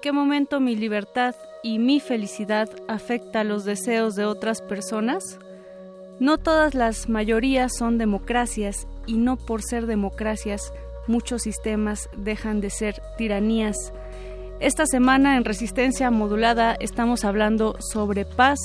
Qué momento mi libertad y mi felicidad afecta los deseos de otras personas? No todas las mayorías son democracias y no por ser democracias muchos sistemas dejan de ser tiranías. Esta semana en Resistencia Modulada estamos hablando sobre paz,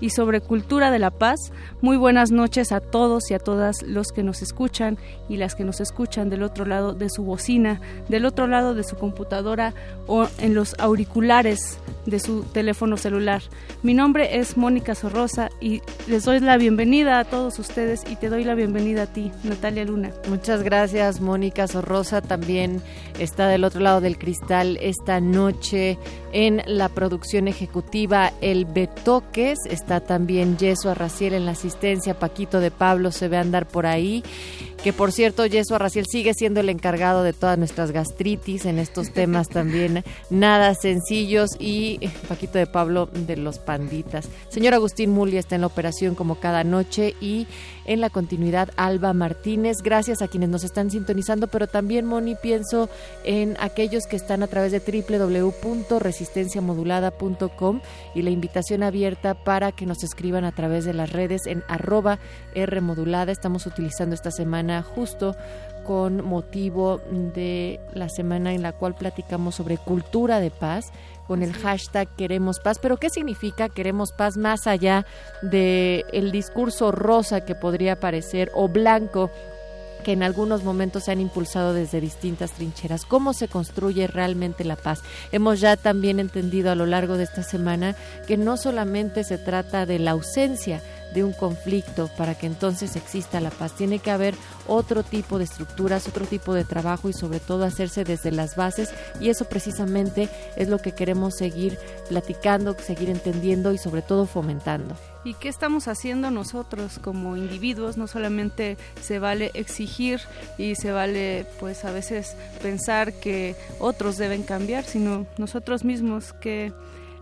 y sobre cultura de la paz. Muy buenas noches a todos y a todas los que nos escuchan y las que nos escuchan del otro lado de su bocina, del otro lado de su computadora o en los auriculares de su teléfono celular. Mi nombre es Mónica Sorrosa y les doy la bienvenida a todos ustedes y te doy la bienvenida a ti, Natalia Luna. Muchas gracias, Mónica Sorrosa. También está del otro lado del cristal esta noche en la producción ejecutiva El Betoques. Está también Yeso Arraciel en la asistencia. Paquito de Pablo se ve andar por ahí que por cierto Yeso Arraciel sigue siendo el encargado de todas nuestras gastritis en estos temas también nada sencillos y eh, Paquito de Pablo de los panditas. Señor Agustín Muli está en la operación como cada noche y en la continuidad Alba Martínez. Gracias a quienes nos están sintonizando, pero también Moni pienso en aquellos que están a través de www.resistenciamodulada.com y la invitación abierta para que nos escriban a través de las redes en arroba Rmodulada. Estamos utilizando esta semana justo con motivo de la semana en la cual platicamos sobre cultura de paz con el hashtag queremos paz. Pero ¿qué significa queremos paz más allá de el discurso rosa que podría parecer o blanco que en algunos momentos se han impulsado desde distintas trincheras. ¿Cómo se construye realmente la paz? Hemos ya también entendido a lo largo de esta semana que no solamente se trata de la ausencia de un conflicto para que entonces exista la paz. Tiene que haber otro tipo de estructuras, otro tipo de trabajo y sobre todo hacerse desde las bases y eso precisamente es lo que queremos seguir platicando, seguir entendiendo y sobre todo fomentando. ¿Y qué estamos haciendo nosotros como individuos? No solamente se vale exigir y se vale pues a veces pensar que otros deben cambiar, sino nosotros mismos que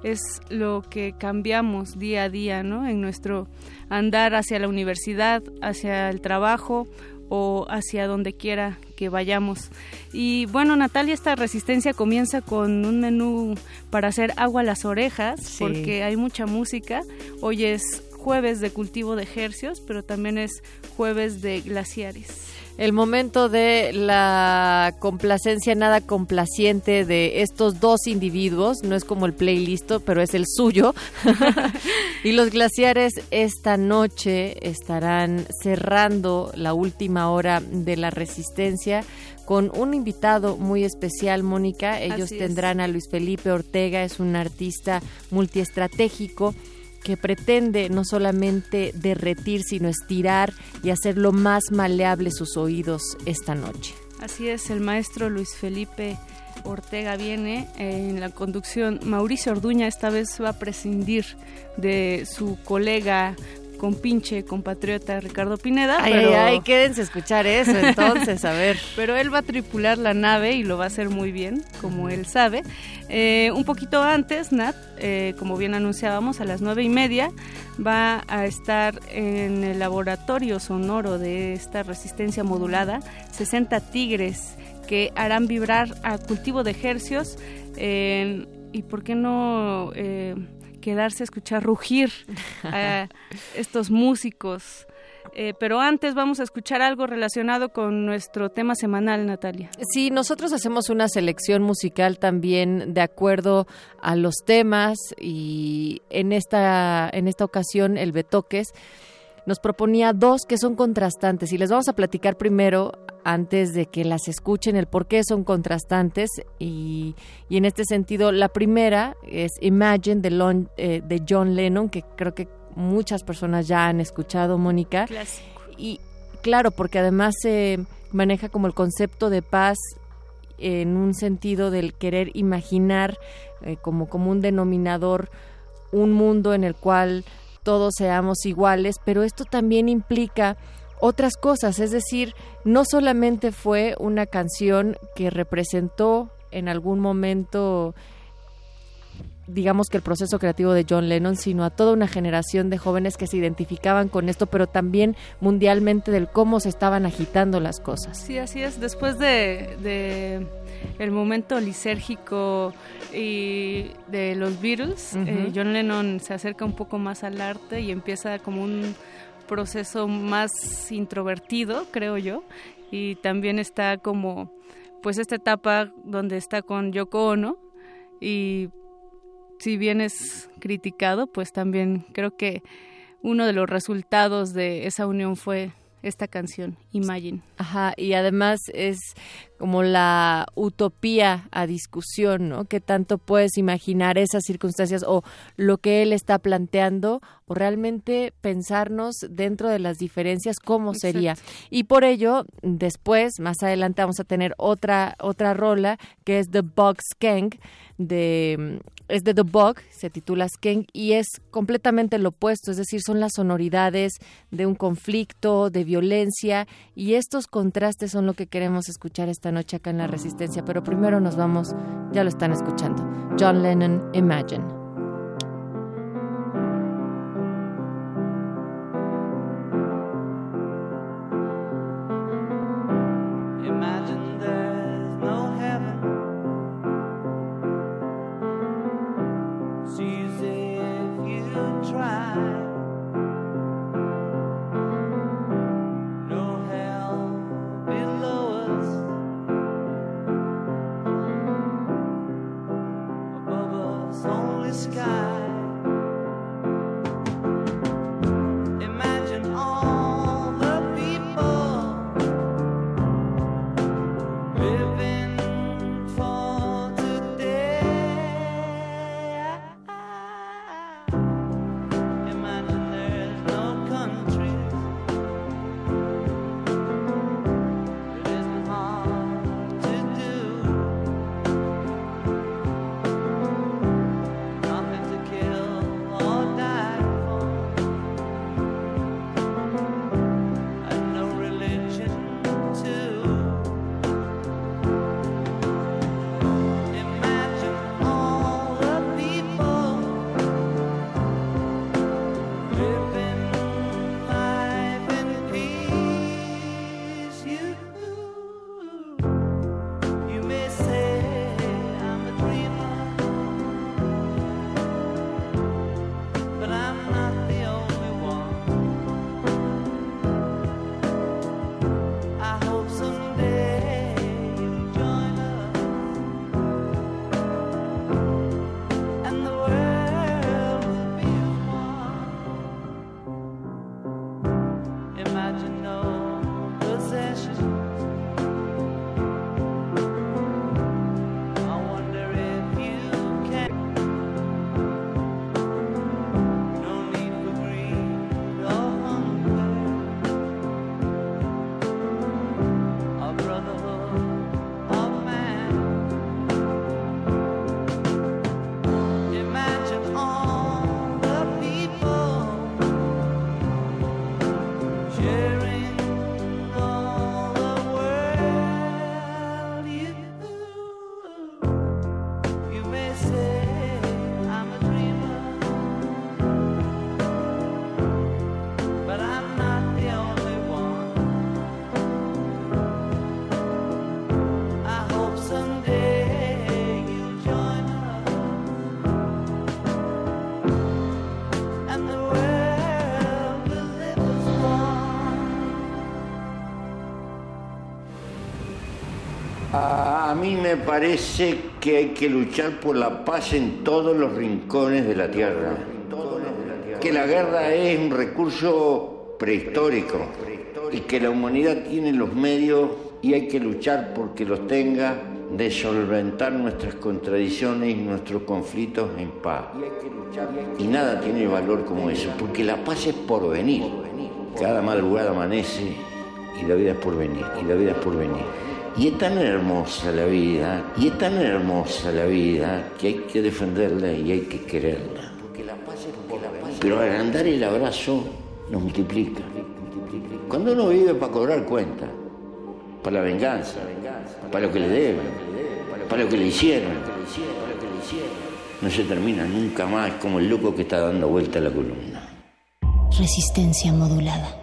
es lo que cambiamos día a día, ¿no? En nuestro andar hacia la universidad, hacia el trabajo o hacia donde quiera que vayamos. Y bueno, Natalia, esta resistencia comienza con un menú para hacer agua a las orejas, porque hay mucha música. Hoy es jueves de cultivo de ejercios, pero también es jueves de glaciares el momento de la complacencia nada complaciente de estos dos individuos, no es como el playlist, pero es el suyo. y los glaciares esta noche estarán cerrando la última hora de la resistencia con un invitado muy especial, Mónica. Ellos tendrán a Luis Felipe Ortega, es un artista multiestratégico que pretende no solamente derretir, sino estirar y hacerlo más maleable sus oídos esta noche. Así es, el maestro Luis Felipe Ortega viene en la conducción. Mauricio Orduña esta vez va a prescindir de su colega con pinche compatriota Ricardo Pineda. Ay, pero... ay, quédense a escuchar eso entonces, a ver. pero él va a tripular la nave y lo va a hacer muy bien, como él sabe. Eh, un poquito antes, Nat, eh, como bien anunciábamos, a las nueve y media va a estar en el laboratorio sonoro de esta resistencia modulada 60 tigres que harán vibrar a cultivo de ejercios. Eh, y por qué no quedarse a escuchar rugir a estos músicos Eh, pero antes vamos a escuchar algo relacionado con nuestro tema semanal, Natalia. Sí, nosotros hacemos una selección musical también de acuerdo a los temas y en esta, en esta ocasión el Betoques nos proponía dos que son contrastantes y les vamos a platicar primero antes de que las escuchen el por qué son contrastantes. Y, y en este sentido la primera es Imagine de, eh, de John Lennon que creo que muchas personas ya han escuchado Mónica. Y claro porque además se maneja como el concepto de paz en un sentido del querer imaginar eh, como como un denominador un mundo en el cual todos seamos iguales, pero esto también implica otras cosas, es decir, no solamente fue una canción que representó en algún momento digamos que el proceso creativo de John Lennon, sino a toda una generación de jóvenes que se identificaban con esto, pero también mundialmente del cómo se estaban agitando las cosas. Sí, así es. Después de, el momento lisérgico y de los Beatles, eh, John Lennon se acerca un poco más al arte y empieza como un proceso más introvertido, creo yo, y también está como pues esta etapa donde está con Yoko Ono y si bien es criticado, pues también creo que uno de los resultados de esa unión fue esta canción, Imagine. Ajá, y además es como la utopía a discusión, ¿no? Que tanto puedes imaginar esas circunstancias o lo que él está planteando o realmente pensarnos dentro de las diferencias cómo sería. Y por ello, después, más adelante vamos a tener otra otra rola que es The Box Gang de es de The Bug, se titula Skank y es completamente lo opuesto, es decir, son las sonoridades de un conflicto, de violencia y estos contrastes son lo que queremos escuchar esta noche acá en la Resistencia, pero primero nos vamos, ya lo están escuchando, John Lennon, Imagine. Parece que hay que luchar por la paz en todos los rincones de la tierra. Que la guerra es un recurso prehistórico y que la humanidad tiene los medios y hay que luchar porque los tenga de solventar nuestras contradicciones y nuestros conflictos en paz. Y nada tiene valor como eso, porque la paz es por venir. Cada madrugada amanece y la vida es por venir, y la vida es por venir. Y es tan hermosa la vida, y es tan hermosa la vida que hay que defenderla y hay que quererla. Pero agrandar el abrazo nos multiplica. Cuando uno vive para cobrar cuenta, para la venganza, para lo que le deben, para lo que le hicieron, no se termina nunca más como el loco que está dando vuelta a la columna. Resistencia modulada.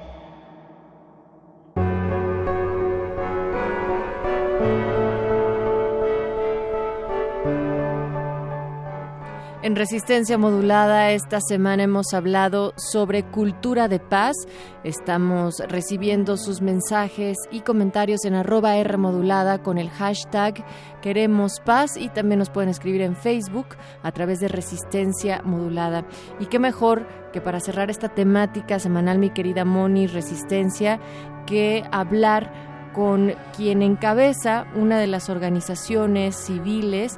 Resistencia Modulada esta semana hemos hablado sobre cultura de paz. Estamos recibiendo sus mensajes y comentarios en arroba R modulada con el hashtag Queremos Paz y también nos pueden escribir en Facebook a través de Resistencia Modulada. Y qué mejor que para cerrar esta temática semanal, mi querida Moni, Resistencia, que hablar con quien encabeza una de las organizaciones civiles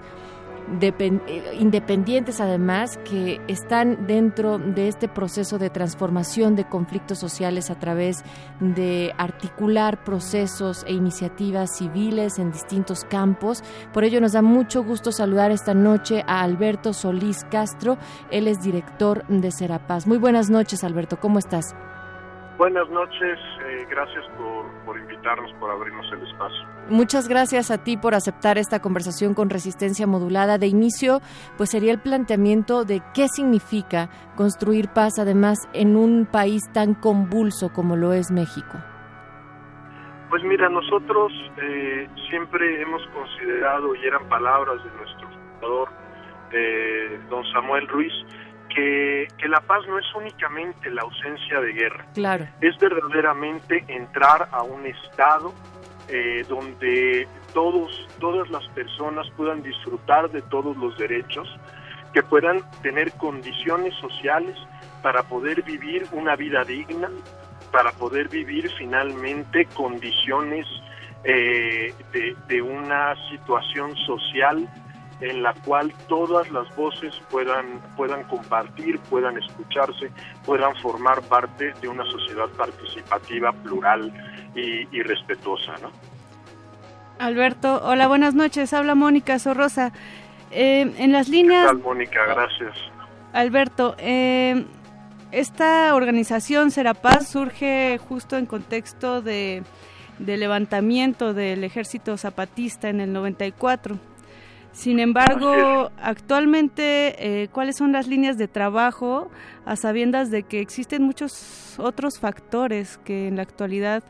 independientes además que están dentro de este proceso de transformación de conflictos sociales a través de articular procesos e iniciativas civiles en distintos campos. Por ello nos da mucho gusto saludar esta noche a Alberto Solís Castro, él es director de Serapaz. Muy buenas noches Alberto, ¿cómo estás? Buenas noches, eh, gracias por, por, invitarnos, por abrirnos el espacio. Muchas gracias a ti por aceptar esta conversación con resistencia modulada. De inicio, pues sería el planteamiento de qué significa construir paz, además, en un país tan convulso como lo es México. Pues mira, nosotros eh, siempre hemos considerado, y eran palabras de nuestro fundador, eh, don Samuel Ruiz, que, la paz no es únicamente la ausencia de guerra. Claro. Es verdaderamente entrar a un estado eh, donde todos, todas las personas puedan disfrutar de todos los derechos, que puedan tener condiciones sociales para poder vivir una vida digna, para poder vivir finalmente condiciones eh, de, de una situación social en la cual todas las voces puedan, puedan compartir, puedan escucharse, puedan formar parte de una sociedad participativa, plural y, respetuosa. ¿no? Alberto, hola, buenas noches. Habla Mónica Sorrosa. Eh, en las líneas... ¿Qué tal, Mónica? Gracias. Alberto, eh, esta organización Serapaz surge justo en contexto de, de levantamiento del ejército zapatista en el 94 sin embargo, actualmente, eh, ¿cuáles son las líneas de trabajo a sabiendas de que existen muchos otros factores que en la actualidad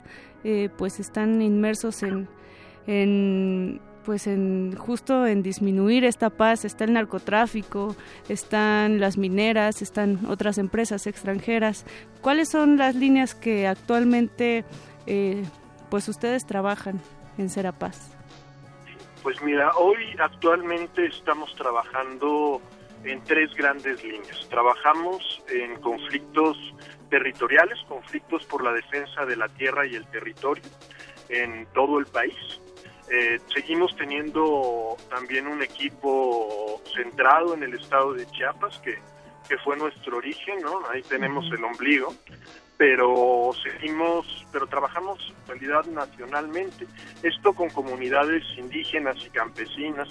eh, pues están inmersos en, en pues en justo en disminuir esta paz está el narcotráfico, están las mineras, están otras empresas extranjeras. ¿Cuáles son las líneas que actualmente eh, pues ustedes trabajan en Serapaz? Pues mira, hoy actualmente estamos trabajando en tres grandes líneas. Trabajamos en conflictos territoriales, conflictos por la defensa de la tierra y el territorio en todo el país. Eh, seguimos teniendo también un equipo centrado en el estado de Chiapas, que, que fue nuestro origen, ¿no? Ahí tenemos el ombligo pero seguimos, pero trabajamos en realidad nacionalmente. Esto con comunidades indígenas y campesinas,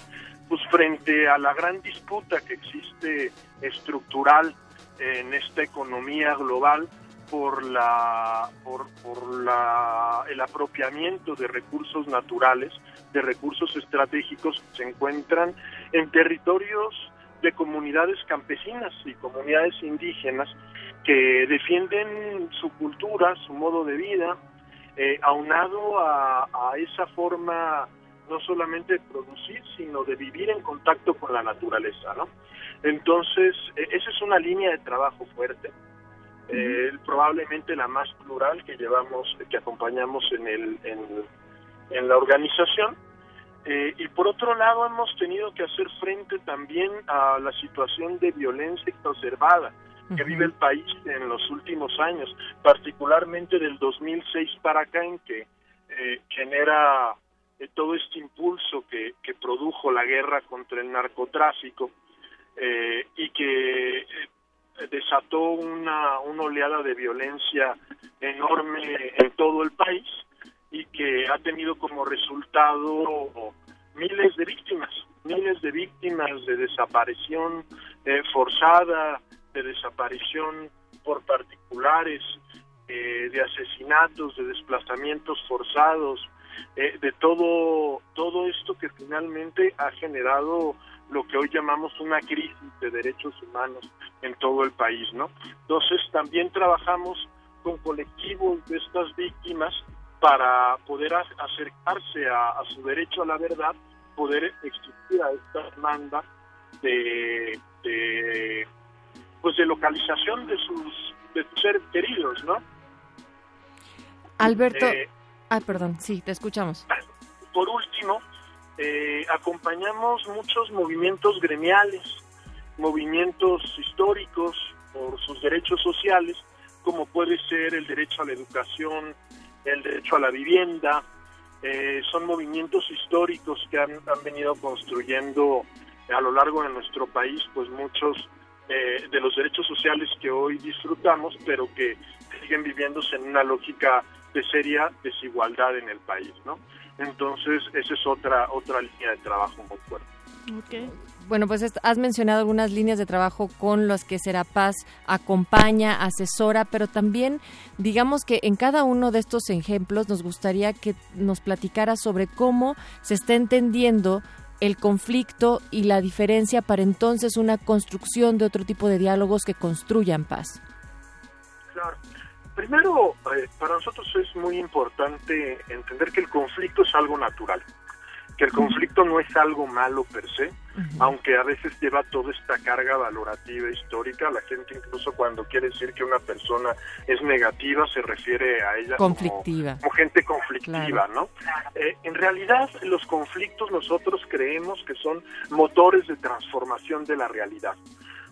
pues frente a la gran disputa que existe estructural en esta economía global por la por, la el apropiamiento de recursos naturales, de recursos estratégicos que se encuentran en territorios de comunidades campesinas y comunidades indígenas que defienden su cultura, su modo de vida, eh, aunado a, esa forma no solamente de producir, sino de vivir en contacto con la naturaleza, ¿no? Entonces, e, esa es una línea de trabajo fuerte, eh, probablemente la más plural que llevamos, que acompañamos en, el, en, en la organización, Eh, y por otro lado hemos tenido que hacer frente también a la situación de violencia exacerbada que vive el país en los últimos años, particularmente del 2006 para acá en que eh, genera eh, todo este impulso que, que, produjo la guerra contra el narcotráfico y que desató una, una oleada de violencia enorme en todo el país y que ha tenido como resultado miles de víctimas, miles de víctimas de desaparición eh, forzada, de desaparición por particulares, eh, de asesinatos, de desplazamientos forzados, eh, de todo todo esto que finalmente ha generado lo que hoy llamamos una crisis de derechos humanos en todo el país, ¿no? Entonces también trabajamos con colectivos de estas víctimas para poder acercarse a, su derecho a la verdad, poder existir a esta demanda de, pues de localización de sus, de seres queridos, ¿no? Alberto, eh, ah, perdón, sí, te escuchamos. Por último, eh, acompañamos muchos movimientos gremiales, movimientos históricos por sus derechos sociales, como puede ser el derecho a la educación, el derecho a la vivienda. Eh, son movimientos históricos que han, venido construyendo a lo largo de nuestro país, pues muchos eh, de los derechos sociales que hoy disfrutamos, pero que siguen viviéndose en una lógica de seria desigualdad en el país, ¿no? Entonces, esa es otra, otra línea de trabajo muy fuerte. Bueno, pues has mencionado algunas líneas de trabajo con las que Serapaz acompaña, asesora, pero también digamos que en cada uno de estos ejemplos nos gustaría que nos platicara sobre cómo se está entendiendo el conflicto y la diferencia para entonces una construcción de otro tipo de diálogos que construyan paz. Claro. Primero, eh, para nosotros es muy importante entender que el conflicto es algo natural, que el conflicto no es algo malo per se, aunque a veces lleva toda esta carga valorativa histórica. La gente incluso cuando quiere decir que una persona es negativa se refiere a ella conflictiva. Como, gente conflictiva, ¿no? Eh, en realidad los conflictos nosotros creemos que son motores de transformación de la realidad.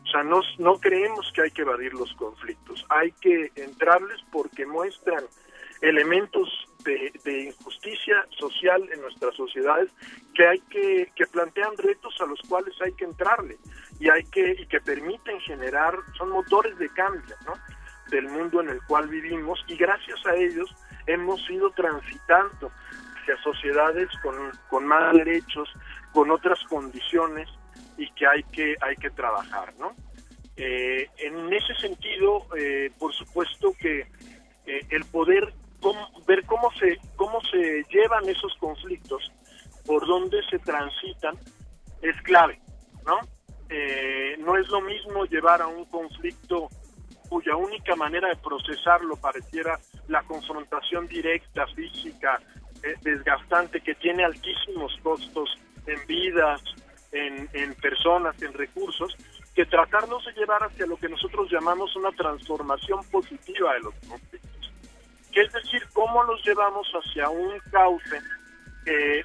O sea, no, no creemos que hay que evadir los conflictos, hay que entrarles porque muestran elementos de, injusticia social en nuestras sociedades que hay que, que plantean retos a los cuales hay que entrarle y hay que y que permiten generar son motores de cambio ¿no? del mundo en el cual vivimos y gracias a ellos hemos ido transitando hacia sociedades con, con más derechos con otras condiciones y que hay que hay que trabajar, ¿no? Eh, en ese sentido, eh, por supuesto que eh, el poder ver cómo se cómo se llevan esos conflictos, por dónde se transitan, es clave, ¿no? no es lo mismo llevar a un conflicto cuya única manera de procesarlo pareciera la confrontación directa, física, desgastante, que tiene altísimos costos en vidas, en, personas, en recursos, que tratarnos de llevar hacia lo que nosotros llamamos una transformación positiva de los conflictos. Es decir, cómo los llevamos hacia un cauce eh,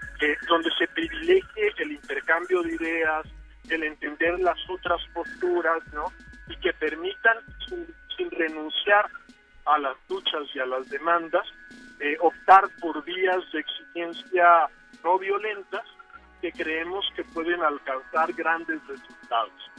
donde se privilegie el intercambio de ideas, el entender las otras posturas, ¿no? Y que permitan, sin, renunciar a las luchas y a las demandas, eh, optar por vías de exigencia no violentas que creemos que pueden alcanzar grandes resultados.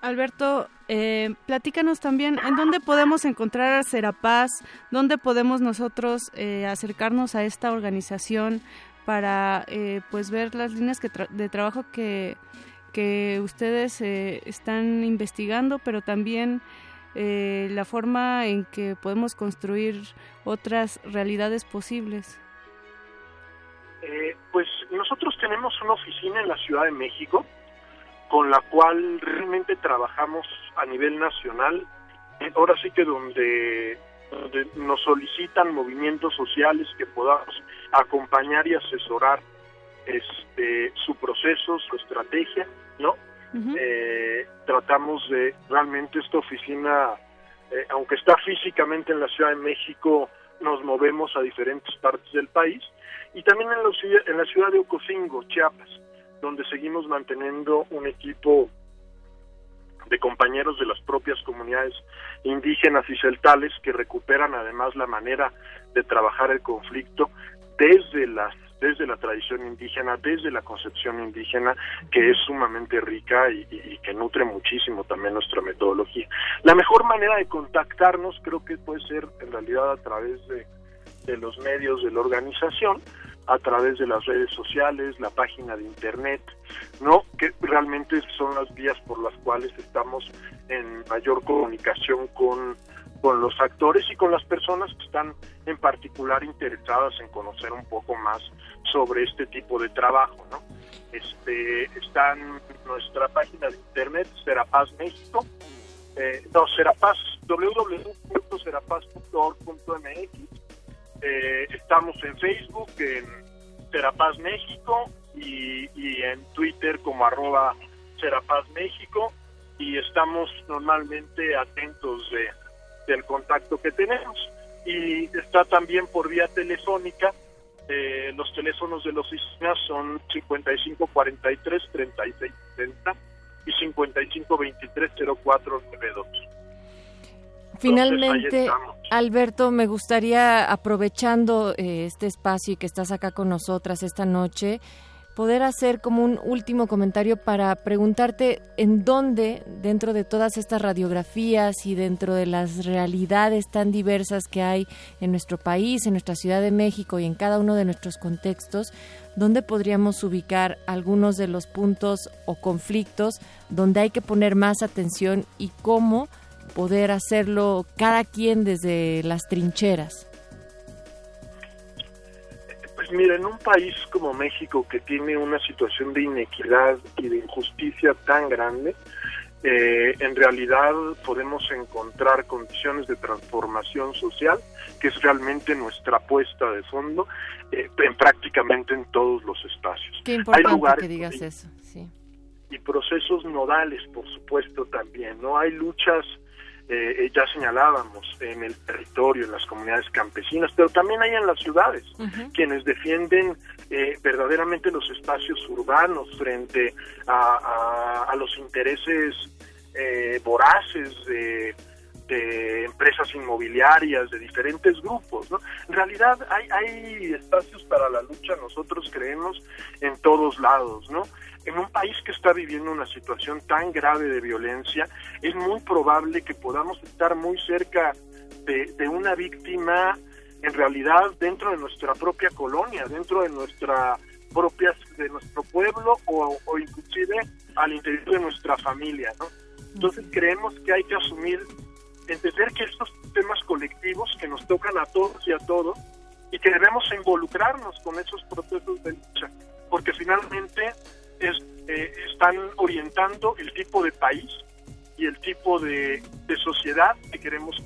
Alberto, eh, platícanos también en dónde podemos encontrar a Serapaz, dónde podemos nosotros eh, acercarnos a esta organización para eh, pues ver las líneas de trabajo que, que ustedes eh, están investigando, pero también la forma en que podemos construir otras realidades posibles. Eh, pues nosotros tenemos una oficina en la Ciudad de México con la cual realmente trabajamos a nivel nacional. Eh, ahora sí que donde, nos solicitan movimientos sociales que podamos acompañar y asesorar este su proceso, su estrategia, ¿no? Eh, tratamos de realmente esta oficina, aunque está físicamente en la Ciudad de México, nos movemos a diferentes partes del país y también en la, ciudad, en la ciudad de Ocosingo, Chiapas, donde seguimos manteniendo un equipo de compañeros de las propias comunidades indígenas y celtales que recuperan además la manera de trabajar el conflicto desde las desde la tradición indígena, desde la concepción indígena, que es sumamente rica y, que nutre muchísimo también nuestra metodología. La mejor manera de contactarnos creo que puede ser en realidad a través de, de los medios de la organización, a través de las redes sociales, la página de internet, ¿no? Que realmente son las vías por las cuales estamos en mayor comunicación con, con los actores y con las personas que están en particular interesadas en conocer un poco más sobre este tipo de trabajo, ¿no? Este, está en nuestra página de internet, Serapaz México, eh, no, Serapaz, www.serapaz.org.mx, eh, estamos en Facebook, en Serapaz México y, en Twitter como arroba Serapaz México y estamos normalmente atentos de, del contacto que tenemos. Y está también por vía telefónica, eh, los teléfonos de los oficinas son 5543 3670 y 5523 0492. Finalmente, Alberto, me gustaría, aprovechando eh, este espacio y que estás acá con nosotras esta noche, poder hacer como un último comentario para preguntarte en dónde, dentro de todas estas radiografías y dentro de las realidades tan diversas que hay en nuestro país, en nuestra Ciudad de México y en cada uno de nuestros contextos, dónde podríamos ubicar algunos de los puntos o conflictos donde hay que poner más atención y cómo poder hacerlo cada quien desde las trincheras? Pues mira, en un país como México que tiene una situación de inequidad y de injusticia tan grande, eh, en realidad podemos encontrar condiciones de transformación social, que es realmente nuestra apuesta de fondo, eh, en prácticamente en todos los espacios. Qué importante Hay lugares que digas eso, sí. Y procesos nodales, por supuesto, también, ¿no? Hay luchas eh, ya señalábamos, en el territorio, en las comunidades campesinas, pero también hay en las ciudades, quienes defienden eh, verdaderamente los espacios urbanos frente a, los intereses eh, voraces de, empresas inmobiliarias, de diferentes grupos. ¿no? En realidad hay, hay espacios para la lucha, nosotros creemos, en todos lados. ¿no? En un país que está viviendo una situación tan grave de violencia, es muy probable que podamos estar muy cerca de, una víctima en realidad dentro de nuestra propia colonia, dentro de nuestra propia, de nuestro pueblo o, o inclusive al interior de nuestra familia, ¿no? Entonces creemos que hay que asumir, entender que estos temas colectivos que nos tocan a todos y a todos y que debemos involucrarnos con esos procesos de lucha, porque finalmente eh, están orientando el tipo de país y el tipo de, sociedad que queremos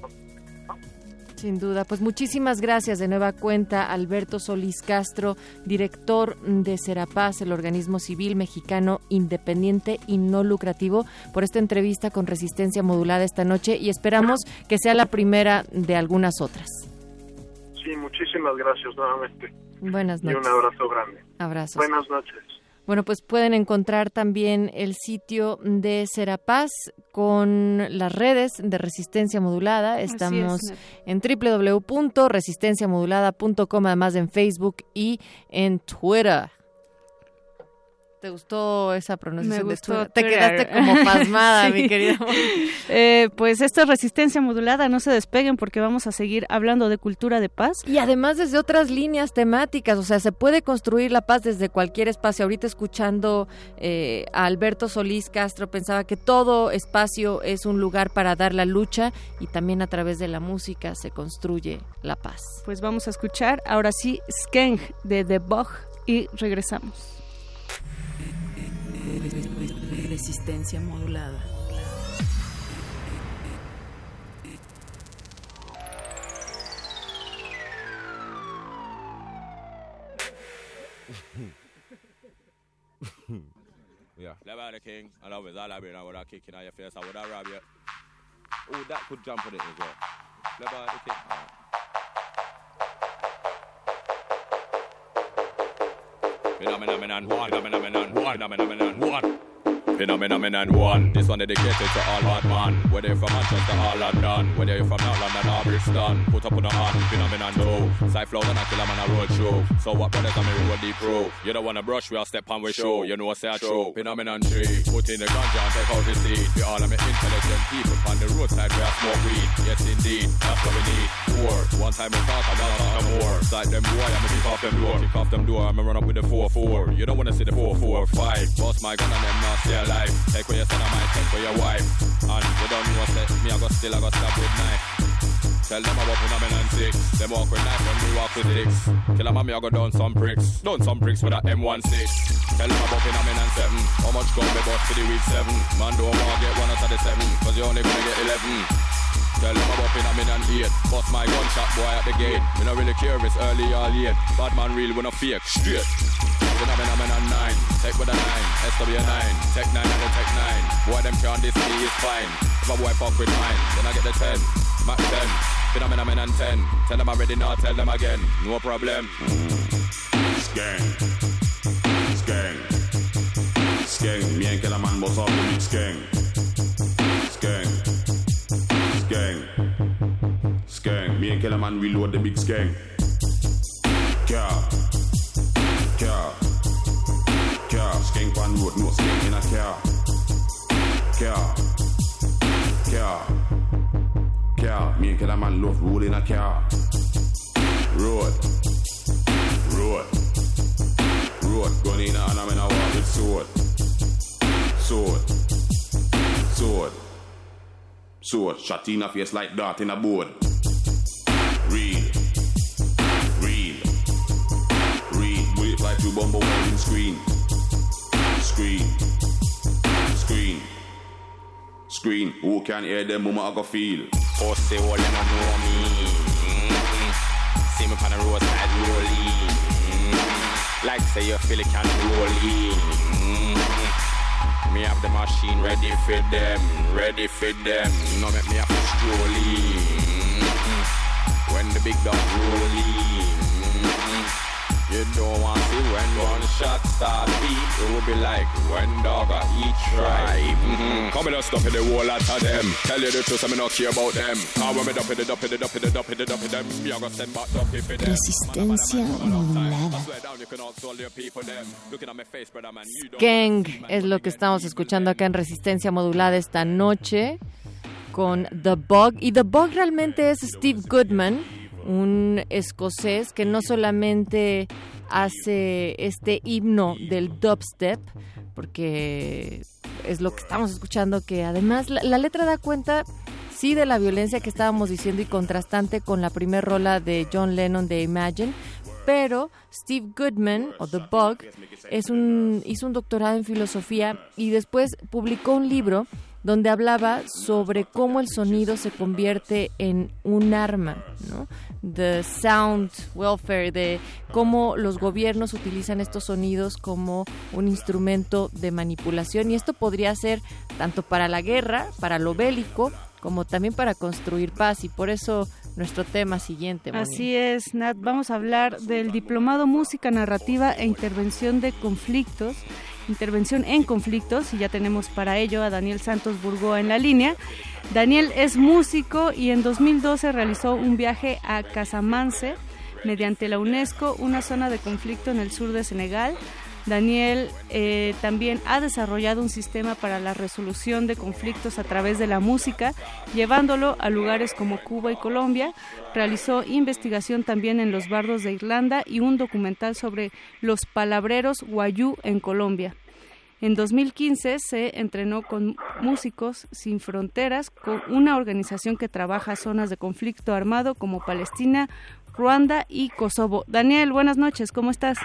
Sin duda, pues muchísimas gracias de nueva cuenta Alberto Solís Castro, director de Serapaz, el organismo civil mexicano independiente y no lucrativo, por esta entrevista con resistencia modulada esta noche y esperamos que sea la primera de algunas otras. Sí, muchísimas gracias nuevamente. Buenas noches. Y un abrazo grande. Abrazos. Buenas noches. Bueno, pues pueden encontrar también el sitio de Serapaz con las redes de resistencia modulada. Estamos en www.resistenciamodulada.com, además en Facebook y en Twitter. ¿Te gustó esa pronunciación? Me gustó Te quedaste como pasmada, mi querida. Eh, pues esta es resistencia modulada, no se despeguen porque vamos a seguir hablando de cultura de paz. Y además desde otras líneas temáticas, o sea, se puede construir la paz desde cualquier espacio. Ahorita escuchando eh, a Alberto Solís Castro, pensaba que todo espacio es un lugar para dar la lucha y también a través de la música se construye la paz. Pues vamos a escuchar ahora sí Skeng de The Bog y regresamos. Resistencia modulada. yeah. Never the king, I love it. I mean, I would have kicking out your face, I would have rob you. Oh, that could jump on it as well. Never the king. Phenomenon one, phenomenon one, phenomenon one. Phenomenon one. This one dedicated to all bad man. Whether you're from Manchester or London, whether you're from North London or Brixton, put up on the hand. Phenomenon two. Cyflow and I kill man a road show. So what brothers on me road deep pro. You don't wanna brush, we all step on we show. You know what say I show. Phenomenon three. Put in the ganja and take out the seed. We all me intelligent people on the roadside we are smoke weed. Yes indeed, that's what we need. Four. One time we talk, I'm more. Side them boy, I'ma kick off them door. Kick off them door, I'ma run up with the four four. You don't wanna see the four four five. Boss my gun and them not stay alive. Take your son, might take your wife. And you don't know what's me, I got still, I got stab with knife. Tell them about phenomenon six. Them walk with knife when we walk with six. Kill a mommy, I go down some bricks. Down some bricks with a M16. Tell them about phenomenon seven. How much gun we bought for the week seven? Man, don't want to get one out of the seven. Cause you only gonna get eleven. Tell them about phenomenon eight. Bust my gunshot boy at the gate. We not really care it's early or late. Bad man real, we not fake. Straight. Phenomenon nine. Take with a nine. SW nine. Tech nine and the tech nine. Boy, them can't this me is fine. If my boy fuck with mine, then I get the ten. Mac ten. Phenomenon ten. Tell them I'm ready now, tell them again. No problem. Gang. Gang. Gang. Me and Man boss off the gang. Gang. Gang. Gang. Me and Killer Man reload the big gang. Car. Car. Car. Skank on road, no skank in a car. Car. Car. Car. Me and Killer Man love roll in a car. Road. Road. Road. Gun in a hand, I'm in a war with sword. Sword. Sword. Sword. Shot in a face like dart in a board. Real. Real. Real. Bullet fly through bumble welding screen. Screen. Screen. Screen. Who can hear them mama I go feel? Pussy, all you don't know me. Mm-hmm. See me on the roadside rolling. Mm-hmm. Like say you feel it can rolling. Mm-hmm. Me have the machine ready for them, ready for them. No make me have to strolling. When the big dog. Mm-hmm. You don't want to see when one shot start beat. It will be like when dog a eat tribe. Mm-hmm. Come and stop in the whole lot of them. Tell you the truth, I'm not care about them. How when me dump it, dump it, dump it, dump it, dump it, them. Me I go send back dump it for them. Resistencia modulada. Swear down, you can all your people them. Looking at my face, brother man, you don't. Gang es lo que estamos escuchando acá en Resistencia Modulada esta noche con The Bug. Y The Bug realmente es Steve Goodman, un escocés que no solamente hace este himno del dubstep, porque es lo que estamos escuchando, que además la, letra da cuenta sí de la violencia que estábamos diciendo y contrastante con la primera rola de John Lennon de Imagine, pero Steve Goodman, o The Bug, es un, hizo un doctorado en filosofía y después publicó un libro donde hablaba sobre cómo el sonido se convierte en un arma, ¿no? The sound welfare, de cómo los gobiernos utilizan estos sonidos como un instrumento de manipulación y esto podría ser tanto para la guerra, para lo bélico, como también para construir paz y por eso nuestro tema siguiente. Así es, Nat. Vamos a hablar del Diplomado Música Narrativa e Intervención de Conflictos. Intervención en conflictos y ya tenemos para ello a Daniel Santos Burgoa en la línea. Daniel es músico y en 2012 realizó un viaje a Casamance mediante la UNESCO, una zona de conflicto en el sur de Senegal. Daniel eh, también ha desarrollado un sistema para la resolución de conflictos a través de la música, llevándolo a lugares como Cuba y Colombia. Realizó investigación también en los bardos de Irlanda y un documental sobre los palabreros guayú en Colombia. En 2015 se entrenó con Músicos Sin Fronteras, con una organización que trabaja zonas de conflicto armado como Palestina, Ruanda y Kosovo. Daniel, buenas noches, ¿cómo estás?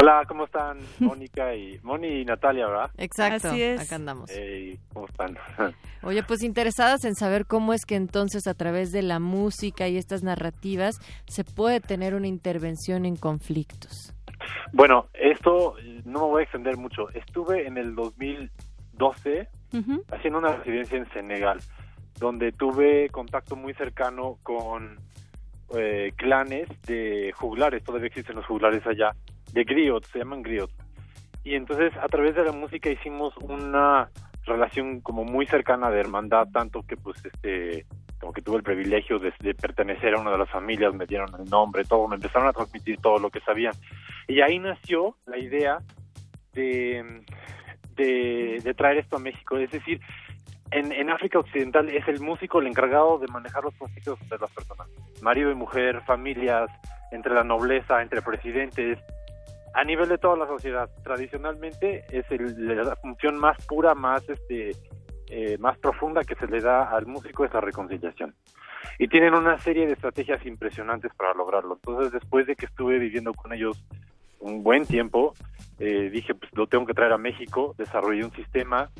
Hola, ¿cómo están? Mónica y Moni y Natalia, ¿verdad? Exacto, Así es. acá andamos. ¿Cómo están? Oye, pues interesadas en saber cómo es que entonces a través de la música y estas narrativas se puede tener una intervención en conflictos. bueno, esto no me voy a extender mucho. Estuve en el 2012 Ujú. haciendo una residencia en Senegal, donde tuve contacto muy cercano con eh, clanes de juglares, todavía existen los juglares allá, de griots, se llaman griots. Y entonces a través de la música hicimos una relación como muy cercana de hermandad, tanto que pues este como que tuve el privilegio de, pertenecer a una de las familias, me dieron el nombre, todo, me empezaron a transmitir todo lo que sabían. Y ahí nació la idea de, de, de traer esto a México, es decir, en, África Occidental es el músico el encargado de manejar los conflictos entre las personas, marido y mujer, familias, entre la nobleza, entre presidentes, a nivel de toda la sociedad. Tradicionalmente es el, la función más pura, más este, eh, más profunda que se le da al músico es la reconciliación. Y tienen una serie de estrategias impresionantes para lograrlo. Entonces, después de que estuve viviendo con ellos un buen tiempo, eh, dije, pues lo tengo que traer a México, desarrollé un sistema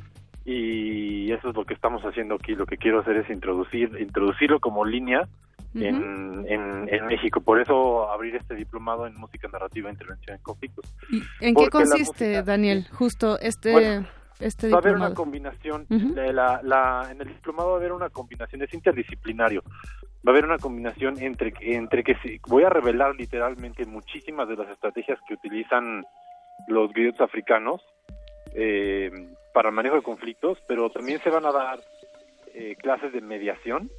y eso es lo que estamos haciendo aquí. Lo que quiero hacer es introducir, introducirlo como línea en, en, en, México. Por eso abrir este diplomado en música narrativa e intervención en conflictos. ¿En qué consiste, Daniel, justo este, bueno, este va a haber una combinación, uh -huh. la, la, en el diplomado va a haber una combinación, es interdisciplinario. Va a haber una combinación entre, entre que si, voy a revelar literalmente muchísimas de las estrategias que utilizan los griots africanos eh, para el manejo de conflictos, pero también se van a dar eh, clases de mediación,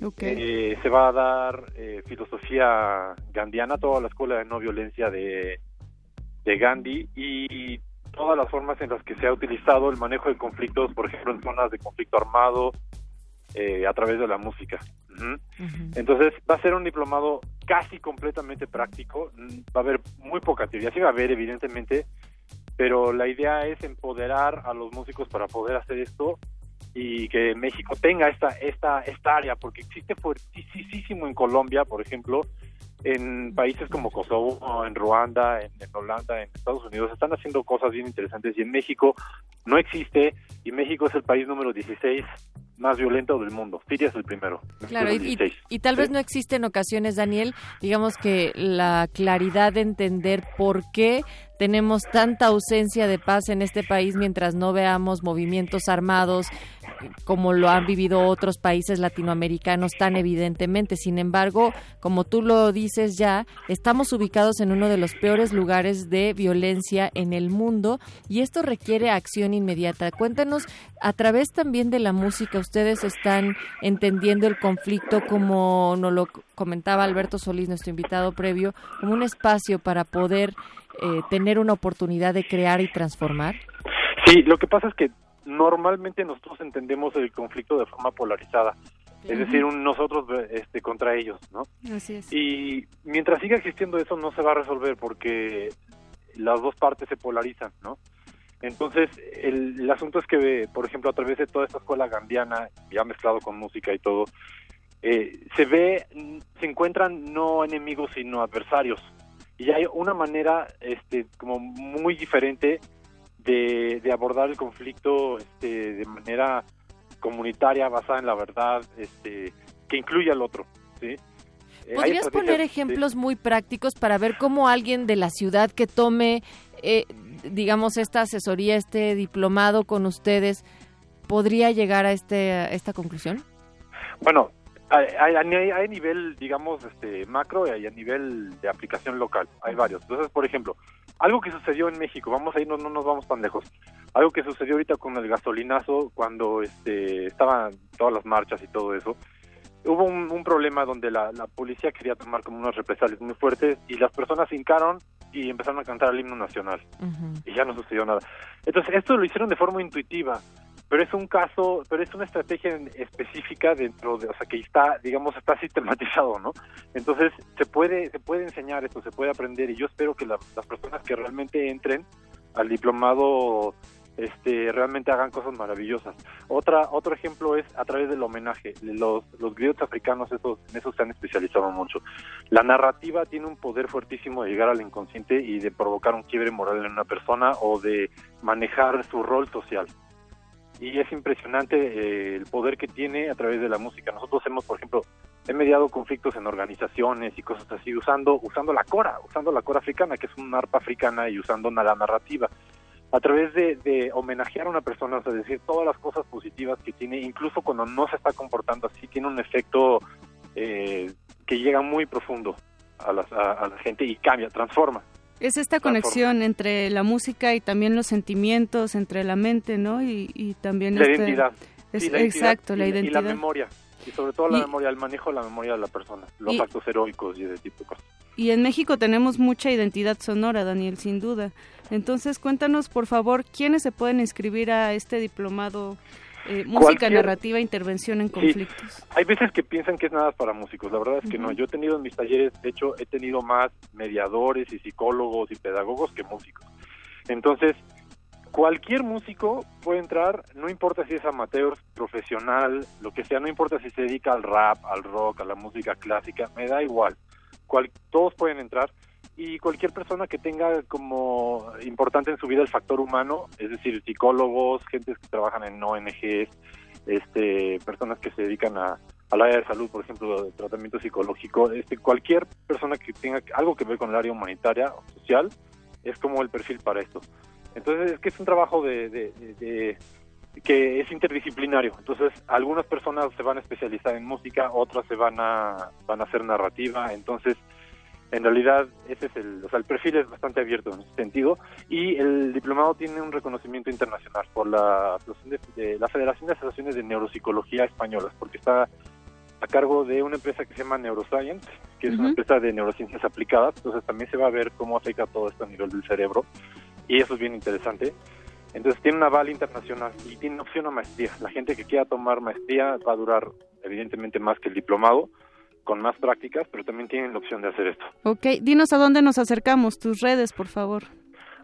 Okay. Eh, se va a dar eh, filosofía gandiana, toda la escuela de no violencia de, de Gandhi y todas las formas en las que se ha utilizado el manejo de conflictos, por ejemplo, en zonas de conflicto armado, eh, a través de la música. Uh -huh. Uh -huh. Entonces, va a ser un diplomado casi completamente práctico. Va a haber muy poca teoría, sí va a haber, evidentemente, pero la idea es empoderar a los músicos para poder hacer esto y que México tenga esta esta esta área porque existe fuertísimo en Colombia por ejemplo en países como Kosovo en Ruanda en, en, Holanda en Estados Unidos están haciendo cosas bien interesantes y en México no existe y México es el país número 16 más violento del mundo. Siria es el primero. Claro, y, y, y, tal ¿sí? vez no existe en ocasiones, Daniel, digamos que la claridad de entender por qué tenemos tanta ausencia de paz en este país mientras no veamos movimientos armados como lo han vivido otros países latinoamericanos tan evidentemente. Sin embargo, como tú lo dices ya, estamos ubicados en uno de los peores lugares de violencia en el mundo y esto requiere acción inmediata. Cuéntanos, a través también de la música, ustedes están entendiendo el conflicto como nos lo comentaba Alberto Solís, nuestro invitado previo, como un espacio para poder eh, tener una oportunidad de crear y transformar? Sí, lo que pasa es que normalmente nosotros entendemos el conflicto de forma polarizada, es decir, un nosotros este, contra ellos, ¿no? Así es. Y mientras siga existiendo eso no se va a resolver porque las dos partes se polarizan, ¿no? Entonces, el, el asunto es que, por ejemplo, a través de toda esta escuela gandiana, ya mezclado con música y todo, eh, se ve, se encuentran no enemigos sino adversarios, y hay una manera este como muy diferente de, de abordar el conflicto este, de manera comunitaria basada en la verdad este que incluye al otro ¿sí? ¿Podrías poner ejemplos sí. muy prácticos para ver cómo alguien de la ciudad que tome, eh, digamos, esta asesoría, este diplomado con ustedes, podría llegar a, este, a esta conclusión? Bueno, hay, hay, hay, nivel, digamos, este macro y hay a nivel de aplicación local. Hay varios. Entonces, por ejemplo, algo que sucedió en México, vamos a ir, no, no nos vamos tan lejos. Algo que sucedió ahorita con el gasolinazo, cuando este, estaban todas las marchas y todo eso, hubo un, un problema donde la, la, policía quería tomar como unas represalias muy fuertes y las personas se hincaron y empezaron a cantar el himno nacional. Uh -huh. Y ya no sucedió nada. Entonces, esto lo hicieron de forma intuitiva pero es un caso, pero es una estrategia específica dentro de, o sea, que está, digamos, está sistematizado, ¿no? Entonces, se puede, se puede enseñar esto, se puede aprender, y yo espero que la, las personas que realmente entren al diplomado este, realmente hagan cosas maravillosas. Otra, otro ejemplo es a través del homenaje. Los, los griots africanos esos, en eso se han especializado mucho. La narrativa tiene un poder fuertísimo de llegar al inconsciente y de provocar un quiebre moral en una persona o de manejar su rol social y es impresionante eh, el poder que tiene a través de la música. Nosotros hemos, por ejemplo, he mediado conflictos en organizaciones y cosas así usando usando la cora, usando la cora africana, que es un arpa africana y usando la narrativa. A través de, de homenajear a una persona, o sea, decir todas las cosas positivas que tiene, incluso cuando no se está comportando así, tiene un efecto eh, que llega muy profundo a, las, a la gente y cambia, transforma. Es esta conexión entre la música y también los sentimientos, entre la mente, ¿no? Y, también... La este, identidad. exacto, la identidad. Y la memoria. Y sobre todo la memoria, el manejo de la memoria de la persona, los actos heroicos y ese tipo de cosas. Y en México tenemos mucha identidad sonora, Daniel, sin duda. Entonces, cuéntanos, por favor, quiénes se pueden inscribir a este diplomado eh, música narrativa, intervención en conflictos. Hay veces que piensan que es nada para músicos, la verdad es que no. Yo he tenido en mis talleres, de hecho, he tenido más mediadores y psicólogos y pedagogos que músicos. Entonces, cualquier músico puede entrar, no importa si es amateur, profesional, lo que sea, no importa si se dedica al rap, al rock, a la música clásica, me da igual. todos pueden entrar y cualquier persona que tenga como importante en su vida el factor humano, es decir, psicólogos, gentes que trabajan en ONGs, este, personas que se dedican a, al área de salud, por ejemplo, tratamiento psicológico, este, cualquier persona que tenga algo que ver con el área humanitaria o social, es como el perfil para esto. Entonces, es que es un trabajo de que es interdisciplinario. Entonces, algunas personas se van a especializar en música, otras se van a, van a hacer narrativa. Entonces, en realidad ese es el, o sea, el perfil es bastante abierto en ese sentido y el diplomado tiene un reconocimiento internacional por la, de, la Federación de Asociaciones de Neuropsicología Españolas, porque está a cargo de una empresa que se llama Neuroscience, que es una empresa de neurociencias aplicadas, entonces también se va a ver cómo afecta todo esto a nivel del cerebro y eso es bien interesante. Entonces tiene una aval internacional y tiene opción a maestría. La gente que quiera tomar maestría va a durar evidentemente más que el diplomado, con más prácticas, pero también tienen la opción de hacer esto. Ok, dinos a dónde nos acercamos, tus redes, por favor.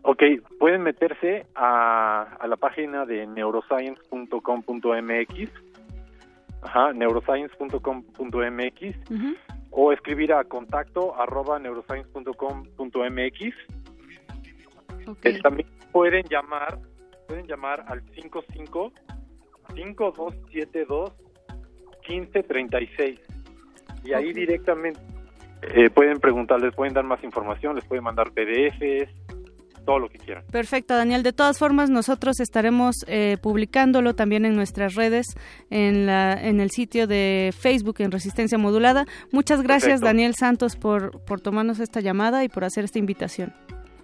Ok, pueden meterse a, a la página de neuroscience.com.mx, ajá, neuroscience.com.mx, o escribir a contacto arroba neuroscience.com.mx. Okay. también pueden llamar, pueden llamar al 55 5272 1536 y ahí directamente eh, pueden preguntarles, pueden dar más información, les pueden mandar PDFs, todo lo que quieran. Perfecto, Daniel. De todas formas, nosotros estaremos eh, publicándolo también en nuestras redes, en, la, en el sitio de Facebook en Resistencia Modulada. Muchas gracias, Daniel Santos, por, por tomarnos esta llamada y por hacer esta invitación.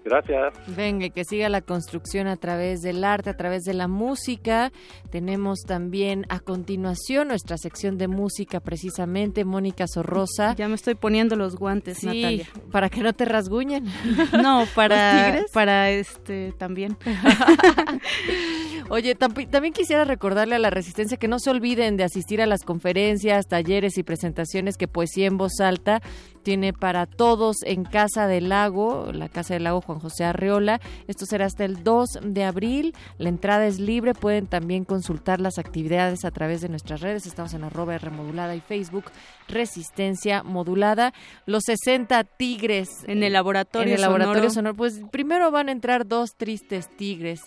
Gracias. Venga, que siga la construcción a través del arte, a través de la música. Tenemos también a continuación nuestra sección de música, precisamente, Mónica Sorrosa. Ya me estoy poniendo los guantes, sí, Natalia. Para que no te rasguñen. No, para, para este también. Oye, también quisiera recordarle a la Resistencia que no se olviden de asistir a las conferencias, talleres y presentaciones que Poesía en Voz Alta tiene para todos en Casa del Lago, la Casa del Lago Juan José Arreola. Esto será hasta el 2 de abril. La entrada es libre. Pueden también consultar las actividades a través de nuestras redes. Estamos en arroba remodulada y Facebook Resistencia Modulada. Los 60 tigres. En el laboratorio En el laboratorio sonoro. Pues primero van a entrar dos tristes tigres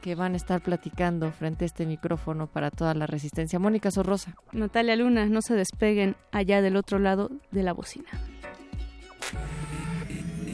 que van a estar platicando frente a este micrófono para toda la resistencia. Mónica Sorrosa. Natalia Luna, no se despeguen allá del otro lado de la bocina.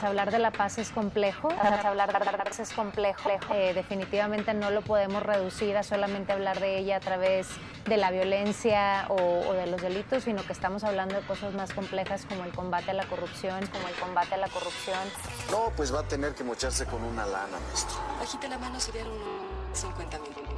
Hablar de la paz es complejo, hablar de la paz es complejo. Eh, definitivamente no lo podemos reducir a solamente hablar de ella a través de la violencia o, de los delitos, sino que estamos hablando de cosas más complejas como el combate a la corrupción, como el combate a la corrupción. No, pues va a tener que mocharse con una lana, maestro. Bajita la mano serían unos 50 mil.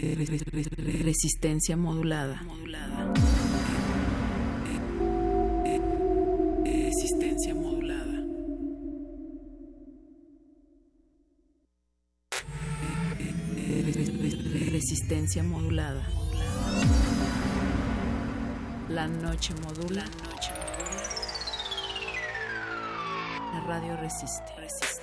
Resistencia modulada. modulada. Resistencia modulada. Resistencia modulada. La noche modula. La radio resiste. resiste.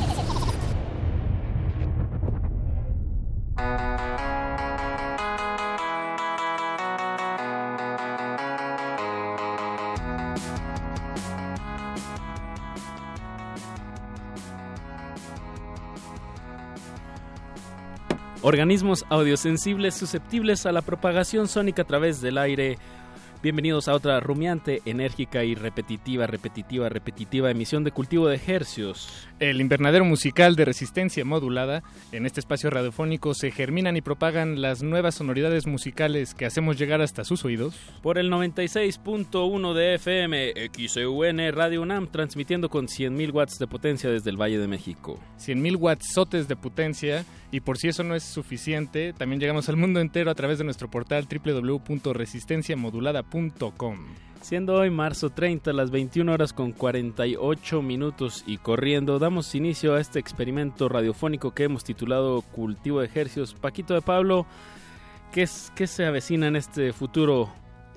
Organismos audiosensibles susceptibles a la propagación sónica a través del aire. Bienvenidos a otra rumiante, enérgica y repetitiva, repetitiva, repetitiva emisión de cultivo de hercios. El invernadero musical de resistencia modulada. En este espacio radiofónico se germinan y propagan las nuevas sonoridades musicales que hacemos llegar hasta sus oídos. Por el 96.1 de FM, XEUN Radio UNAM, transmitiendo con 100.000 watts de potencia desde el Valle de México. 100.000 watts de potencia. Y por si eso no es suficiente, también llegamos al mundo entero a través de nuestro portal www.resistenciamodulada.com. Siendo hoy marzo 30, las 21 horas con 48 minutos y corriendo, damos inicio a este experimento radiofónico que hemos titulado Cultivo de Ejercios. Paquito de Pablo, ¿qué, es, qué se avecina en este futuro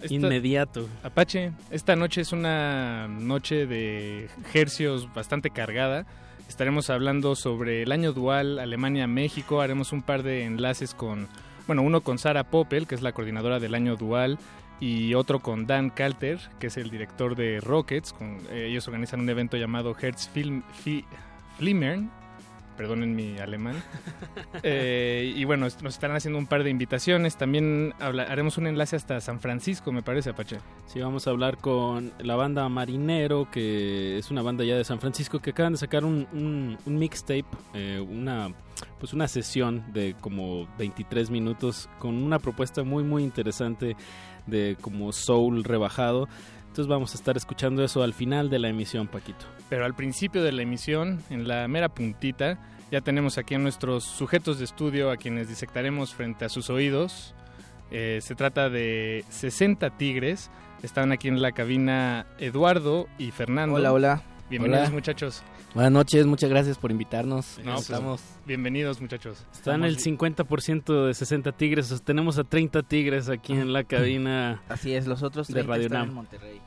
Esta- inmediato? Apache, esta noche es una noche de ejercios bastante cargada. Estaremos hablando sobre el año dual Alemania-México. Haremos un par de enlaces con, bueno, uno con Sara Poppel, que es la coordinadora del año dual, y otro con Dan Kalter, que es el director de Rockets. Con, eh, ellos organizan un evento llamado Hertz Film, Fi- Flimmern. Perdonen mi alemán. Eh, y bueno, nos estarán haciendo un par de invitaciones. También habla- haremos un enlace hasta San Francisco, me parece, Apache. Sí, vamos a hablar con la banda Marinero, que es una banda ya de San Francisco, que acaban de sacar un, un- un mixtape, eh, una pues una sesión de como 23 minutos con una propuesta muy muy interesante de como soul rebajado. Entonces vamos a estar escuchando eso al final de la emisión, Paquito. Pero al principio de la emisión, en la mera puntita, ya tenemos aquí a nuestros sujetos de estudio a quienes disectaremos frente a sus oídos. Eh, se trata de 60 tigres. Están aquí en la cabina Eduardo y Fernando. Hola, hola. Bienvenidos Hola. muchachos. Buenas noches, muchas gracias por invitarnos. No, pues, Estamos. bienvenidos muchachos. Están el 50% de 60 tigres, tenemos a 30 tigres aquí en la cabina. Así es, los otros de 30 Radio están Nam. en Monterrey.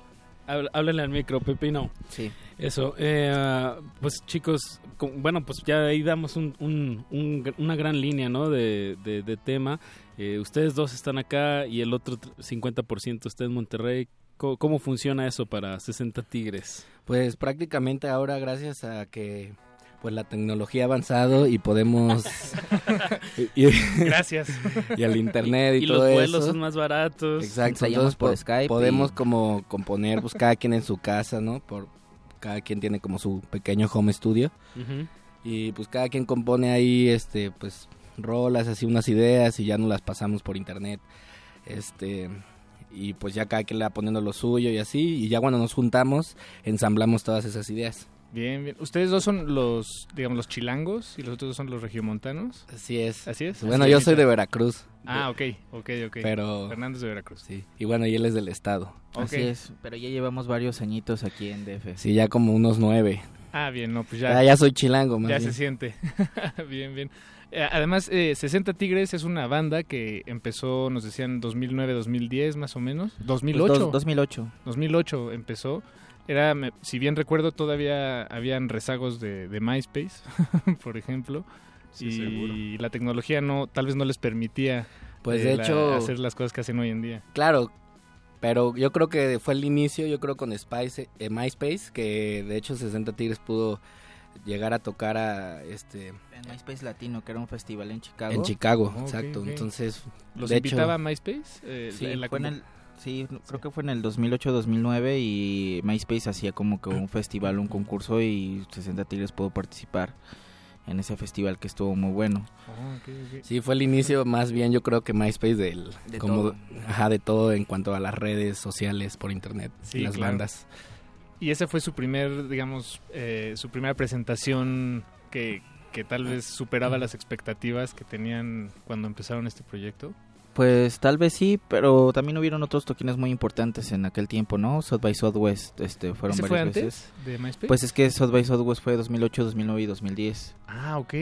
Hábl- Háblale al micro, Pepino. Sí. Eso, eh, pues chicos, con- bueno, pues ya ahí damos un- un- un una gran línea, ¿no? De, de- de tema. Eh, ustedes dos están acá y el otro tr- 50% está en Monterrey. ¿Cómo, cómo funciona eso para 60 Tigres? Pues prácticamente ahora gracias a que pues la tecnología ha avanzado y podemos y- y- Gracias. y al internet y, Y todo los vuelos eso. son más baratos. Exacto, entonces por po- Skype podemos y- como componer pues cada quien en su casa, ¿no? Por cada quien tiene como su pequeño home studio. Y pues cada quien compone ahí este pues rolas, así unas ideas y ya nos las pasamos por internet. Este y pues ya cada quien le va poniendo lo suyo y así y ya cuando nos juntamos ensamblamos todas esas ideas. Bien, bien. Ustedes dos son los, digamos, los chilangos y los otros dos son los regiomontanos. Así es. Así es. Bueno, Así yo es. soy de Veracruz. Ah, ok, ok, ok. Pero Fernando es de Veracruz. Sí. Y bueno, y él es del estado. Así es, pero ya llevamos varios añitos aquí en DF. Sí, ya como unos nueve. Ah, bien, no, pues ya. Ya, ya soy chilango, más Ya bien. se siente. bien, bien. Eh, además, eh, 60 Tigres es una banda que empezó, nos decían, 2009-2010 más o menos. 2008. Pues dos- 2008. 2008 empezó. Era, me- si bien recuerdo, todavía habían rezagos de, de MySpace, por ejemplo. Sí, y seguro. la tecnología no, tal vez no les permitía Pues, eh, de la- hecho- hacer las cosas que hacen hoy en día. Claro, pero yo creo que fue el inicio, yo creo con Spice, eh, MySpace, que de hecho 60 Tigres pudo llegar a tocar a este En MySpace Latino, que era un festival en Chicago. en Chicago, Oh, exacto. ok. Entonces, ¿Los de invitaba hecho, MySpace? Eh, Sí, en la fue en el, sí, creo que fue en el 2008-2009 y MySpace hacía como que un festival, un concurso y 60 Tigres pudo participar en ese festival que estuvo muy bueno. Ah. Sí, fue el inicio más bien yo creo que MySpace del De como todo. ajá, de todo en cuanto a las redes sociales por internet, Sí, las claro. bandas. Y ese fue su primer, digamos, eh, su primera presentación que, que tal vez superaba las expectativas que tenían cuando empezaron este proyecto. Pues tal vez sí, pero también hubieron otros toquines muy importantes en aquel tiempo, ¿no? South by Southwest, este, fueron ¿Ese varias fue antes veces. de MySpace? Pues es que South by Southwest fue 2008, 2009 y 2010. Ah, ok.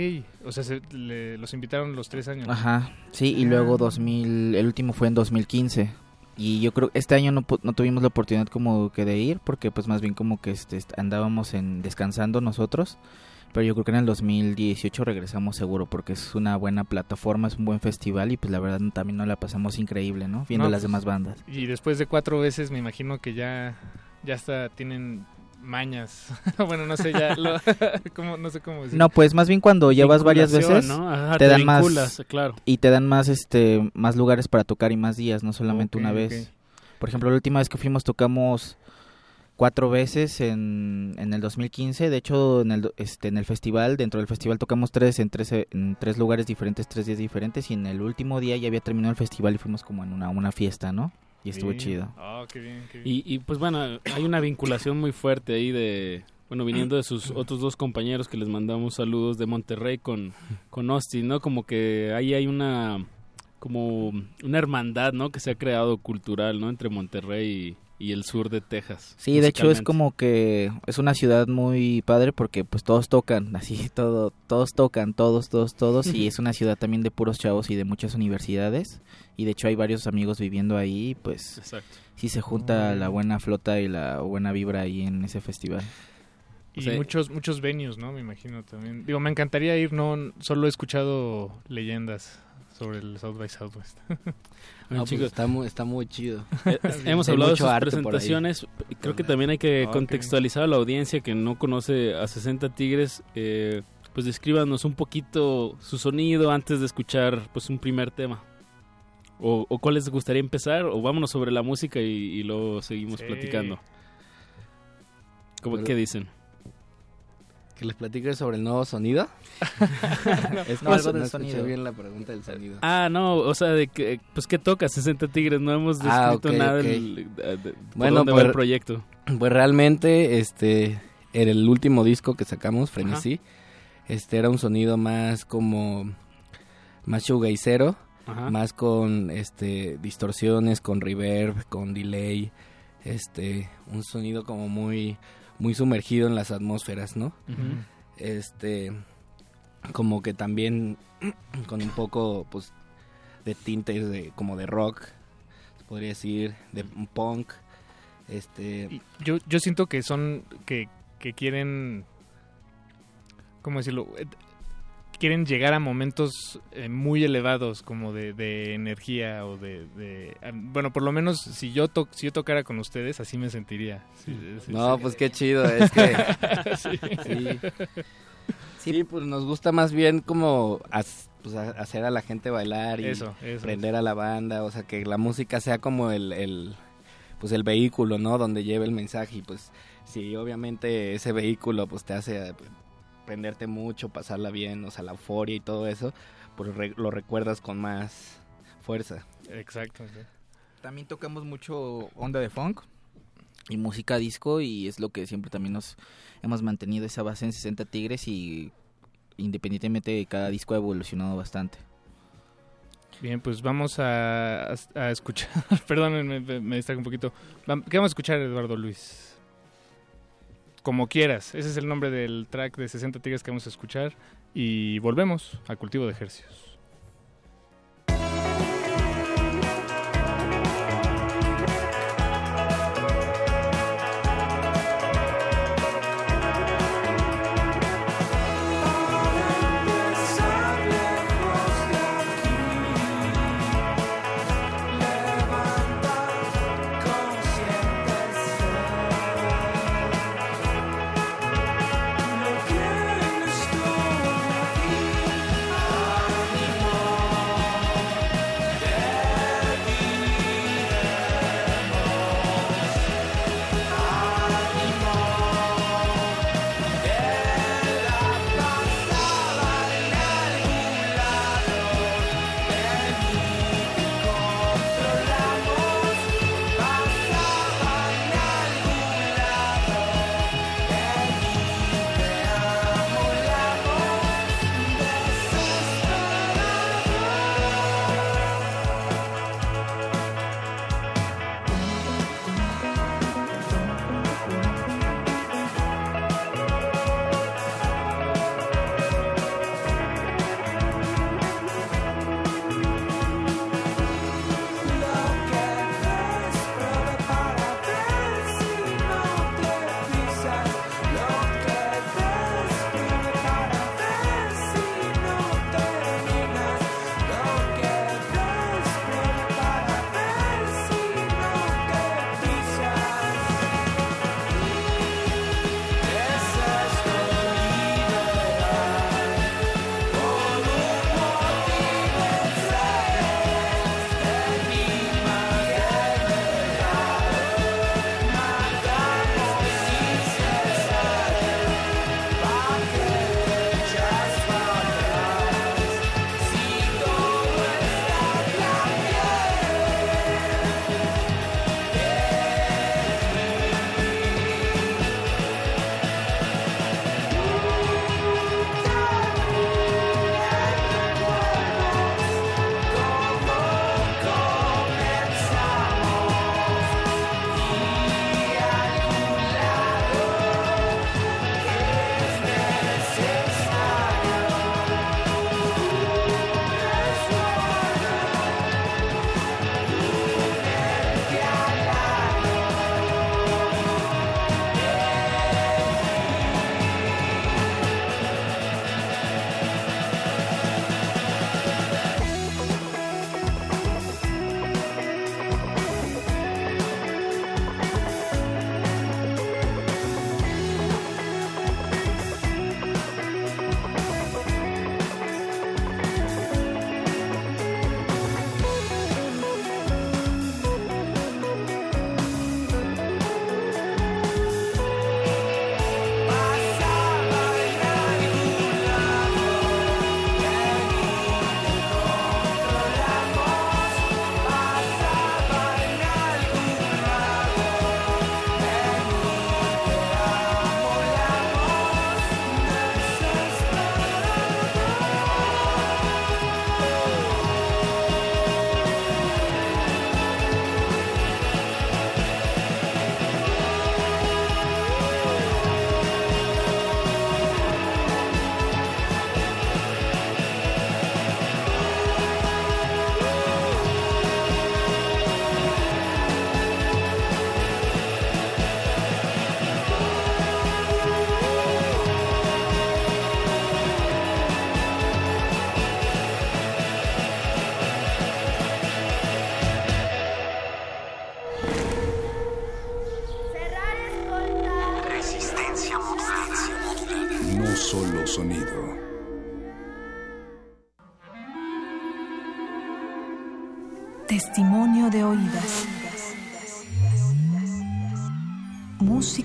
O sea, se- le- los invitaron los tres años. Ajá, sí, y Ah. luego 2000, el último fue en 2015. Y yo creo este año no, no tuvimos la oportunidad como que de ir, porque pues más bien como que este, est- andábamos en descansando nosotros. Pero yo creo que en el 2018 regresamos seguro, porque es una buena plataforma, es un buen festival y pues la verdad también nos la pasamos increíble, ¿no? Viendo No, las pues, demás bandas. Y después de cuatro veces me imagino que ya, ya hasta tienen mañas. bueno, no sé, ya lo, ¿cómo- no sé cómo decir. No, pues más bien cuando ya vas varias veces, ¿no? Ajá, te te dan más claro. y te dan más este más lugares para tocar y más días, no solamente una vez. Por ejemplo, la última vez que fuimos tocamos cuatro veces en, en el 2015. De hecho, en el este en el festival, dentro del festival tocamos tres en tres en tres lugares diferentes, tres días diferentes y en el último día ya había terminado el festival y fuimos como en una una fiesta, ¿no? Y estuvo chido. Ah, qué bien, qué bien. Y, y, pues bueno, hay una vinculación muy fuerte ahí de, bueno, viniendo de sus otros dos compañeros que les mandamos saludos de Monterrey con, con Austin, ¿no? Como que ahí hay una, como una hermandad, ¿no? Que se ha creado cultural, ¿no? Entre Monterrey y, el sur de Texas. Sí, de hecho es como que es una ciudad muy padre porque pues todos tocan, así todo, todos tocan, todos, todos, todos y es una ciudad también de puros chavos y de muchas universidades y de hecho hay varios amigos viviendo ahí, pues Exacto. sí se junta la buena flota y la buena vibra ahí en ese festival. Y O sea, muchos muchos venues, ¿no? Me imagino también. Digo, me encantaría ir, no solo he escuchado leyendas sobre el South by Southwest. Bueno, No, pues chicos, está muy, está muy chido. Eh, Hemos hablado de sus presentaciones. Creo que también hay que contextualizar a la audiencia que no conoce a 60 Tigres. Eh, pues descríbanos un poquito su sonido antes de escuchar pues un primer tema. O, o cuál les gustaría empezar, o vámonos sobre la música y, y luego seguimos Sí. platicando. ¿Cómo, ¿Qué dicen? ¿Que les platique sobre el nuevo sonido? es que No, algo no del sonido. bien la pregunta del sonido. Ah, no, o sea, de que, pues ¿qué toca 60 Tigres? No hemos descrito Ah, ok, nada ok. del- de- de- por Bueno, dónde va pues- el proyecto. Pues realmente, este, en el último disco que sacamos, Frenesí, este era un sonido más como, más shoegazero, Ajá. más con, este, distorsiones, con reverb, con delay, este, un sonido como muy, muy sumergido en las atmósferas, ¿no? Este, como que también con un poco, pues, de tintes de, como de rock, podría decir, de punk, este... Yo, yo siento que son, que, que quieren, ¿cómo decirlo? Quieren llegar a momentos eh, muy elevados como de, de energía o de, de- ah, Bueno, por lo menos si yo, to- si yo tocara con ustedes, así me sentiría. Sí, sí, No, sí. pues qué chido, es que... Sí. sí. Sí, pues nos gusta más bien como as- pues, a- hacer a la gente bailar y Eso, eso. prender a la banda, o sea, que la música sea como el, el, pues el vehículo, ¿no? Donde lleve el mensaje y pues si obviamente ese vehículo pues te hace eh, prenderte mucho, pasarla bien, o sea, la euforia y todo eso, pues re- lo recuerdas con más fuerza. Exacto. sí. También tocamos mucho onda de funk y música disco y es lo que siempre también nos hemos mantenido esa base en 60 Tigres y independientemente cada disco ha evolucionado bastante. Bien, pues vamos a, a- a escuchar. Perdón, me, me, distraje un poquito. ¿Qué vamos a escuchar, Eduardo Luis? Como quieras. Ese es el nombre del track de 60 Tigres que vamos a escuchar. Y volvemos a Cultivo de Ejercios.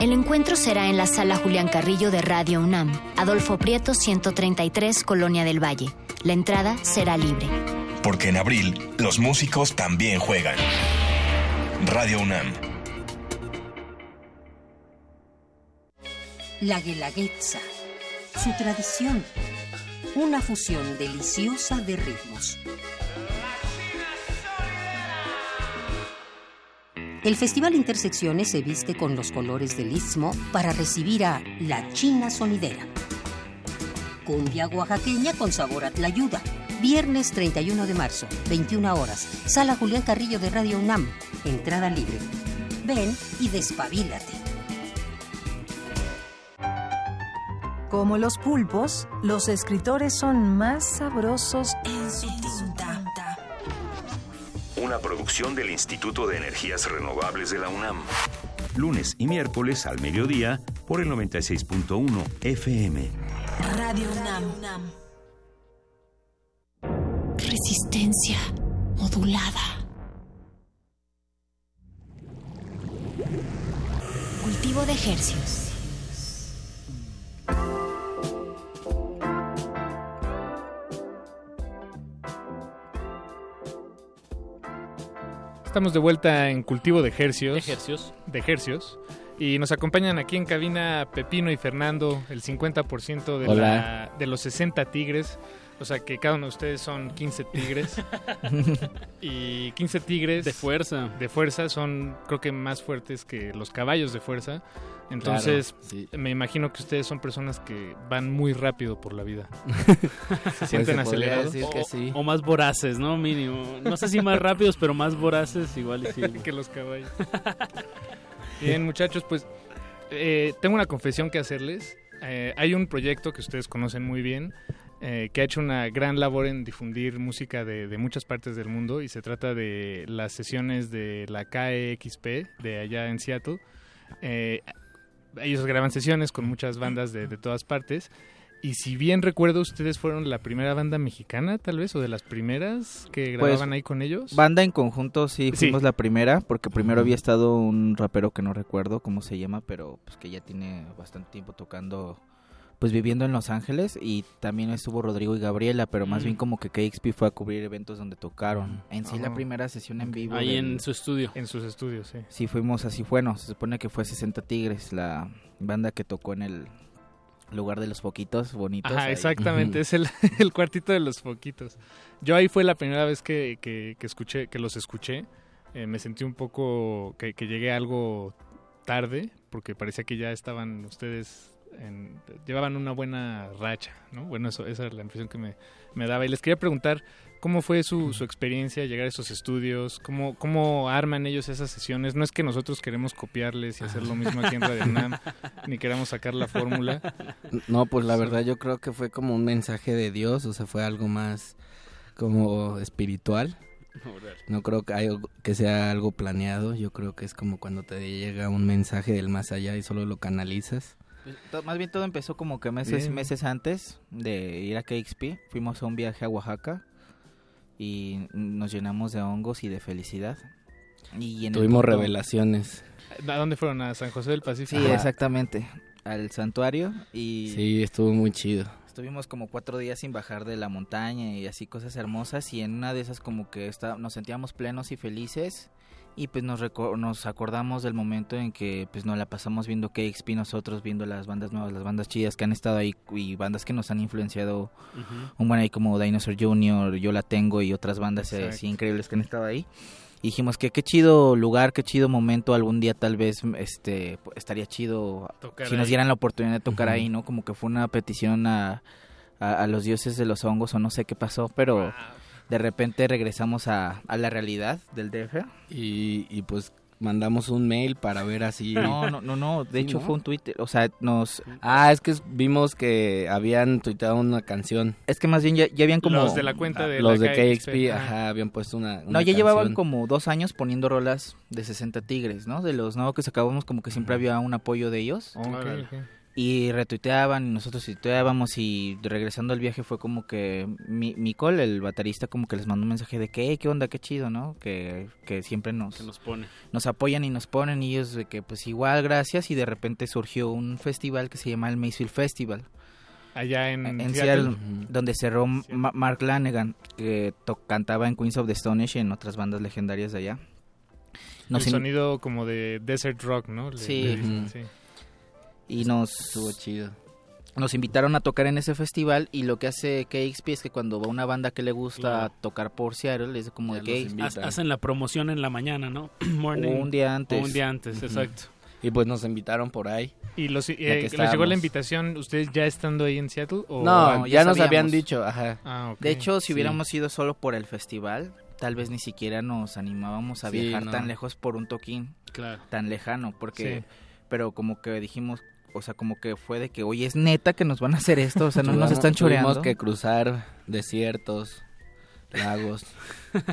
El encuentro será en la sala Julián Carrillo de Radio UNAM, Adolfo Prieto 133, Colonia del Valle. La entrada será libre. Porque en abril los músicos también juegan. Radio UNAM. La Guelaguetza. Su tradición. Una fusión deliciosa de ritmos. El Festival Intersecciones se viste con los colores del Istmo para recibir a La China Sonidera. Cumbia oaxaqueña con sabor a tlayuda. Viernes 31 de marzo, 21 horas. Sala Julián Carrillo de Radio UNAM. Entrada libre. Ven y despabilate. Como los pulpos, los escritores son más sabrosos en su tinta. Una producción del Instituto de Energías Renovables de la UNAM. Lunes y miércoles al mediodía por el 96.1 FM. Radio UNAM. Resistencia modulada. Cultivo de ejercios. Estamos de vuelta en cultivo de ejercios. Ejercios. De ejercios. Y nos acompañan aquí en cabina Pepino y Fernando, el 50% de, la- de los 60 tigres. O sea que cada uno de ustedes son 15 tigres. y 15 tigres. De fuerza. De fuerza son, creo que más fuertes que los caballos de fuerza. Entonces, Claro, sí. me imagino que ustedes son personas que van muy rápido por la vida. se Pues sienten se acelerados. decir que O- sí. O más voraces, ¿no? Mínimo. No sé si más rápidos, pero más voraces igual y sí. que los caballos. Bien, muchachos, pues eh, tengo una confesión que hacerles. Eh, hay un proyecto que ustedes conocen muy bien, eh, que ha hecho una gran labor en difundir música de, de muchas partes del mundo y se trata de las sesiones de la KEXP de allá en Seattle. Eh, ellos graban sesiones con muchas bandas de, de todas partes. Y si bien recuerdo, ustedes fueron la primera banda mexicana, tal vez, o de las primeras que Pues, grababan ahí con ellos. Banda en conjunto, sí, Sí. fuimos la primera, porque primero había estado un rapero que no recuerdo cómo se llama, pero pues que ya tiene bastante tiempo tocando, pues viviendo en Los Ángeles, y también estuvo Rodrigo y Gabriela, pero más Mm. bien como que KXP fue a cubrir eventos donde tocaron. En sí, la Ah. primera sesión en vivo. Ahí del- en su estudio. En sus estudios, sí. Sí, fuimos así, bueno, se supone que fue 60 Tigres, la banda que tocó en el lugar de los foquitos bonitos. Ajá, ahí. exactamente, es el, el cuartito de los foquitos. Yo ahí fue la primera vez que, que, que escuché, que los escuché. Eh, me sentí un poco que, que llegué algo tarde, porque parecía que ya estaban ustedes, en- llevaban una buena racha, ¿no? Bueno, eso, esa era la impresión que me, me daba. Y les quería preguntar, ¿cómo fue su, su experiencia llegar a esos estudios? ¿Cómo, ¿Cómo arman ellos esas sesiones? No es que nosotros queremos copiarles y hacer lo mismo aquí en Radio UNAM, ni queramos sacar la fórmula. No, pues la verdad yo creo que fue como un mensaje de Dios, o sea, fue algo más como espiritual. No creo que, hay- que sea algo planeado, yo creo que es como cuando te llega un mensaje del más allá y solo lo canalizas. Pues, Más bien todo empezó como que meses, Bien. meses antes de ir a KXP. Fuimos a un viaje a Oaxaca y nos llenamos de hongos y de felicidad. Y en el Tuvimos punto- revelaciones. ¿A dónde fueron? ¿A San José del Sí, Pacífico? exactamente. Al santuario y... Sí, estuvo muy chido. Estuvimos como cuatro días sin bajar de la montaña y así cosas hermosas y en una de esas como que está, nos sentíamos plenos y felices y pues nos, nos acordamos del momento en que pues nos la pasamos viendo KXP nosotros, viendo las bandas nuevas, las bandas chidas que han estado ahí y bandas que nos han influenciado Ujú. un buen ahí como Dinosaur Jr., Yo La Tengo y otras bandas eh, así increíbles que han estado ahí. Y dijimos que qué chido lugar, qué chido momento, algún día tal vez este estaría chido Tocar si nos ahí. dieran la oportunidad de tocar Ujú. ahí, ¿no? Como que fue una petición a, a, a los dioses de los hongos o no sé qué pasó, pero de repente regresamos a, a la realidad del DF. Y, y pues mandamos un mail para ver así. No, no, no, no, de Sí, hecho ¿no? fue un Twitter, o sea, nos... Ah, es que vimos que habían tuiteado una canción. Es que más bien ya, ya habían como... Los de la cuenta de Los la de KXP, KXP, ajá. habían puesto una. No, ya llevaban como dos años poniendo rolas de 60 Tigres, ¿no? De los nuevos que sacábamos, como que siempre había un apoyo de ellos. Ok, Órale. Y retuiteaban y nosotros tuiteábamos y regresando al viaje fue como que mi, Micol, el baterista, como que les mandó un mensaje de que, "Hey, qué onda, qué chido, ¿no? Que, que siempre nos, Que nos pone. nos apoyan y nos ponen y ellos de que pues igual gracias y de repente surgió un festival que se llama el Macefield Festival Allá en, en Seattle. Donde cerró Ma- Mark Lanegan, que to- cantaba en Queens of the Stone Age y en otras bandas legendarias de allá. Nos el sonido como de desert rock, ¿no? Le- Sí. le dicen, Ujú. sí. Y nos, Estuvo chido. nos invitaron a tocar en ese festival y lo que hace KXP es que cuando va una banda que le gusta tocar por Seattle, es como Ya de. Ha- Hacen la promoción en la mañana, ¿no? Morning. un día antes. O un día antes, exacto. Y pues nos invitaron por ahí. ¿Y los, eh, les llegó la invitación ustedes ya estando ahí en Seattle? O... no, ya ya, nos habían dicho, ajá. Ah, ok. De hecho, si sí. hubiéramos ido solo por el festival, tal vez ni siquiera nos animábamos a Sí, viajar no. tan lejos por un toquín Claro. tan lejano, porque Sí. pero como que dijimos, o sea, como que fue de que, oye, es neta que nos van a hacer esto, o sea, no nos están choreando. Tuvimos que cruzar desiertos, lagos,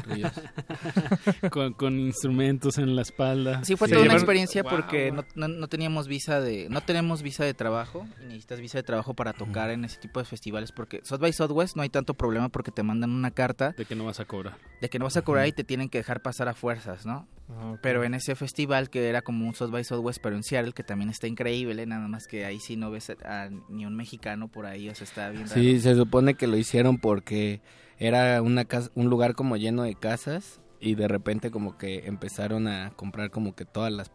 ríos. con, con instrumentos en la espalda. Sí, fue Sí. toda una experiencia Wow, porque no, no, no teníamos visa de, no tenemos visa de trabajo, necesitas visa de trabajo para tocar en ese tipo de festivales porque South by Southwest no hay tanto problema porque te mandan una carta De que no vas a cobrar. de que no vas a cobrar y te tienen que dejar pasar a fuerzas, ¿no? Ah. Pero en ese festival que era como un South by Southwest, pero en Seattle, que también está increíble, nada más que ahí sí no ves a, a ni un mexicano por ahí, o sea, está bien raro. Sí, se supone que lo hicieron porque era una casa, un lugar como lleno de casas y de repente como que empezaron a comprar como que todas las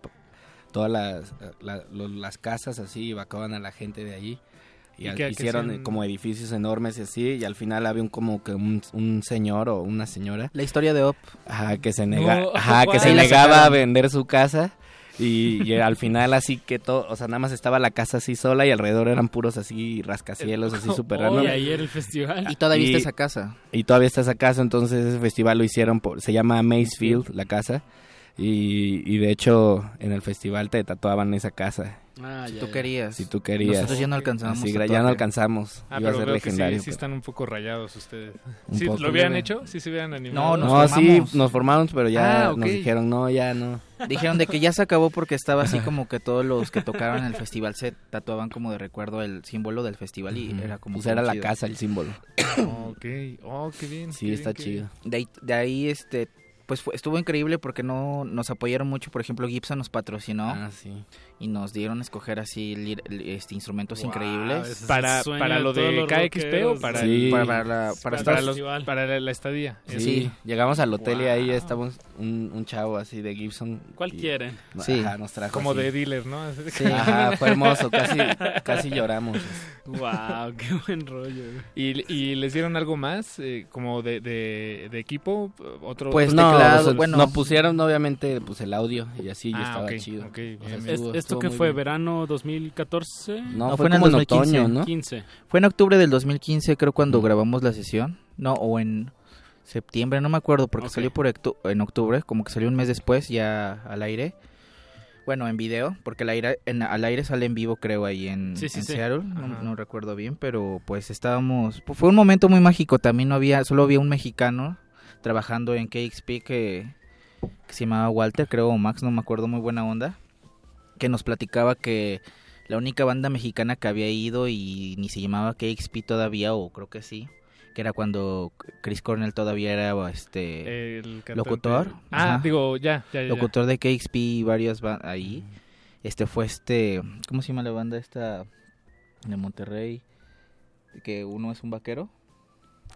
todas las, la- lo- las casas así y evacuaban a la gente de allí y, ¿Y al- qué- qué hicieron hacían? como edificios enormes y así y al final había un como que un, un señor o una señora La historia de Op. ajá, que se nega, No, ajá, que se negaba a vender su casa y, y al final así que todo, o sea, nada más estaba la casa así sola y alrededor eran puros así rascacielos así súper Y random. ahí era el festival. Y todavía Y- está esa casa. Y todavía está esa casa, entonces ese festival lo hicieron por, se llama Macefield, la casa. Y, y de hecho en el festival te tatuaban esa casa, Ah, Si ya, tú ya. querías. si tú querías. Nosotros ya no alcanzábamos. Así, a ya no alcanzamos, Ah, iba a pero ser veo que sí, legendario. sí están un poco rayados ustedes. Un ¿Sí, poco, ¿Lo hubieran hecho? ¿Sí se hubieran animado? nos No, sí, formamos. nos formamos, pero ya Ah, ok. nos dijeron, no, ya no. Dijeron de que ya se acabó porque estaba así como que todos los que tocaron en el festival se tatuaban como de recuerdo el símbolo del festival y era como Pues era la chido. casa el símbolo. Oh, ok, oh, qué bien. Sí, qué está bien, qué chido. De ahí, de ahí, este pues fue- estuvo increíble porque no nos apoyaron mucho, por ejemplo, Gibson nos patrocinó Ah, sí. Y nos dieron a escoger así este instrumentos Wow, increíbles Para, el sueño para lo de KXP o para, Sí. para, para la- para estar- los- para la, la estadía. Sí, Sí. llegamos al hotel y ahí Wow. estábamos un, un chavo así de Gibson. ¿Cuál y- quieren? Sí. Ajá, nos trajo Como así. de dealer, ¿no? Sí. Ajá, fue hermoso, casi, casi lloramos. Wow, qué buen rollo. ¿Y, y les dieron algo más? eh, como de, de, de equipo? ¿Otro? Pues no, teclado, bueno. nos pusieron obviamente pues el audio y así ya Ah, estaba ok, chido. ok, O sea. Es- ¿Esto muy fue? bien. ¿Verano 2014? No, No, fue, fue en el como en 2015. otoño, ¿no? 15. Fue en octubre del 2015, creo, cuando Mm. grabamos la sesión. No, o en septiembre, no me acuerdo, porque salió por en octubre, como que salió un mes después ya al aire. Bueno, en video, porque el aire, en- al aire sale en vivo, creo, ahí en, Sí, sí, en sí. Seattle. No, recuerdo bien, pero pues estábamos. pues, fue un momento muy mágico. También no había, solo había un mexicano trabajando en KXP que, que se llamaba Walter, creo, o Max, no me acuerdo, muy buena onda. Que nos platicaba que la única banda mexicana que había ido y ni se llamaba KXP todavía, o creo que sí, que era cuando Chris Cornell todavía era este El locutor. Ah, Ajá. digo, ya, ya, ya. locutor de KXP y varias ba- ahí. Este fue este, ¿cómo se llama la banda esta de Monterrey? que uno es un vaquero.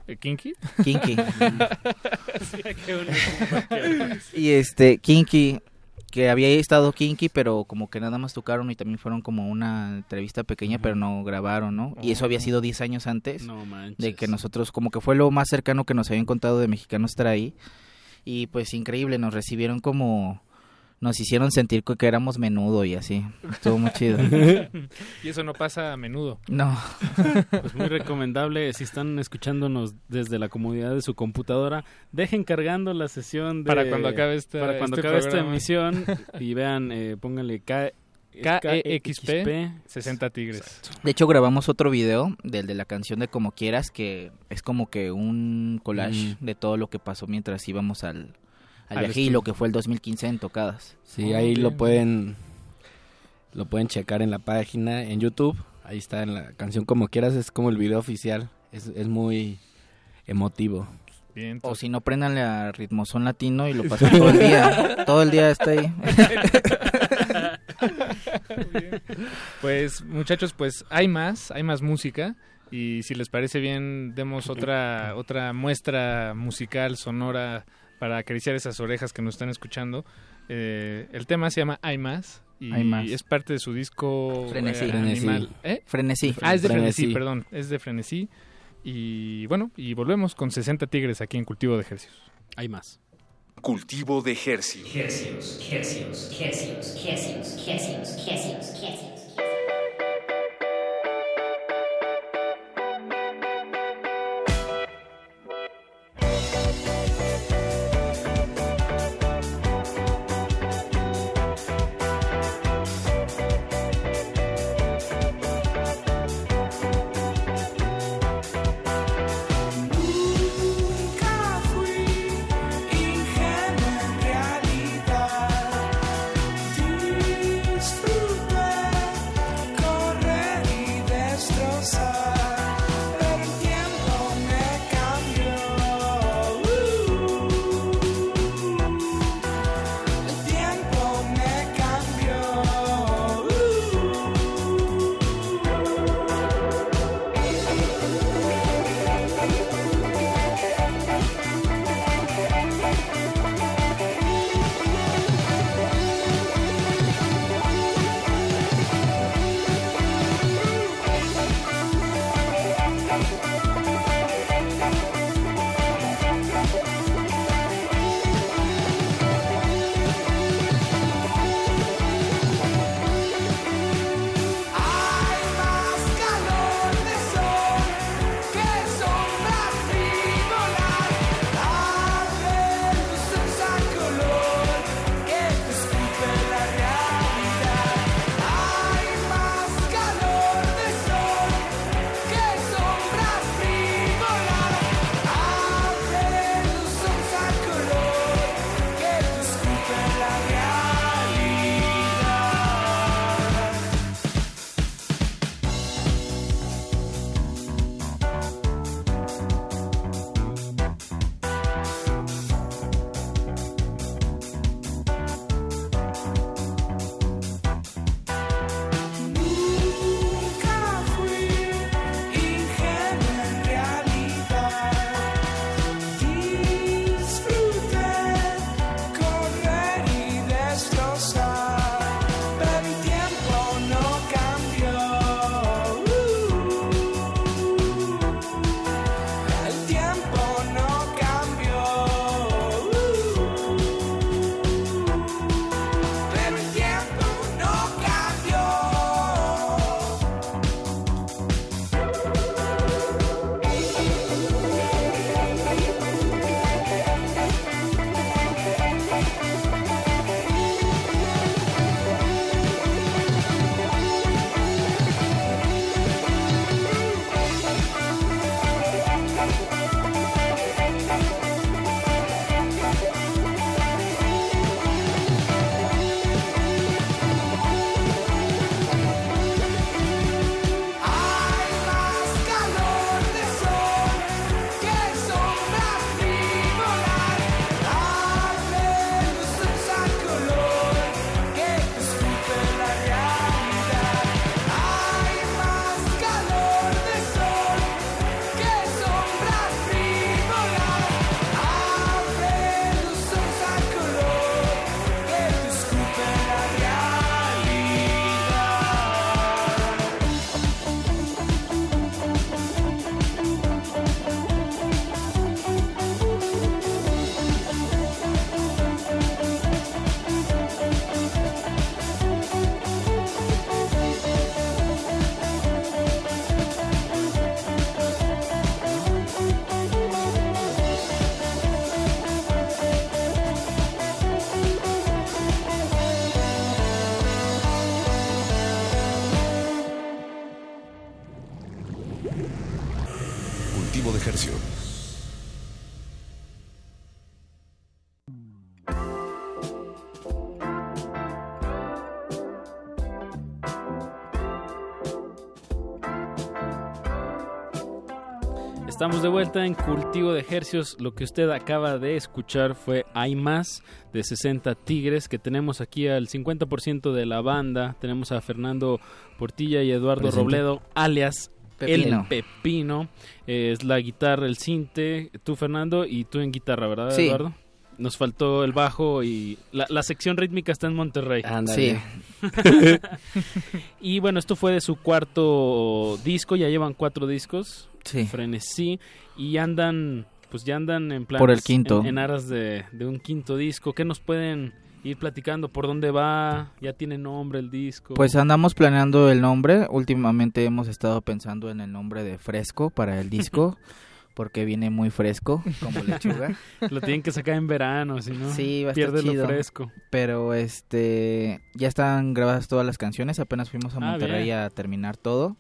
¿Eh, ¿Kinky? Kinky. Sí, que uno es un vaquero. y este, Kinky, que había estado Kinky, pero como que nada más tocaron y también fueron como una entrevista pequeña, pero no grabaron, ¿no? Y eso había sido 10 años antes No de que nosotros, como que fue lo más cercano que nos habían contado de mexicanos estar ahí. Y pues increíble, nos recibieron como... Nos hicieron sentir que éramos menudo y así. Estuvo muy chido. y eso no pasa a menudo. No. Pues muy recomendable, si están escuchándonos desde la comodidad de su computadora, dejen cargando la sesión de... Para cuando acabe esta- para cuando este acabe esta emisión y vean, eh, pónganle K... KEXP, 60 Tigres. De hecho, grabamos otro video del de la canción de Como Quieras, que es como que un collage de todo lo que pasó mientras íbamos al, al Al que fue el 2015 en tocadas. Sí, ahí lo pueden lo pueden checar en la página en YouTube. Ahí está en la canción como quieras, es como el video oficial. Es, es muy emotivo. Bien, O si no, prendanle a Ritmozón Latino y lo pasan todo el día. todo el día está ahí. Pues muchachos, pues hay más, hay más música y si les parece bien demos otra otra muestra musical sonora para acariciar esas orejas que nos están escuchando. Eh, el tema se llama Hay más y Hay más. es parte de su disco Frenesí. eh, Frenesí. Animal. ¿Eh? Frenesí. Ah, es de Frenesí, Frenesí. perdón, es de Frenesí. Y bueno, y volvemos con 60 tigres aquí en Cultivo de Ejercicios. Hay más. Cultivo de ejercicios. Hercios, hercios, hercios, hercios, hercios, hercios, Estamos de vuelta en Cultivo de Ejercios. Lo que usted acaba de escuchar fue Hay Más de 60 Tigres, que tenemos aquí al 50% de la banda. Tenemos a Fernando Portilla y Eduardo Presente. Robledo, alias Pepino. El Pepino. Eh, es la guitarra, el cinte. Tú, Fernando, y tú en guitarra, ¿verdad, Sí. Eduardo? Nos faltó el bajo y la, la sección rítmica está en Monterrey. Sí. y bueno, esto fue de su cuarto disco, ya llevan cuatro discos. Sí. Frenesí. Y andan, pues ya andan en plan. Por el quinto. En, en aras de, de un quinto disco. ¿Qué nos pueden ir platicando? ¿Por dónde va? ¿Ya tiene nombre el disco? Pues andamos planeando el nombre. Últimamente hemos estado pensando en el nombre de Fresco para el disco. porque viene muy fresco, como lechuga. Lo tienen que sacar en verano, si no Sí, va a estar pierde lo chido. fresco. Pero este ya están grabadas todas las canciones, apenas fuimos a Ah, Monterrey a terminar todo.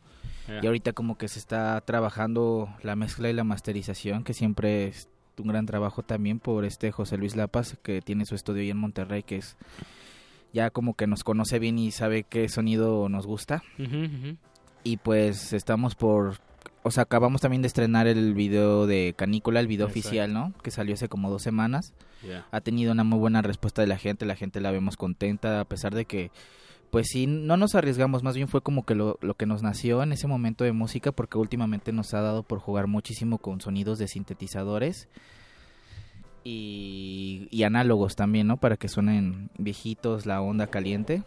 Y ahorita como que se está trabajando la mezcla y la masterización, que siempre es un gran trabajo también por este José Luis Lapas, que tiene su estudio ahí en Monterrey, que es ya como que nos conoce bien y sabe qué sonido nos gusta. Y pues estamos por... O sea, acabamos también de estrenar el video de Canícula, el video Exacto. oficial, ¿no? Que salió hace como dos semanas. Ha tenido una muy buena respuesta de la gente, la gente la vemos contenta, a pesar de que, pues sí, no nos arriesgamos, más bien fue como que lo, lo que nos nació en ese momento de música, porque últimamente nos ha dado por jugar muchísimo con sonidos de sintetizadores y, y análogos también, ¿no? Para que suenen viejitos, la onda caliente.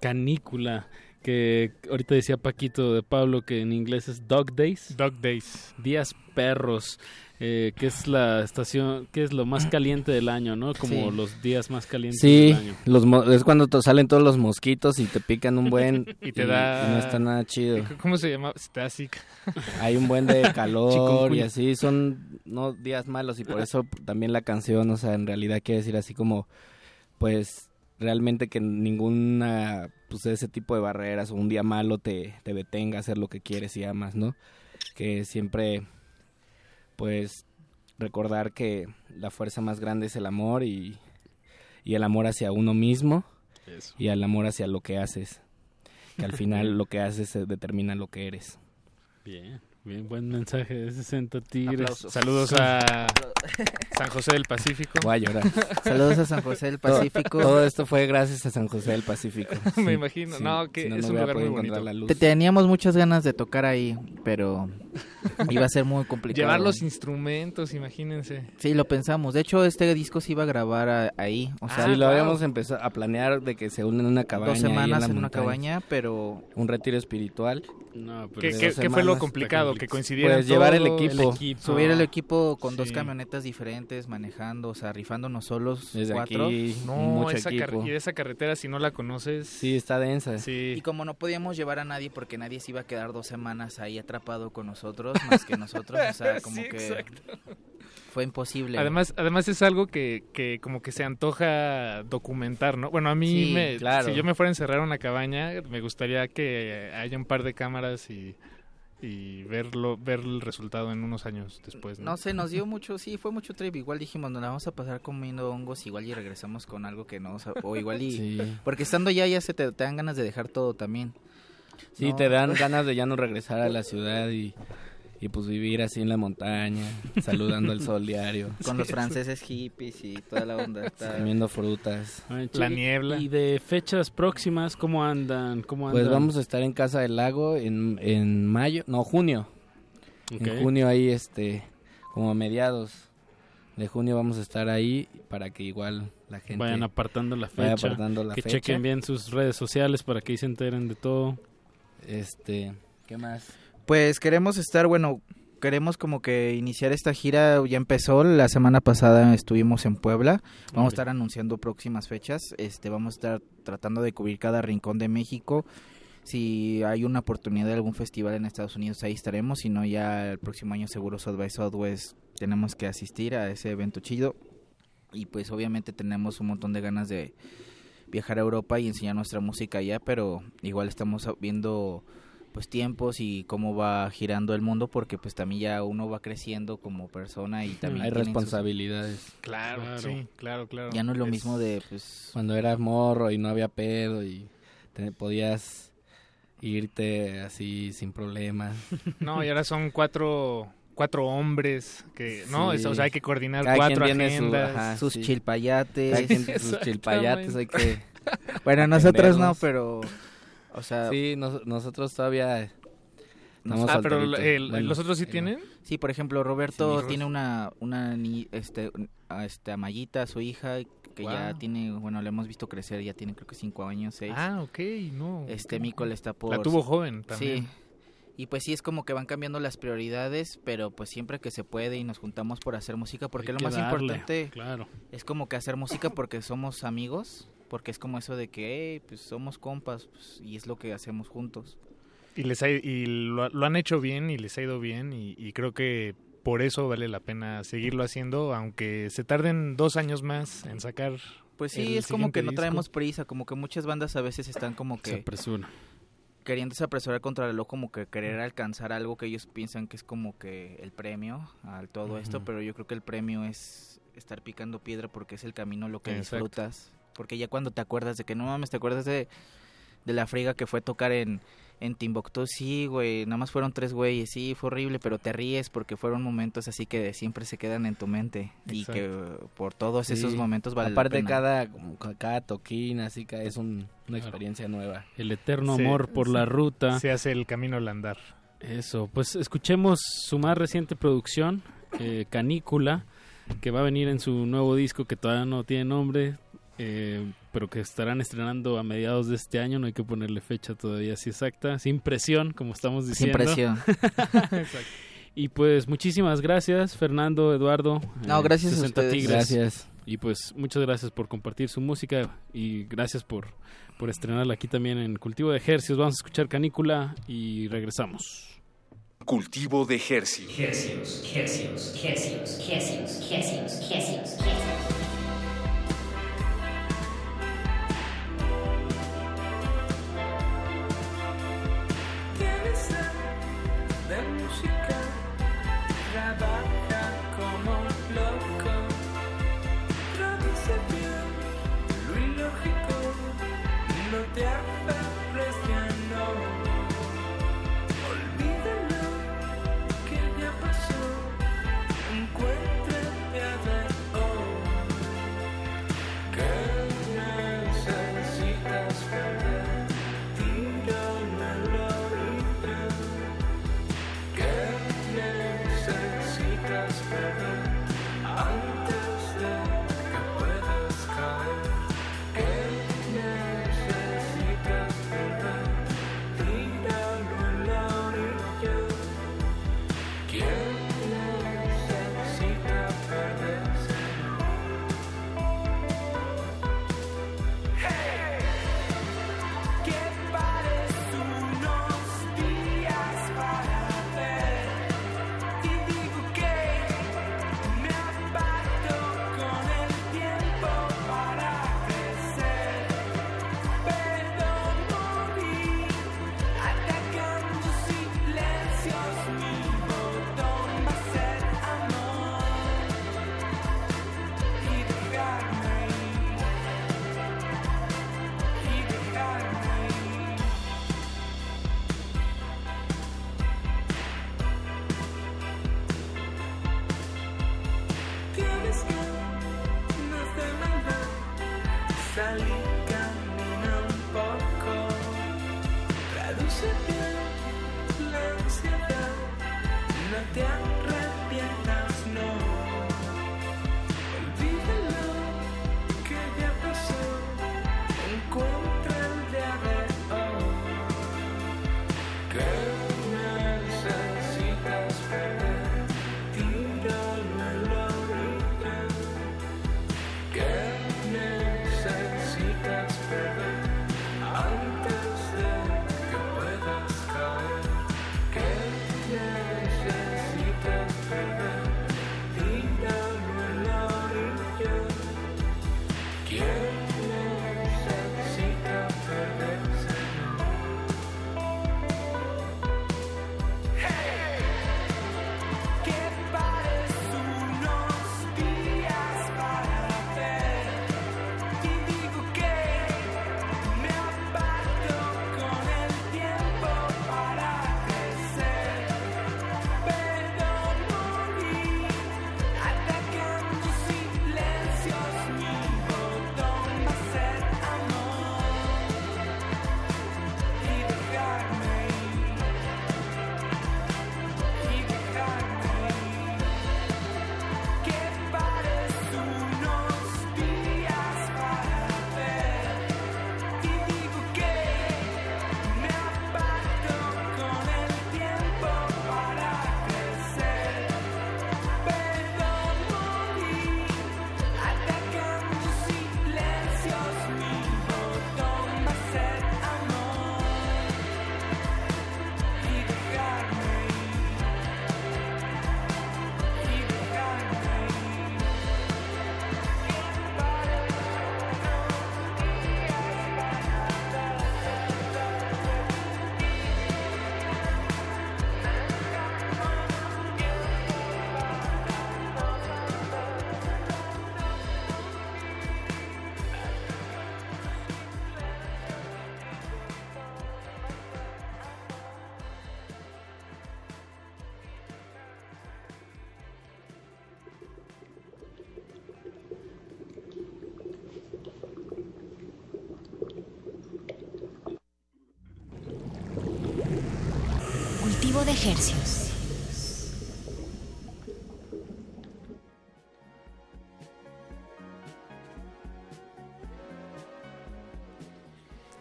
Canícula, que ahorita decía Paquito de Pablo que en inglés es Dog Days. Dog Days. Días perros, eh, que es la estación, que es lo más caliente del año, ¿no? Como Sí. los días más calientes Sí, del año. los mo- es cuando te salen todos los mosquitos y te pican un buen Y te da- no está nada chido. ¿Cómo se llama? Stasic. Hay un buen de calor y así son no días malos y por eso también la canción, o sea, en realidad quiere decir así como pues realmente que ninguna pues ese tipo de barreras o un día malo te, te detenga a hacer lo que quieres y amas, ¿no? Que siempre pues recordar que la fuerza más grande es el amor y, y el amor hacia uno mismo Eso. y el amor hacia lo que haces. Que al final lo que haces eh, determina lo que eres. Bien, bien, buen mensaje de 60 tigres. Aplausos. Saludos a San José del Pacífico. Voy a llorar. Saludos a San José del Pacífico. Todo, esto fue gracias a San José del Pacífico. Me Sí, imagino. sí, No, que si es no un lugar muy bonito. la luz. Te- Teníamos muchas ganas de tocar ahí, pero iba a ser muy complicado. Llevar los instrumentos, imagínense. Sí, lo pensamos. De hecho, este disco se iba a grabar a- ahí. O sea, sí, lo habíamos empezado a planear de que se unen en una cabaña. dos semanas en, una cabaña, pero Un retiro espiritual. No, pero ¿Qué, qué- fue lo semanas. Complicado? Que coincidieran Pues llevar el equipo. subir el equipo con dos camionetas diferentes, manejando, o sea, rifándonos solos Desde cuatro. aquí, No, mucho esa equipo. y esa carretera, si no la conoces. Sí, está densa. Sí. Y como no podíamos llevar a nadie porque nadie se iba a quedar dos semanas ahí atrapado con nosotros, más que nosotros, o sea, como Sí, que exacto. fue imposible. Además, además es algo que, que como que se antoja documentar, ¿no? Bueno, a mí, Sí, me, claro. si yo me fuera a encerrar en una cabaña, me gustaría que haya un par de cámaras y, y verlo, ver el resultado en unos años después, ¿no? No sé, nos dio mucho, sí, fue mucho trip. Igual dijimos, nos la vamos a pasar comiendo hongos, igual y regresamos con algo que no, o, sea, o igual y... Sí. Porque estando ya, ya se te, te dan ganas de dejar todo también. Sí, No. te dan ganas de ya no regresar a la ciudad y, y pues vivir así en la montaña, saludando el sol diario. Con los franceses hippies y toda la onda. está- Comiendo frutas. Ay, La niebla. Y de fechas próximas, ¿cómo andan? ¿Cómo andan? Pues vamos a estar en Casa del Lago en, en mayo, no, junio. En junio ahí, este, como a mediados de junio vamos a estar ahí para que igual la gente Vayan apartando la fecha. apartando la que fecha. chequen bien sus redes sociales para que ahí se enteren de todo. Este, ¿qué más? Pues queremos estar, bueno, queremos como que iniciar esta gira, ya empezó, la semana pasada estuvimos en Puebla, vamos a estar anunciando próximas fechas, este vamos a estar tratando de cubrir cada rincón de México. Si hay una oportunidad de algún festival en Estados Unidos, ahí estaremos. Si no, ya el próximo año seguro South by Southwest tenemos que asistir a ese evento chido. Y pues obviamente tenemos un montón de ganas de viajar a Europa y enseñar nuestra música allá, pero igual estamos viendo pues tiempos y cómo va girando el mundo porque pues también ya uno va creciendo como persona y también hay sus- responsabilidades. Claro, sí, claro, claro. Ya no es lo mismo de pues Cuando eras morro y no había pedo y te podías irte así sin problemas. No, y ahora son cuatro, cuatro hombres que, ¿no? Sí. Es- o sea, hay que coordinar Cada cuatro quien tiene su- agendas. ajá, sus sí. chilpayates. Cada quien sus chilpayates hay que Bueno, nosotros no, pero o sea, Sí, nos- nosotros todavía estamos Ah, pero el- Bueno, ¿los otros sí el- tienen? Sí, por ejemplo, Roberto Sí. tiene una una ni- este este Mayita, su hija que ya tiene, bueno, la hemos visto crecer, ya tiene creo que cinco años, seis. Ah, ok, no. Este Mico le está por La tuvo joven también. Sí. Y pues sí es como que van cambiando las prioridades, pero pues siempre que se puede y nos juntamos por hacer música, porque Hay lo más darle, importante claro. es como que hacer música porque somos amigos, porque es como eso de que, hey, pues somos compas pues, y es lo que hacemos juntos. Y, les ha- y lo, lo han hecho bien y les ha ido bien y, y creo que por eso vale la pena seguirlo haciendo, aunque se tarden dos años más en sacar. Pues sí, el es como que no traemos prisa, como que muchas bandas a veces están como Se que apresura. queriéndose apresurar contra el reloj, como que querer alcanzar algo que ellos piensan que es como que el premio al todo esto, pero yo creo que el premio es estar picando piedra porque es el camino lo que Exacto. disfrutas. Porque ya cuando te acuerdas de que no mames, te acuerdas de, de la friga que fue tocar en, en Timbuktu, sí, güey, nada más fueron tres güeyes, sí, fue horrible, pero te ríes porque fueron momentos así que siempre se quedan en tu mente y que por todos esos momentos vale la Aparte pena. cada cada toquín así que es un- una experiencia nueva. El eterno amor por la ruta. Se hace el camino al andar. Eso, pues escuchemos su más reciente producción, eh, Canícula, que va a venir en su nuevo disco que todavía no tiene nombre, eh, pero que estarán estrenando a mediados de este año, no hay que ponerle fecha todavía así exacta, sin presión, como estamos Sin diciendo. presión. Exacto. Y pues muchísimas gracias, Fernando, Eduardo. No, gracias a 60 ustedes. Tigres. Gracias. Y pues muchas gracias por compartir su música y gracias por, por estrenarla aquí también en Cultivo de Ejercicios. Vamos a escuchar Canícula y regresamos. Cultivo de Hercios. Hercios, hercios, hercios, hercios, hercios, hercios, Hercios.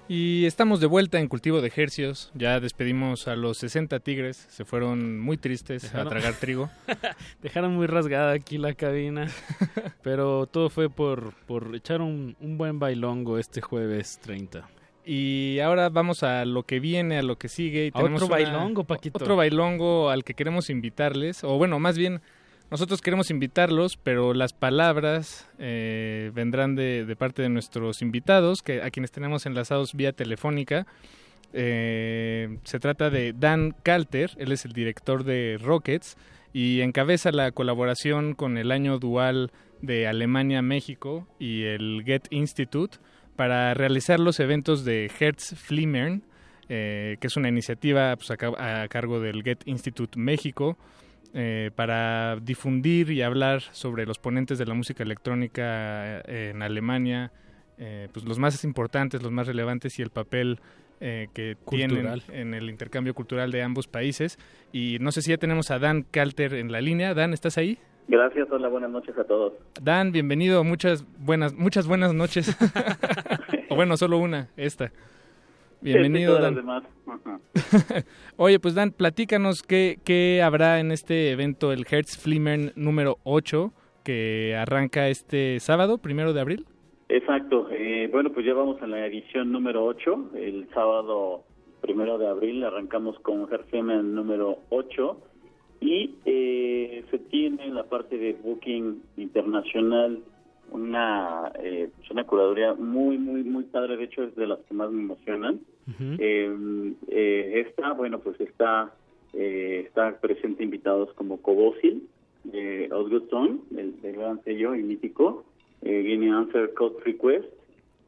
Y estamos de vuelta en Cultivo de Hercios. Ya despedimos a los 60 tigres. Se fueron muy tristes Dejaron- a tragar trigo. Dejaron muy rasgada aquí la cabina, pero todo fue por, por echar un, un buen bailongo este jueves 30. Y ahora vamos a lo que viene, a lo que sigue. Y tenemos otro una- bailongo, Paquito. Otro bailongo al que queremos invitarles. O bueno, más bien, nosotros queremos invitarlos, pero las palabras eh, vendrán de, de parte de nuestros invitados, que a quienes tenemos enlazados vía telefónica. Eh, se trata de Dan Kalter, él es el director de Rockets y encabeza la colaboración con el año dual de Alemania-México y el Get Institute para realizar los eventos de Hertz Flimmern, eh, que es una iniciativa pues, a, a cargo del Get Institute México, eh, para difundir y hablar sobre los ponentes de la música electrónica eh, en Alemania, eh, pues los más importantes, los más relevantes y el papel eh, que Cultural. tienen en el intercambio cultural de ambos países. Y no sé si ya tenemos a Dan Kalter en la línea. Dan, ¿estás ahí? Gracias, hola, buenas noches a todos. Dan, bienvenido. Muchas buenas, muchas buenas noches. o bueno, solo una, esta. Bienvenido, Dan. demás. Oye, pues Dan, platícanos qué, qué habrá en este evento, el Hertz Flimmern número 8, que arranca este sábado, primero de abril. Exacto, eh, bueno, pues ya vamos a la edición número 8, el sábado primero de abril arrancamos con Herfemen número 8 y eh, se tiene en la parte de Booking Internacional una, eh, pues una curaduría muy, muy, muy padre, de hecho es de las que más me emocionan. Eh, esta, bueno, pues está eh, está presente invitados como Cobosil, eh, Osgood Song, el, el gran sello y mítico, eh, viene Answer Code Request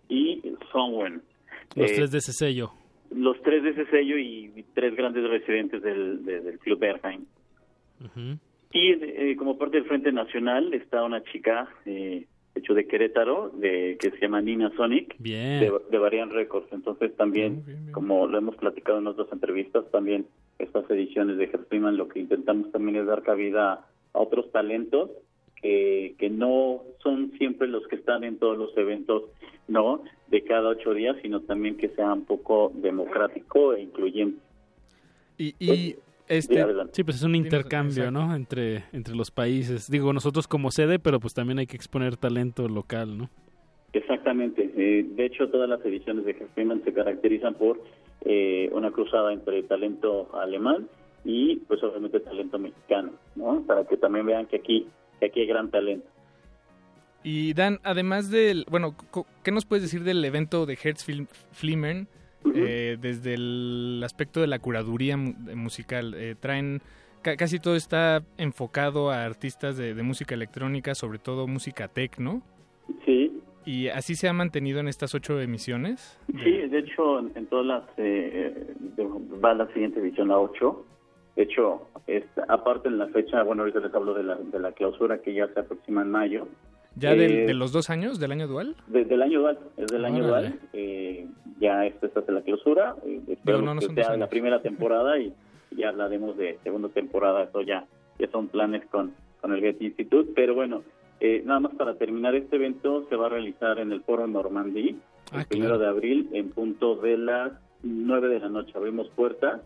y Someone. Los tres de ese sello. los tres de ese sello y, tres grandes residentes del, de- del Club Y eh, como parte del Frente Nacional está una chica, eh, de hecho de Querétaro, de, que se llama Nina Sonic, Bien. de, de Varian Records. Entonces también, como lo hemos platicado en otras entrevistas, también estas ediciones de Hertzliman lo que intentamos también es dar cabida a otros talentos que, que no son siempre los que están en todos los eventos, no, de cada ocho días, sino también que sea un poco democrático e incluyente. Y, y este... Sí, pues es un intercambio, ¿no? Entre, entre los países. Digo, nosotros como sede, pero pues también hay que exponer talento local, ¿no? Exactamente. Eh, de hecho, todas las ediciones de Hertzliman se caracterizan por eh, una cruzada entre talento alemán y, pues, obviamente, talento mexicano, ¿no? Para que también vean que aquí, que aquí hay gran talento. Y Dan, además del, bueno, co- ¿qué nos puedes decir del evento de Hertz Film- Flimmern eh, desde el aspecto de la curaduría musical? Eh, traen, ca- casi todo está enfocado a artistas de, de música electrónica, sobre todo música techno. Sí. Y así se ha mantenido en estas ocho emisiones. Sí, de hecho, en, en todas las... eh, de- va la siguiente edición, la 8. De hecho, esta- aparte en la fecha, bueno, ahorita les hablo de la, de la clausura que ya se aproxima en mayo. ¿Ya del- Eh, de los dos años, del año dual? Desde el año dual, es del año Órale. dual. Eh, ya esta es la clausura. Eh, esperamos no, no que sea la primera temporada y ya hablaremos de segunda temporada. Eso ya, ya son planes con, con el Get Institute. Pero bueno, eh, nada más para terminar, este evento se va a realizar en el Foro Normandí el Ah, primero de abril en punto de las 9 de la noche. Abrimos puertas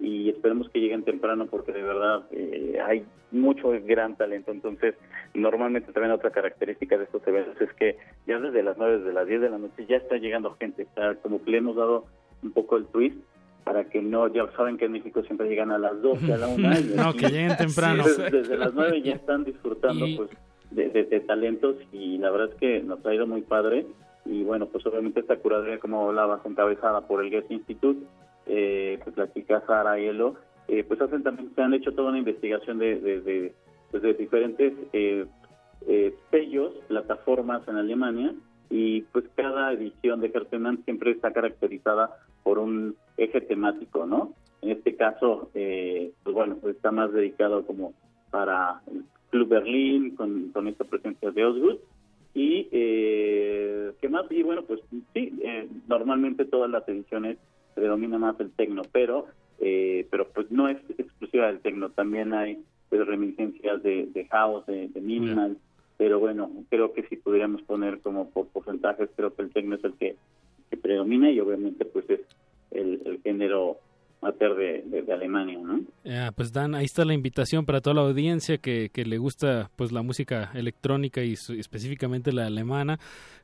y esperemos que lleguen temprano porque de verdad eh, hay mucho gran talento. Entonces, normalmente también otra característica de estos eventos es que ya desde las 9, desde las 10 de la noche ya está llegando gente. Como que le hemos dado un poco el twist para que no, ya saben que en México siempre llegan a las 12, a la 1. y No, que lleguen temprano. Desde, desde las 9 ya están disfrutando Y- pues de, de- de talentos y la verdad es que nos ha ido muy padre. Y bueno, pues obviamente esta curaduría, como hablabas, encabezada por el Guest Institute, eh, pues la chica Sara y Elo, eh, pues hacen también, se han hecho toda una investigación de, pues, de diferentes eh, eh, sellos, plataformas en Alemania, y pues cada edición de Hertemann siempre está caracterizada por un eje temático, ¿no? En este caso, eh, pues bueno, pues está más dedicado como para el Club Berlín, con, con esta presencia de Osgood, y eh, ¿qué más? Y bueno, pues sí, eh, normalmente todas las ediciones predomina más el tecno, pero eh, pero pues no es exclusiva del techno, también hay pues, reminiscencias de, de house, de, de minimal, pero bueno, creo que si pudiéramos poner como por porcentajes, creo que el techno es el que, que predomina y obviamente pues es el, el género mater de, de, de Alemania, ¿no? Pues Dan, ahí está la invitación para toda la audiencia que, que le gusta pues la música electrónica y su- específicamente la alemana,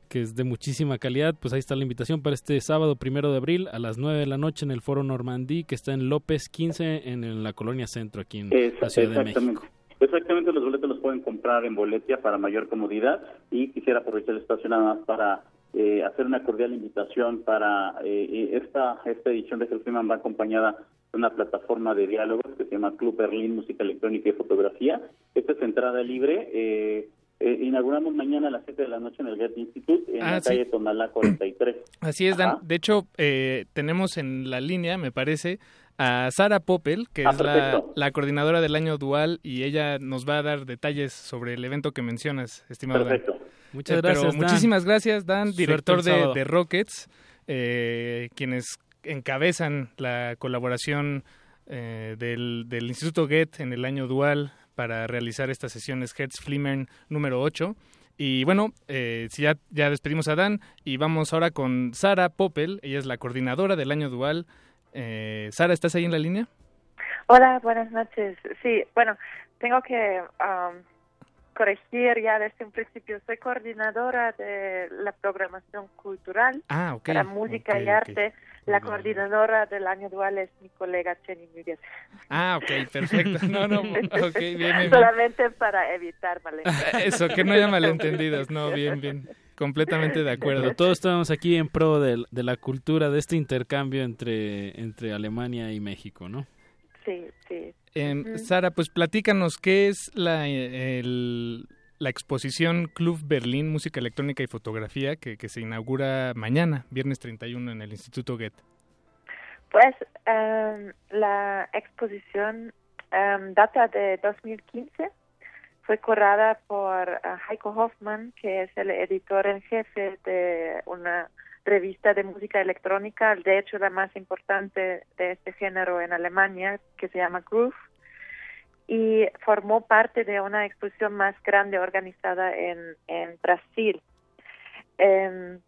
que es de muchísima calidad. Pues ahí está la invitación para este sábado primero de abril a las 9 de la noche en el Foro Normandí, que está en López 15 en, en la colonia Centro, aquí en la Ciudad de. México. Exactamente, los boletos los pueden comprar en Boletia para mayor comodidad y quisiera aprovechar el espacio nada más para eh, hacer una cordial invitación para eh, esta esta edición de Hellfreeman va acompañada de una plataforma de diálogos que se llama Club Berlín Música Electrónica y Fotografía. Esta es entrada libre. eh, eh, inauguramos mañana a las 7 de la noche en el Goethe Institute en Ah, la sí. calle Tonalá 43. Así es, Dan. Ajá. De hecho, eh, tenemos en la línea, me parece, a Sara Poppel, que Ah, es la, la coordinadora del año dual, y ella nos va a dar detalles sobre el evento que mencionas, estimado Perfecto. Dan. Muchas Eh, pero gracias, Dan. Muchísimas gracias, Dan, director de, Rockets, eh, quienes encabezan la colaboración eh, del, del Instituto Goethe en el año dual para realizar estas sesiones Hertz Flimmern número 8. Y bueno, eh, si ya, ya despedimos a Dan y vamos ahora con Sara Poppel, ella es la coordinadora del año dual. Eh, Sara, ¿estás ahí en la línea? Hola, buenas noches. Sí, bueno, tengo que um, corregir ya desde un principio. Soy coordinadora de la programación cultural Ah, para música y arte. La coordinadora del año dual es mi colega Jenny Miguel. Ah, ok, perfecto. No, no, ok, bien, bien. Solamente para evitar malentendidos. Eso, que no haya malentendidos. No, bien, bien. Completamente de acuerdo. Todos estamos aquí en pro de, de la cultura, de este intercambio entre, entre Alemania y México, ¿no? Sí, sí. Em. Sara, pues platícanos, ¿qué es la, eh, el- la exposición Club Berlín Música Electrónica y Fotografía que, que se inaugura mañana, viernes 31, en el Instituto Goethe? Pues em, la exposición em, data de 2015. Fue curada por eh, Heiko Hoffman, que es el editor en jefe de una revista de música electrónica, de hecho la más importante de este género en Alemania, que se llama Groove, y formó parte de una exposición más grande organizada en, en Brasil. Em,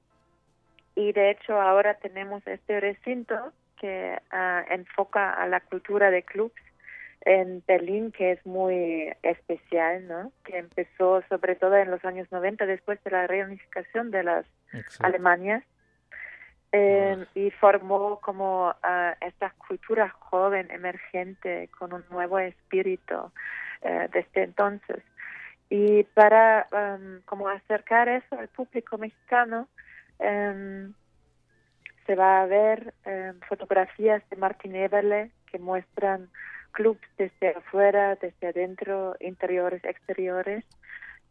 y de hecho ahora tenemos este recinto que ah, enfoca a la cultura de clubs en Berlín que es muy especial, ¿no? Que empezó sobre todo en los años 90 después de la reunificación de las Alemanias eh, y formó como ah, esta cultura joven emergente con un nuevo espíritu eh, desde entonces. Y para am, como acercar eso al público mexicano, em, se va a ver fotografías de Martin Eberle que muestran clubs desde afuera, desde adentro, interiores, exteriores.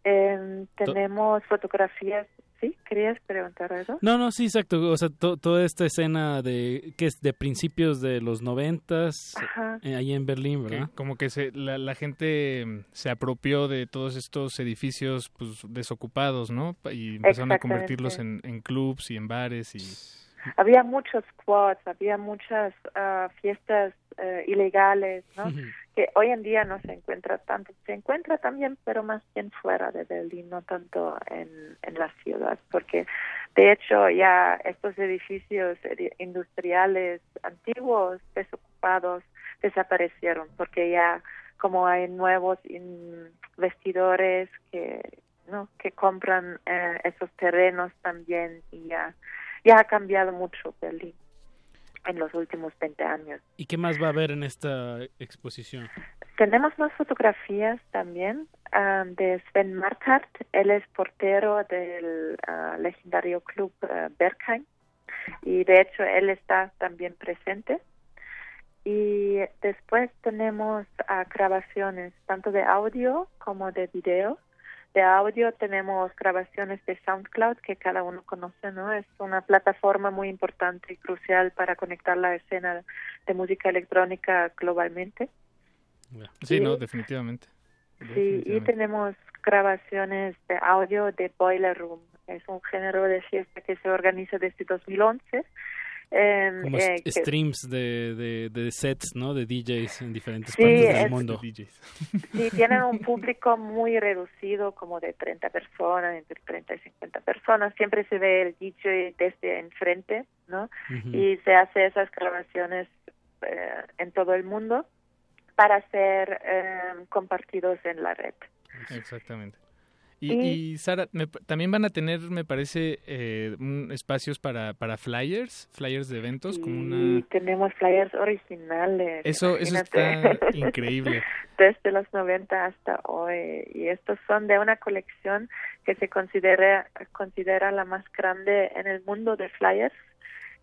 Em, tenemos fotografías, ¿sí? ¿Querías preguntar algo? No, no, sí, exacto. O sea, to- toda esta escena de que es de principios de los noventas, eh, ahí en Berlín, Que ¿verdad? como que se, la, la gente mm, se apropió de todos estos edificios pues, desocupados, ¿no? Y empezaron a convertirlos en, en clubs y en bares y... Había muchos squads, había muchas ah, fiestas eh, ilegales, ¿no? que hoy en día no se encuentra tanto. Se encuentra también, pero más bien fuera de Berlín, no tanto en, en la ciudad, porque de hecho ya estos edificios edi- industriales antiguos, desocupados, desaparecieron, porque ya como hay nuevos investidores que no que compran eh, esos terrenos también y ya ya ha cambiado mucho Berlín en los últimos 20 años. ¿Y qué más va a haber en esta exposición? Tenemos más fotografías también ah, de Sven Martart. Él es portero del ah, legendario club ah, Bergheim y de hecho él está también presente. Y después tenemos ah, grabaciones tanto de audio como de video. De audio tenemos grabaciones de SoundCloud que cada uno conoce, ¿no? Es una plataforma muy importante y crucial para conectar la escena de música electrónica globalmente. Sí, Y- no, definitivamente. Sí, y tenemos grabaciones de audio de Boiler Room. Es un género de fiesta que se organiza desde 2011 em, Como eh, que- streams de, de, de sets, ¿no? De DJs en diferentes Sí, partes del es- mundo. Sí, tienen un público muy reducido, como de 30 personas, entre 30 y 50 personas. Siempre se ve el DJ desde enfrente, ¿no? Y se hace esas grabaciones eh, en todo el mundo para ser eh, compartidos en la red. Exactamente. Y, Y- Sara, me también van a tener, me parece, eh, un- espacios para, para flyers, flyers de eventos, como una... tenemos flyers originales. Eso, está increíble. Desde los 90 hasta hoy. Y estos son de una colección que se considera, considera la más grande en el mundo de flyers,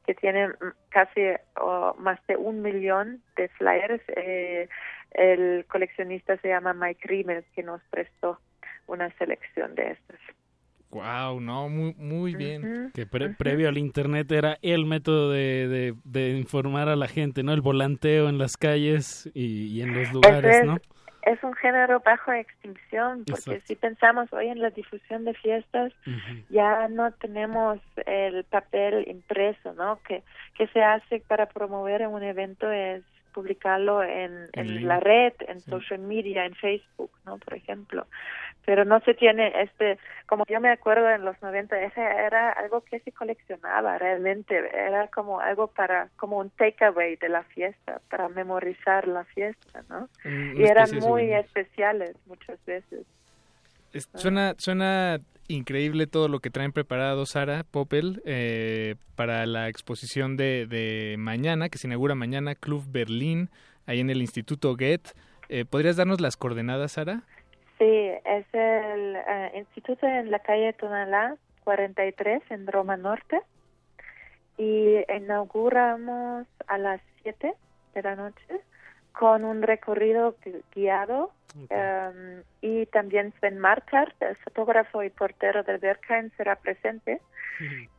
que tiene casi oh, más de un millón de flyers. Eh, el coleccionista se llama Mike Riemel, que nos prestó una selección de estos. Wow, no, muy, muy bien. Que pre- previo al internet era el método de, de, de informar a la gente, ¿no? El volanteo en las calles y, y en los lugares, es, ¿no? es un género bajo extinción, porque Exacto. si pensamos hoy en la difusión de fiestas, ya no tenemos el papel impreso, ¿no? Que, que se hace para promover un evento es publicarlo en, En la red, en social media, en Facebook, ¿no? Por ejemplo. Pero no se tiene este, como yo me acuerdo en los 90, ese era algo que se coleccionaba realmente, era como algo para, como un takeaway de la fiesta, para memorizar la fiesta, ¿no? Y eran muy especiales muchas veces. Es- suena, suena increíble todo lo que traen preparado Sara Poppel eh, para la exposición de, de mañana, que se inaugura mañana, Club Berlín, ahí en el Instituto Goethe. Eh, ¿Podrías darnos las coordenadas, Sara? Sí, es el eh, instituto en la calle Tonalá 43 en Roma Norte y inauguramos a las 7 de la noche con un recorrido gui- guiado em, y también Sven Markart, el fotógrafo y portero del Berghain, será presente.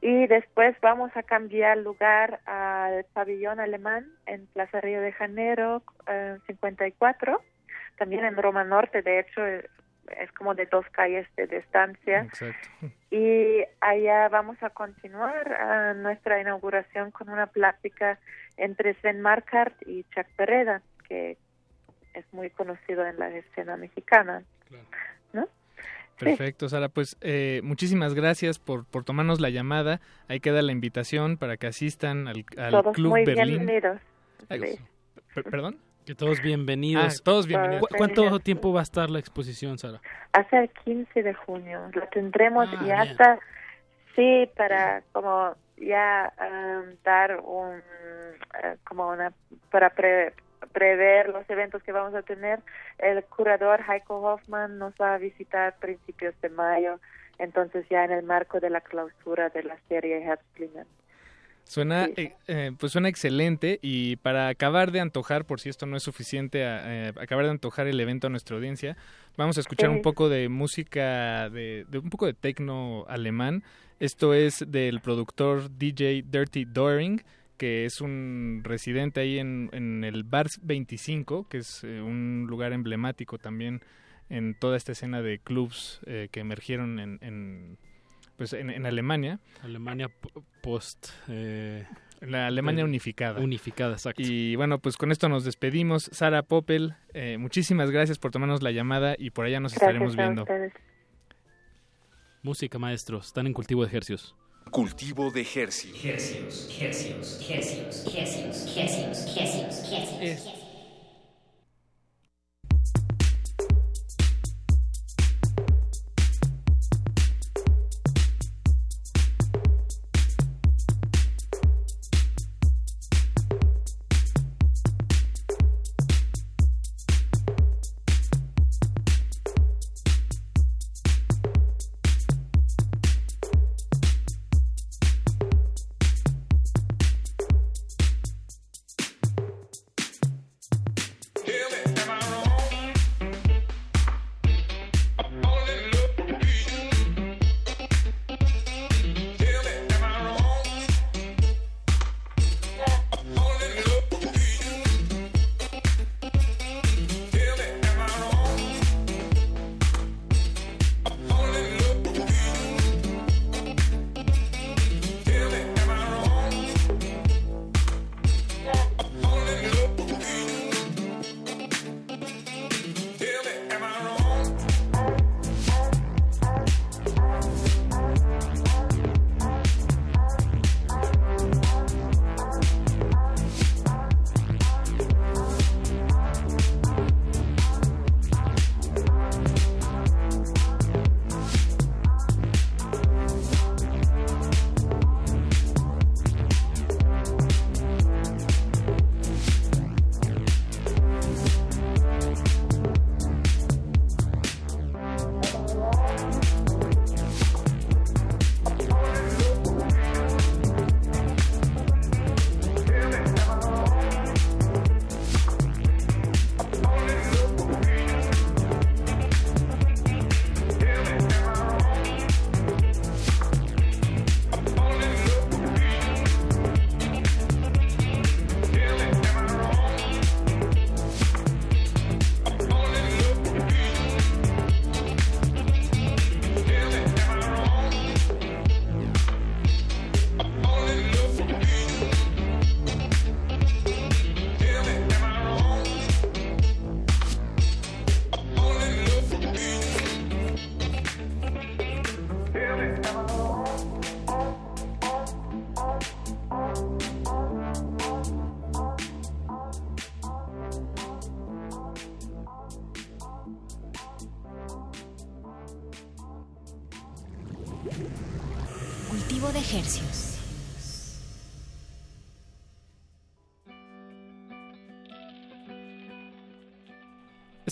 Y después vamos a cambiar lugar al pabellón alemán en Plaza Río de Janeiro eh, 54, también en Roma Norte, de hecho eh, es como de dos calles de distancia. Exacto. Y allá vamos a continuar ah, nuestra inauguración con una plática entre Sven Markart y Chuck Pereda, que es muy conocido en la escena mexicana. ¿no? Perfecto, Sara. Pues eh, muchísimas gracias por, por tomarnos la llamada. Ahí queda la invitación para que asistan al, al Todos Club muy Berlín. bienvenidos. Ay, Sí. per- ¿Perdón? Que todos bienvenidos. Ah, todos bienvenidos. ¿Cu- ¿Cuánto tiempo va a estar la exposición, Sara? hasta el 15 de junio. La tendremos Ah, y bien. hasta, sí, para como ya um, dar un, eh, como una, para pre- prever los eventos que vamos a tener, el curador Heiko Hoffman nos va a visitar principios de mayo, entonces ya en el marco de la clausura de la serie Herbstlinge. Suena, eh, eh, pues suena excelente y para acabar de antojar, por si esto no es suficiente, a- eh, acabar de antojar el evento a nuestra audiencia, vamos a escuchar Sí. un poco de música, de, de un poco de tecno alemán. Esto es del productor DJ Dirty Doering, que es un residente ahí en, en el Bar 25, que es eh, un lugar emblemático también en toda esta escena de clubs eh, que emergieron en, en, pues en, en Alemania. Alemania po- post... eh, La Alemania unificada. Unificada, exacto. Y bueno, pues con esto nos despedimos. Sara Poppel, eh, muchísimas gracias por tomarnos la llamada y por allá nos estaremos viendo. Música, maestros. Están en cultivo de ejercios. Cultivo de Hercios. Hercios, hercios, hercios, hercios, hercios, hercios, hercios.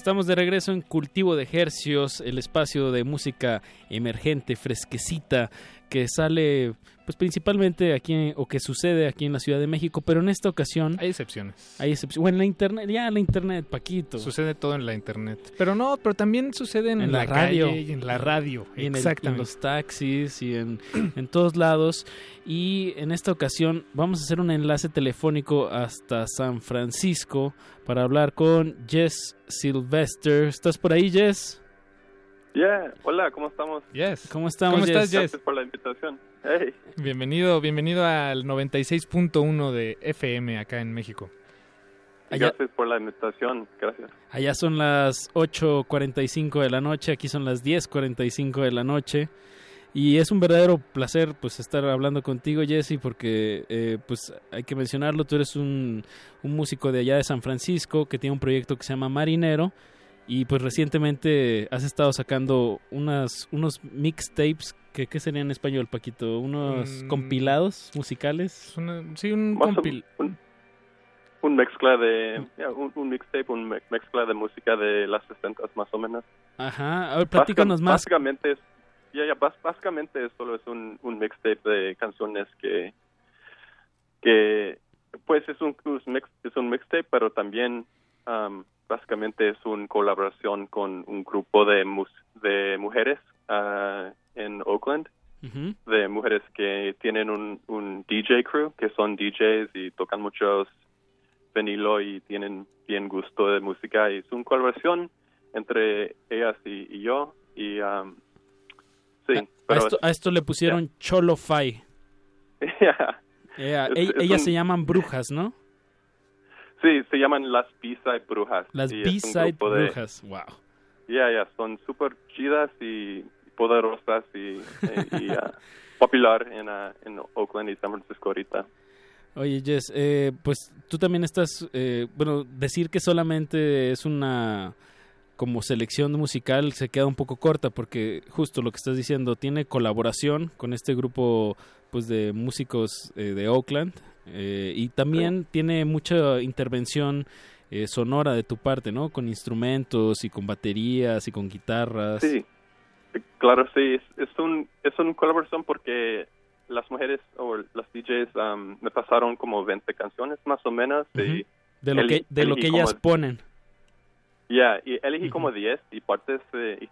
Estamos de regreso en Cultivo de Hercios, el espacio de música emergente, fresquecita, que sale pues principalmente aquí o que sucede aquí en la Ciudad de México, pero en esta ocasión hay excepciones. Hay excepciones. Bueno, en la internet, ya la internet, Paquito. Sucede todo en la internet. Pero no, pero también sucede en, En la, la radio. calle y en la radio. y en, el- Exactamente. en los taxis y en, en todos lados. Y en esta ocasión vamos a hacer un enlace telefónico hasta San Francisco para hablar con Jess Sylvester. ¿Estás por ahí, Jess? Yeah, hola, ¿cómo estamos? Yes. ¿Cómo estamos, ¿Cómo estás, Jess? Jess? Gracias por la invitación. Hey. Bienvenido, bienvenido al 96.1 de FM acá en México. Allá- Gracias por la invitación, gracias. Allá son las 8.45 de la noche, aquí son las 10.45 de la noche. Y es un verdadero placer pues estar hablando contigo, Jesse, porque eh, pues hay que mencionarlo, tú eres un, un músico de allá de San Francisco que tiene un proyecto que se llama Marinero y pues recientemente has estado sacando unas, unos mixtapes, que ¿qué serían en español, Paquito? ¿Unos Mm. compilados musicales? sí, un o- un, un mezcla de, yeah, un, un mixtape, un me- mezcla de música de las 60 más o menos. Ajá, a ver, platícanos Básica- más. Básicamente es, ya, ya, bas- básicamente solo es un, un mixtape de canciones que, que pues es un, es un mixtape, pero también um, básicamente es una colaboración con un grupo de, mus- de mujeres ah, en Oakland de mujeres que tienen un, un DJ crew, que son DJs y tocan muchos vinilo y tienen bien gusto de música. Y es una colaboración entre ellas y, y yo. Y um, sí, A pero esto, a esto le pusieron Cholo yeah. Yeah, Es- ell- es ellas un- se llaman brujas, ¿no? Sí, se llaman las B-Side Brujas. Las Y un B-Side grupo de- brujas. Wow. Ya, ya, son súper chidas y poderosas y, y, y, ah, popular en, ah, en Oakland y San Francisco ahorita. Oye, Jess, eh, pues tú también estás, eh, bueno, decir que solamente es una como selección musical se queda un poco corta porque justo lo que estás diciendo tiene colaboración con este grupo pues de músicos eh, de Oakland eh, y también tiene mucha intervención eh, sonora de tu parte, ¿no? Con instrumentos y con baterías y con guitarras. Sí, claro, sí, es, es un es una colaboración porque las mujeres o las DJs um, me pasaron como 20 canciones más o menos y Ujú. De lo que de lo que ellas como- ponen. ya y elegí como 10 y partes de,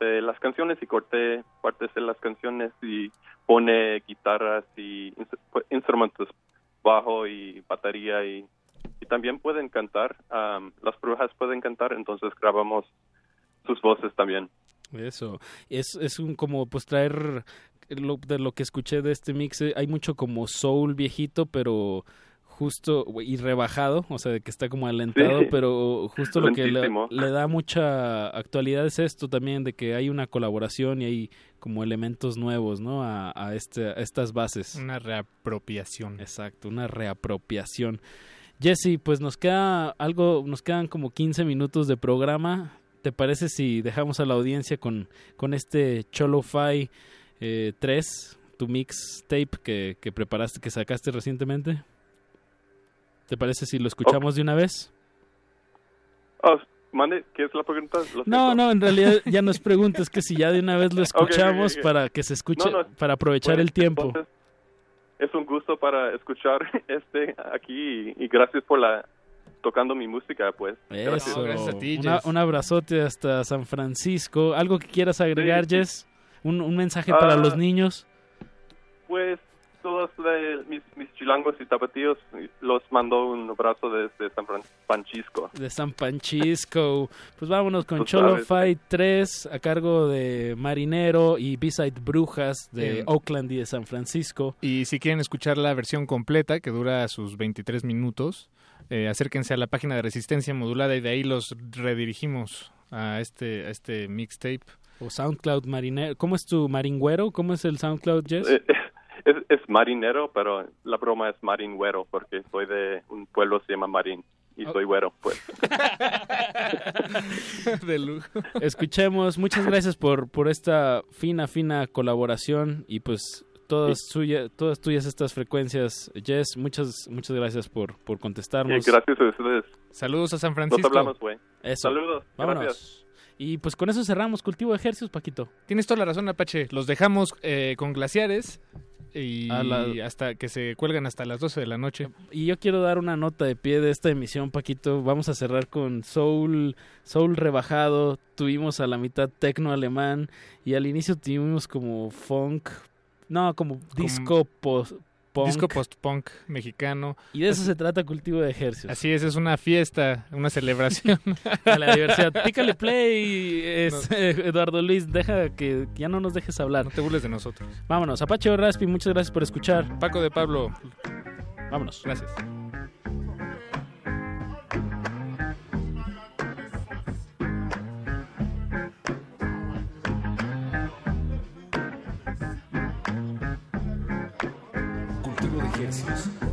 de las canciones y corté partes de las canciones y pone guitarras y ins- instrumentos bajo y batería y, y también pueden cantar um, las brujas pueden cantar entonces grabamos sus voces también. Eso, es, es un como pues traer lo, de lo que escuché de este mix, eh, hay mucho como soul viejito, pero justo y rebajado, o sea, de que está como alentado, Sí. pero justo lo que le, da mucha actualidad es esto también, de que hay una colaboración y hay como elementos nuevos, ¿no? A, a, este, a estas bases. Una reapropiación. Exacto, una reapropiación. Jesse, pues nos queda algo, nos quedan como 15 minutos de programa. ¿Te parece si dejamos a la audiencia con, con este Cholo-Fi eh, 3, tu mixtape que, que preparaste, que sacaste recientemente? ¿Te parece si lo escuchamos de una vez? Oh, mande, ¿qué es la pregunta? Lo No, siento. no, en realidad ya nos preguntas que si ya de una vez lo escuchamos para que se escuche, No, no, para aprovechar el tiempo. entonces, es un gusto para escuchar este aquí y, y gracias por la tocando mi música, pues. Gracias. Eso. Una- un abrazote hasta San Francisco. ¿Algo que quieras agregar, Sí. Jess? ¿Un, un mensaje para Ah, los niños? Pues todos de mis, mis chilangos y tapatíos los mando un abrazo desde San Fran- Francisco. De San Francisco. Pues vámonos con Cholo sabes. Fight 3 a cargo de Marinero y B-Side Brujas de Oakland y de San Francisco. Y si quieren escuchar la versión completa, que dura sus 23 minutos, eh, acérquense a la página de Resistencia Modulada y de ahí los redirigimos a este, a este mixtape. O SoundCloud Marinero. ¿Cómo es tu maringüero? ¿Cómo es el SoundCloud, Jess? Es, es marinero, pero la broma es maringuero porque soy de un pueblo que se llama Marín. y soy güero, pues. de lujo. Escuchemos, muchas gracias por, por esta fina, fina colaboración y pues todas, suya, todas tuyas estas frecuencias. Jess, muchas, muchas gracias por, por contestarnos. Y gracias a ustedes. Saludos a San Francisco. Nos hablamos, güey. Eso. Saludos. Vámonos. Gracias. Y pues con eso cerramos cultivo de ejercicios, Paquito. Tienes toda la razón, Apache. Los dejamos eh, con glaciares y la- hasta que se cuelgan hasta las 12 de la noche. Y yo quiero dar una nota de pie de esta emisión, Paquito. Vamos a cerrar con Soul, Soul rebajado. Tuvimos a la mitad tecno alemán y al inicio tuvimos como funk, no, como disco post punk. Disco post-punk mexicano. Y de eso se trata cultivo de ejercicios. Así es, es una fiesta, una celebración. de la diversidad. Pícale play, es, Eduardo Luis, deja que ya no nos dejes hablar. No te burles de nosotros. Vámonos, Apache Raspi, muchas gracias por escuchar. Paco de Pablo. Vámonos. Gracias. Cultivo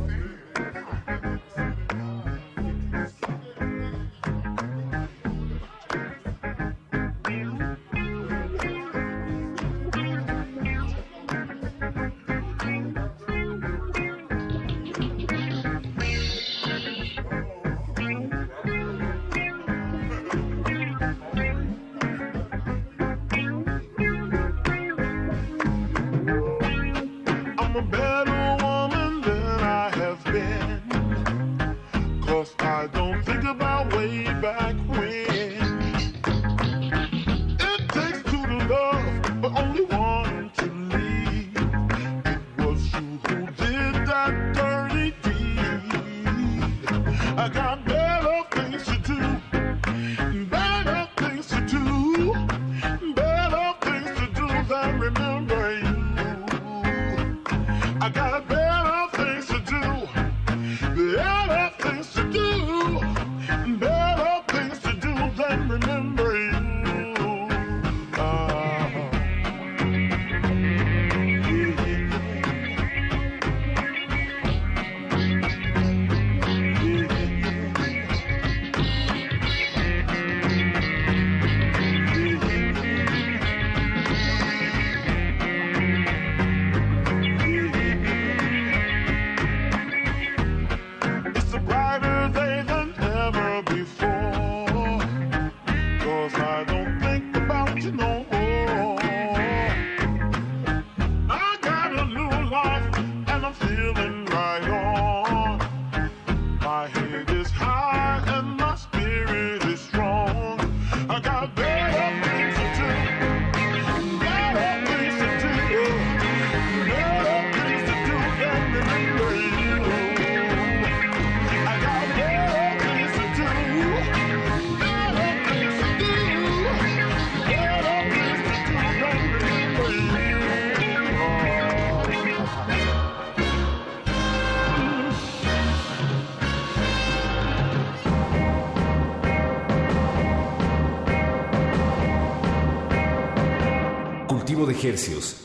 Cultivo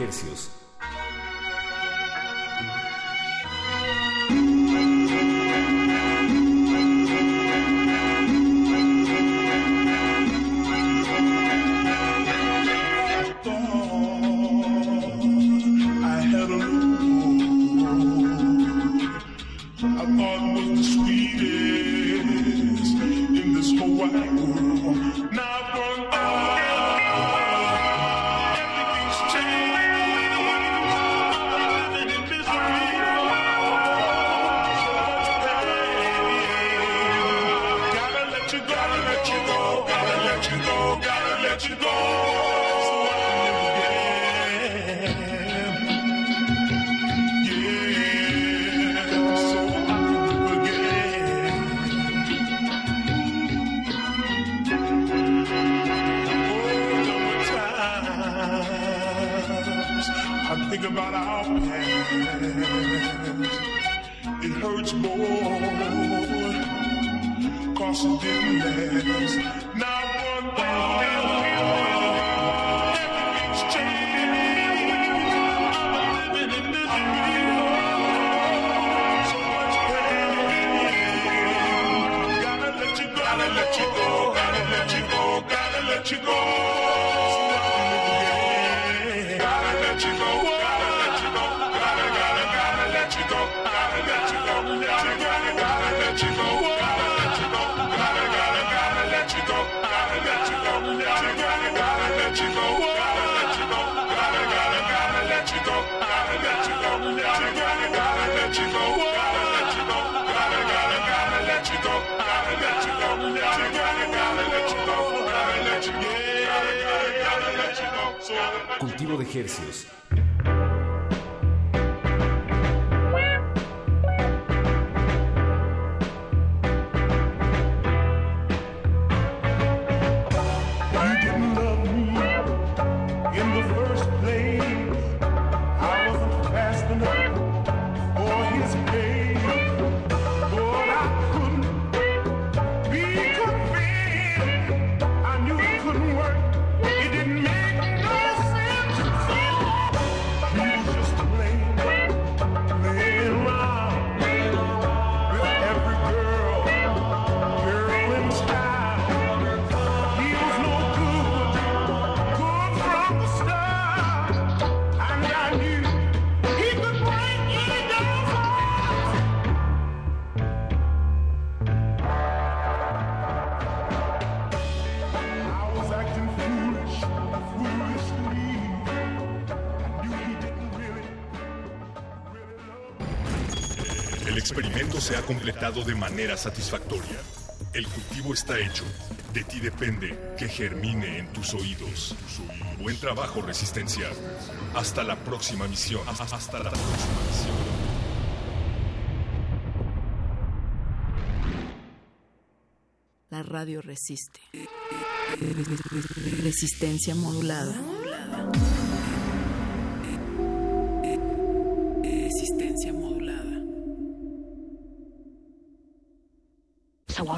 hercios. Completado de manera satisfactoria. El cultivo está hecho. De ti depende que germine en tus oídos. Buen trabajo, Resistencia. Hasta la próxima misión. Hasta la próxima misión. La radio resiste. Resistencia modulada.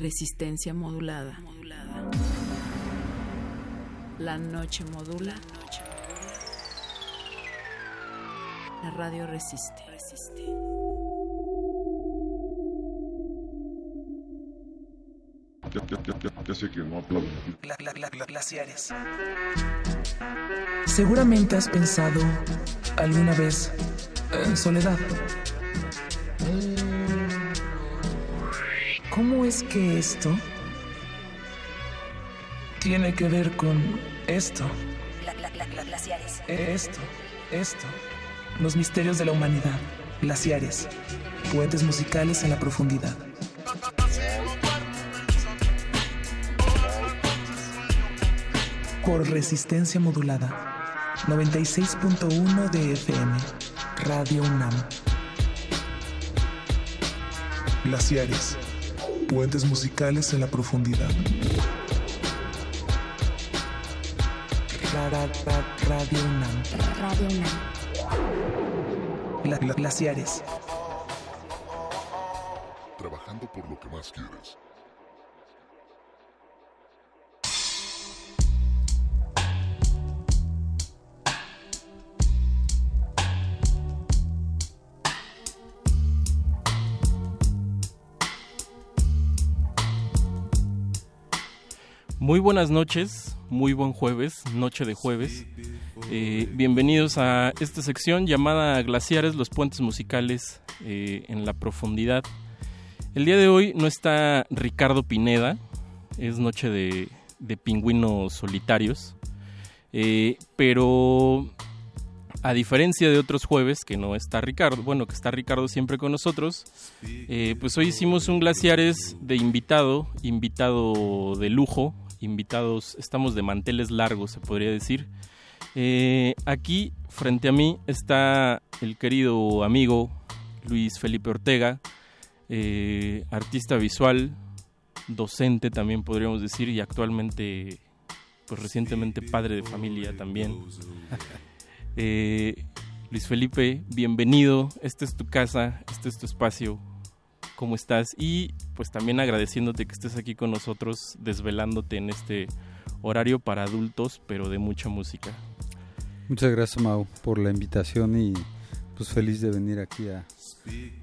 Resistencia modulada. La noche modula. La radio resiste. Ya, ya, ya, ya, ya sé que no aplaudo. glaciares. Seguramente has pensado alguna vez en soledad. ¿Cómo es que esto tiene que ver con esto? glaciares. Esto, esto. Los misterios de la humanidad. Glaciares. Puentes musicales en la profundidad. Por resistencia modulada. 96.1 de FM. Radio UNAM. Glaciares. Puentes musicales en la profundidad. Ra- ra- ra- Radio UNAM. Radio UNAM. Gla- gla- glaciares. Trabajando por lo que más quieres. Muy buenas noches, muy buen jueves, noche de jueves. Eh, bienvenidos a esta sección llamada Glaciares, los puentes musicales eh, en la profundidad. El día de hoy no está Ricardo Pineda, es noche de, pingüinos solitarios, Eh, pero a diferencia de otros jueves que no está Ricardo, bueno, que está Ricardo siempre con nosotros, pues hoy hicimos un Glaciares de invitado, invitado de lujo, invitados, estamos de manteles largos, se podría decir. Eh, aquí, frente a mí, está el querido amigo Luis Felipe Ortega, eh, artista visual, docente también podríamos decir, y actualmente, pues recientemente padre de familia también. Eh, Luis Felipe, bienvenido, esta es tu casa, este es tu espacio, ¿cómo estás? Y pues también agradeciéndote que estés aquí con nosotros, desvelándote en este horario para adultos, pero de mucha música. Muchas gracias Mau por la invitación y pues feliz de venir aquí a,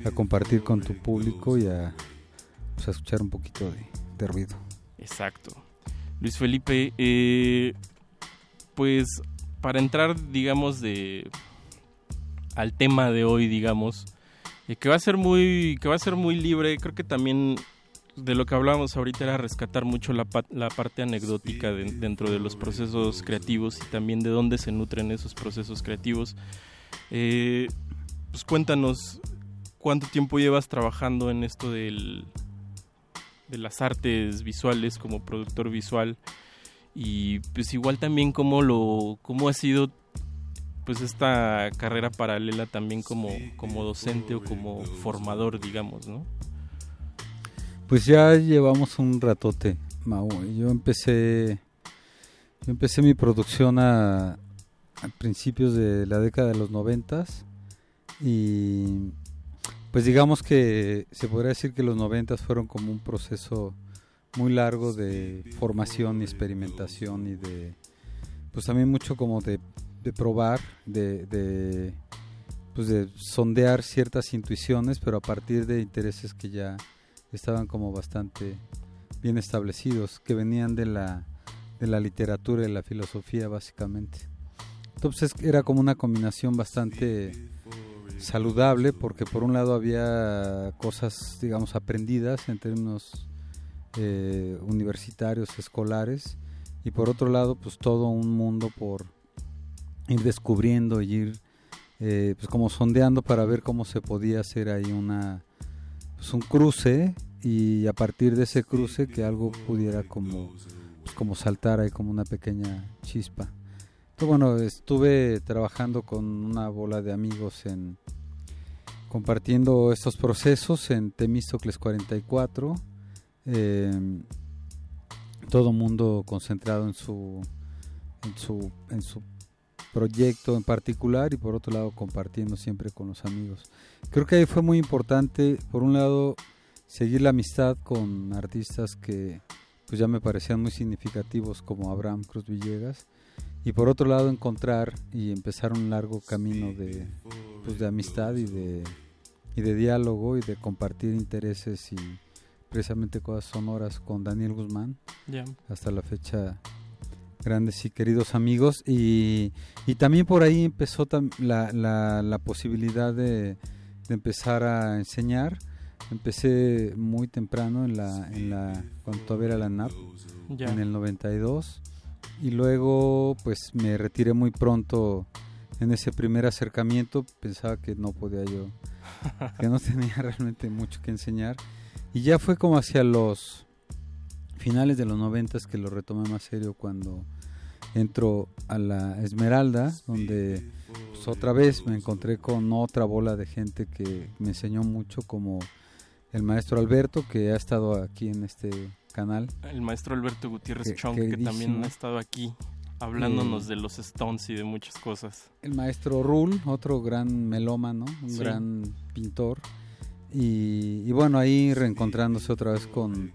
a compartir con tu público y a, pues, a escuchar un poquito de, de ruido. Exacto. Luis Felipe, eh, pues para entrar, digamos, de al tema de hoy, digamos, que va a ser muy, que va a ser muy libre. Creo que también de lo que hablábamos ahorita era rescatar mucho la, la parte anecdótica de- dentro de los procesos creativos y también de dónde se nutren esos procesos creativos. Eh, pues cuéntanos cuánto tiempo llevas trabajando en esto del, de las artes visuales como productor visual y pues igual también cómo lo cómo ha sido pues esta carrera paralela también como como docente o como formador digamos no Pues ya llevamos un ratote, Mau. Yo empecé, yo empecé mi producción a, a principios de la década de los noventas y pues digamos que se podría decir que los noventas fueron como un proceso muy largo de formación y experimentación y de pues también mucho como de, de probar, de, de pues de sondear ciertas intuiciones, pero a partir de intereses que ya estaban como bastante bien establecidos, que venían de la, de la literatura y la filosofía básicamente. Entonces era como una combinación bastante saludable porque por un lado había cosas, digamos, aprendidas en términos eh, universitarios, escolares, y por otro lado pues todo un mundo por ir descubriendo y ir eh, pues como sondeando para ver cómo se podía hacer ahí una pues un cruce y a partir de ese cruce que algo pudiera como pues, como saltar ahí como una pequeña chispa. Entonces, bueno estuve trabajando con una bola de amigos en compartiendo estos procesos en Temístocles 44 eh, todo mundo concentrado en su en su en su proyecto en particular y por otro lado compartiendo siempre con los amigos. Creo que ahí fue muy importante, por un lado, seguir la amistad con artistas que pues ya me parecían muy significativos como Abraham Cruz Villegas y por otro lado encontrar y empezar un largo camino de, pues, de amistad y de, y de diálogo y de compartir intereses y precisamente cosas sonoras con Daniel Guzmán Ya. hasta la fecha grandes y queridos amigos. Y, y también por ahí empezó la, la, la posibilidad de, de empezar a enseñar. Empecé muy temprano en la en la cuando todavía era la NAP en el 92 y luego pues me retiré muy pronto en ese primer acercamiento. Pensaba que no podía yo que no tenía realmente mucho que enseñar. Y ya fue como hacia los finales de los noventas que lo retomé más serio cuando entro a la Esmeralda donde pues, otra vez me encontré con otra bola de gente que me enseñó mucho como el maestro Alberto que ha estado aquí en este canal El maestro Alberto Gutiérrez Que- Chong, que también ha estado aquí hablándonos Eh, de los Stones y de muchas cosas. el maestro Rul, otro gran melómano, un Sí. gran pintor. Y, y bueno, ahí reencontrándose otra vez con,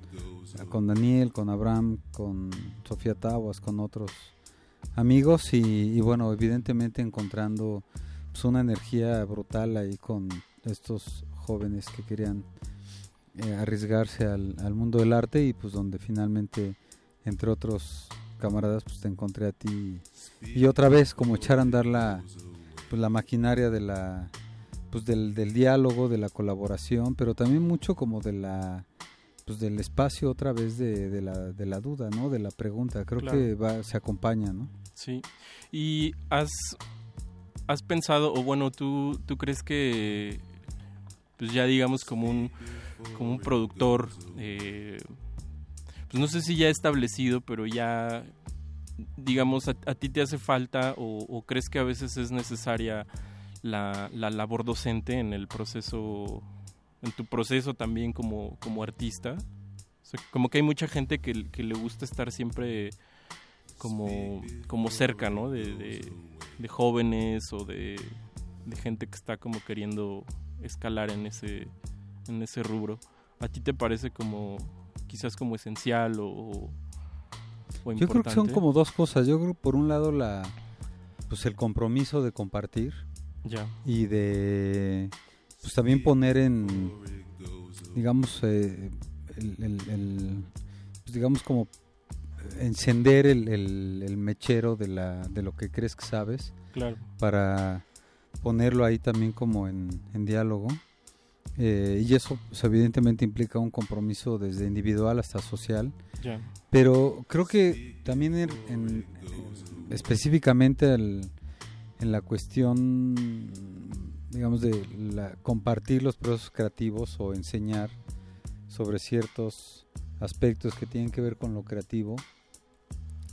con Daniel, con Abraham, con Sofía Tawas, con otros amigos. Y, bueno, evidentemente encontrando pues, una energía brutal ahí con estos jóvenes que querían eh, arriesgarse al, mundo del arte y pues donde finalmente, entre otros camaradas, pues te encontré a ti y otra vez como echar a andar la pues la maquinaria de la pues del diálogo de la colaboración pero también mucho como de la pues del espacio otra vez de, de la, de la duda no de la pregunta creo Claro. que va se acompaña no Sí. ¿Y has, has pensado, o bueno, tú, tú crees que, pues ya digamos como un, como un productor, eh, pues no sé si ya establecido, pero ya, digamos, a, a ti te hace falta o, o crees que a veces es necesaria la, la labor docente en el proceso, en tu proceso también como, como artista? O sea, como que hay mucha gente que, que le gusta estar siempre como, como cerca, ¿no? De, de- de jóvenes o de, de gente que está como queriendo escalar en ese, en ese rubro. ¿A ti te parece como quizás como esencial o, yo creo que son como dos cosas yo creo por un lado la pues el compromiso de compartir Ya. y de pues también poner en digamos eh, el, el- el, pues, digamos como encender el, el- el mechero de la de lo que crees que sabes Claro. para ponerlo ahí también como en, en diálogo Eh, y eso pues, evidentemente implica un compromiso desde individual hasta social Ya. pero creo que también en, en- específicamente al- en la cuestión digamos de la- compartir los procesos creativos o enseñar sobre ciertos aspectos que tienen que ver con lo creativo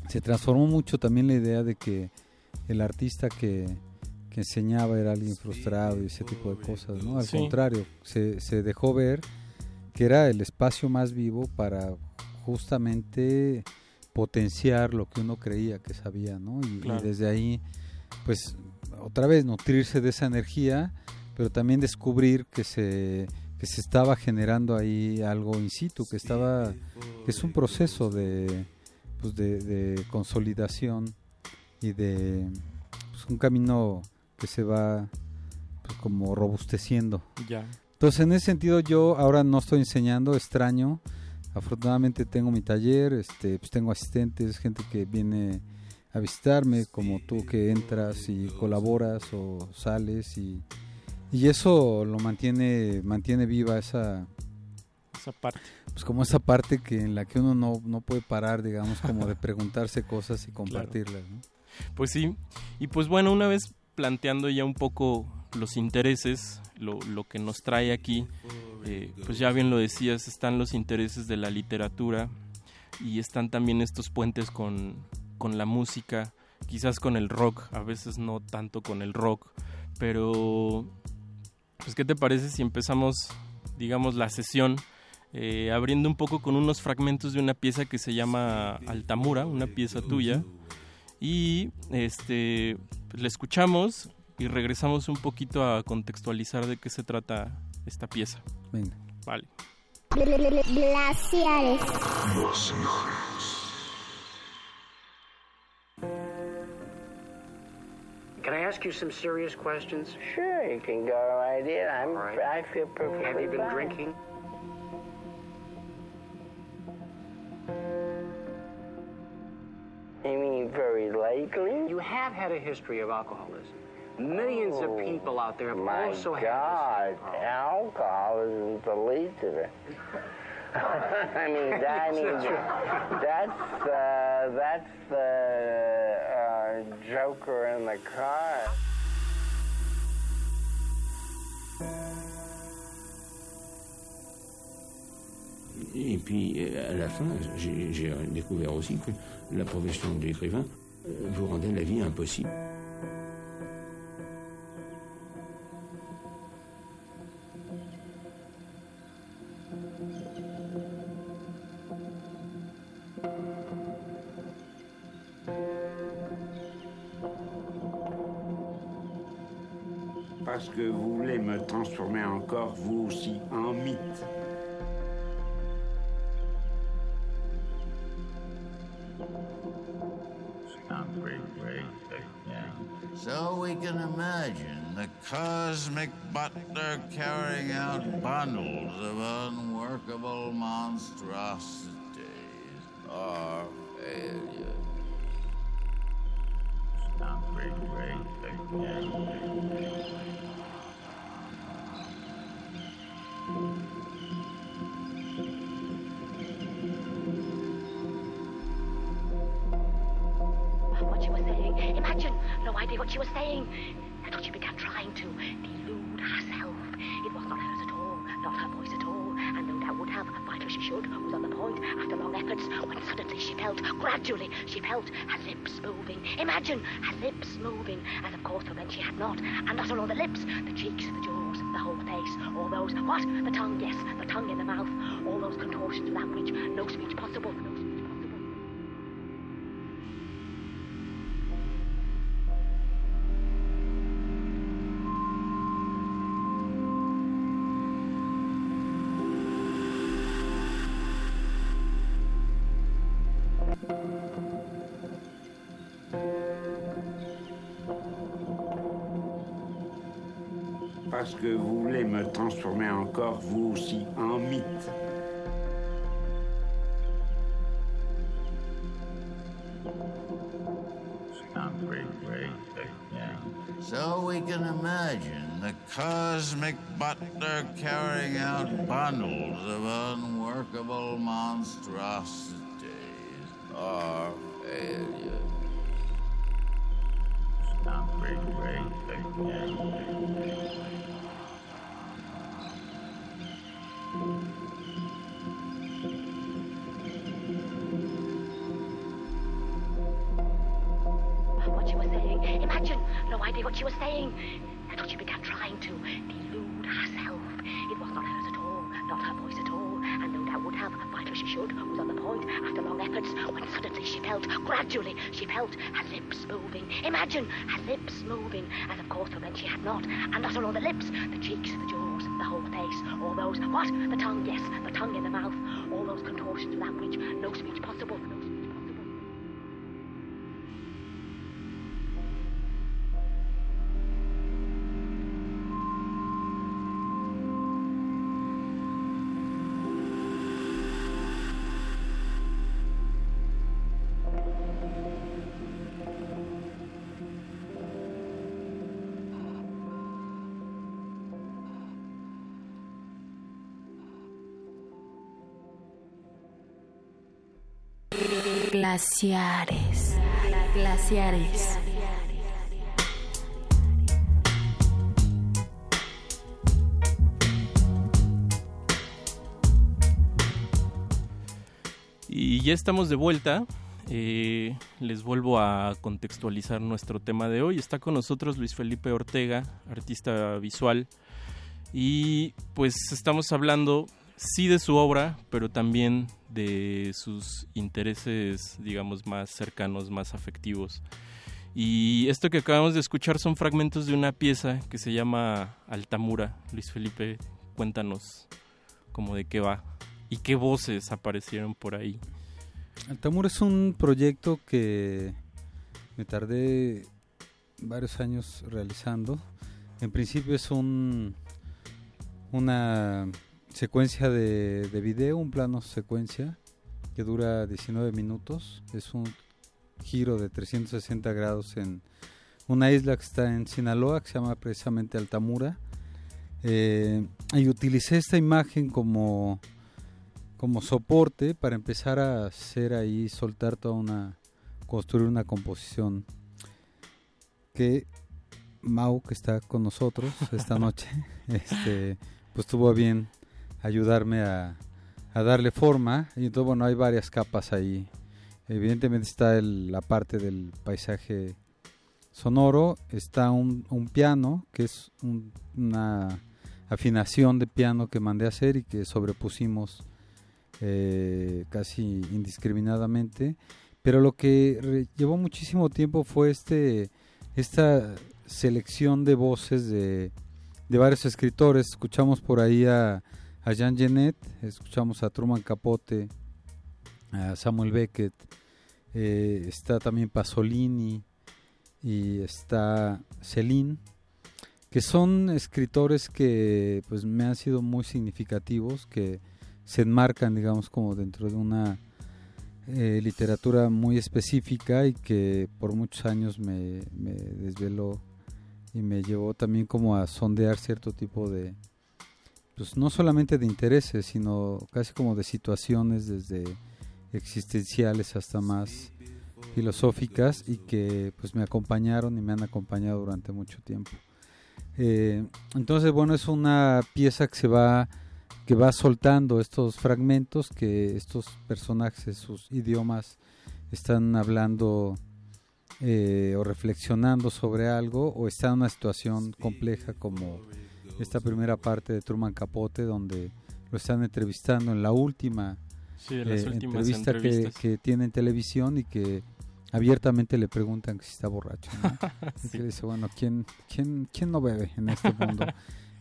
se transformó mucho también la idea de que el artista que, que enseñaba era alguien frustrado y ese tipo de cosas, ¿no? Al Sí. contrario, se, se dejó ver que era el espacio más vivo para justamente potenciar lo que uno creía que sabía, ¿no? Y, desde ahí, pues, otra vez nutrirse de esa energía, pero también descubrir que se que se estaba generando ahí algo in situ, que estaba, que es un proceso de, pues de, de consolidación y de pues, un camino que se va pues, como robusteciendo. Ya. Entonces, en ese sentido, yo ahora no estoy enseñando, extraño. Afortunadamente tengo mi taller, este, pues tengo asistentes, gente que viene a visitarme, como tú que entras y colaboras o sales y, y eso lo mantiene, mantiene viva esa, Esa parte. Pues como esa parte que en la que uno no, no puede parar, digamos, como de preguntarse cosas y compartirlas, ¿no? Pues sí, y pues bueno, una vez planteando ya un poco los intereses, lo, lo que nos trae aquí, eh, pues ya bien lo decías, están los intereses de la literatura y están también estos puentes con, con la música, quizás con el rock, a veces no tanto con el rock, pero pues qué te parece si empezamos, digamos, la sesión eh, abriendo un poco con unos fragmentos de una pieza que se llama Altamura, una pieza tuya, y este pues, la escuchamos y regresamos un poquito a contextualizar de qué se trata esta pieza. Venga. Vale. Glaciares. Can I ask you some serious questions? Sure, you can go right in. I'm, right. I feel perfectly Have you been fine. drinking? You mean very lately? You have had a history of alcoholism. Millions of oh people out there have Oh, My also God, had alcohol isn't the least of it. I mean, I mean, that's uh, that's the uh, Joker in the car. Et puis, à la fin, j'ai j'ai découvert aussi que la profession de l'écrivain euh, vous rendait la vie impossible. Parce que vous voulez me transformer encore, vous aussi, en mythe? So we can imagine the cosmic butler carrying out bundles of unworkable monstrosities or failures. What she was saying. Imagine. No idea what she was saying. Until she began trying to delude herself. It was not hers at all, not her voice at all, and no doubt would have, as she should, was on the point after long efforts, when suddenly she felt, gradually, she felt her lips moving. Imagine her lips moving, as of course for then she had not, and not all the lips, the cheeks, the jaws, the whole face, all those, what? The tongue, yes, the tongue in the mouth, all those contortions of language, no speech possible, que vous voulez me transformer encore, vous aussi, en mythe. So we can imagine the cosmic butler carrying out bundles of unworkable monstrosities or failures. What she was saying. Imagine, no idea what she was saying. Until she began trying to delude herself. It was not hers at all, not her voice at all, and no doubt would have, fight as she should, was on the point after long efforts, when suddenly she felt, gradually, she felt her lips moving. Imagine her lips moving, as of course for then she had not, and not all the lips, the cheeks, the jaws, the whole face, all those, what? The tongue, yes, the tongue in the mouth, all those contortions of language, no speech possible, Glaciares. Glaciares. Y ya estamos de vuelta. Eh, les vuelvo a contextualizar nuestro tema de hoy. Está con nosotros Luis Felipe Ortega, artista visual. Y pues estamos hablando sí de su obra, pero también de sus intereses, digamos, más cercanos, más afectivos. Y esto que acabamos de escuchar son fragmentos de una pieza que se llama Altamura. Luis Felipe, cuéntanos cómo de qué va y qué voces aparecieron por ahí. Altamura es un proyecto que me tardé varios años realizando. En principio es un una secuencia de, de video, un plano secuencia que dura 19 minutos. Es un giro de 360 grados en una isla que está en Sinaloa, que se llama precisamente Altamura. Eh, y utilicé esta imagen como, como soporte para empezar a hacer ahí, soltar toda una, construir una composición que Mau, que está con nosotros esta noche, este, pues tuvo a bien ayudarme a, a darle forma. Y entonces, bueno, hay varias capas ahí. Evidentemente está el- la parte del paisaje sonoro, está un, un piano, que es un- una afinación de piano que mandé a hacer y que sobrepusimos eh, casi indiscriminadamente. Pero lo que llevó muchísimo tiempo fue este esta selección de voces de, de varios escritores. Escuchamos por ahí a, a Jean Genet, escuchamos a Truman Capote, a Samuel Beckett, eh, está también Pasolini y está Celine, que son escritores que pues me han sido muy significativos, que se enmarcan, digamos, como dentro de una eh, literatura muy específica y que por muchos años me, me desveló y me llevó también como a sondear cierto tipo de, pues no solamente de intereses, sino casi como de situaciones desde existenciales hasta más filosóficas y que pues me acompañaron y me han acompañado durante mucho tiempo. Eh, entonces, bueno, es una pieza que se va que va soltando estos fragmentos que estos personajes, sus idiomas están hablando eh, o reflexionando sobre algo o están en una situación compleja como esta primera parte de Truman Capote donde lo están entrevistando en la última Sí, en las eh, entrevista que, tiene en televisión y que abiertamente le preguntan si está borracho. ¿no? Y Sí. que dice, bueno, ¿quién, quién, ¿quién no bebe en este mundo?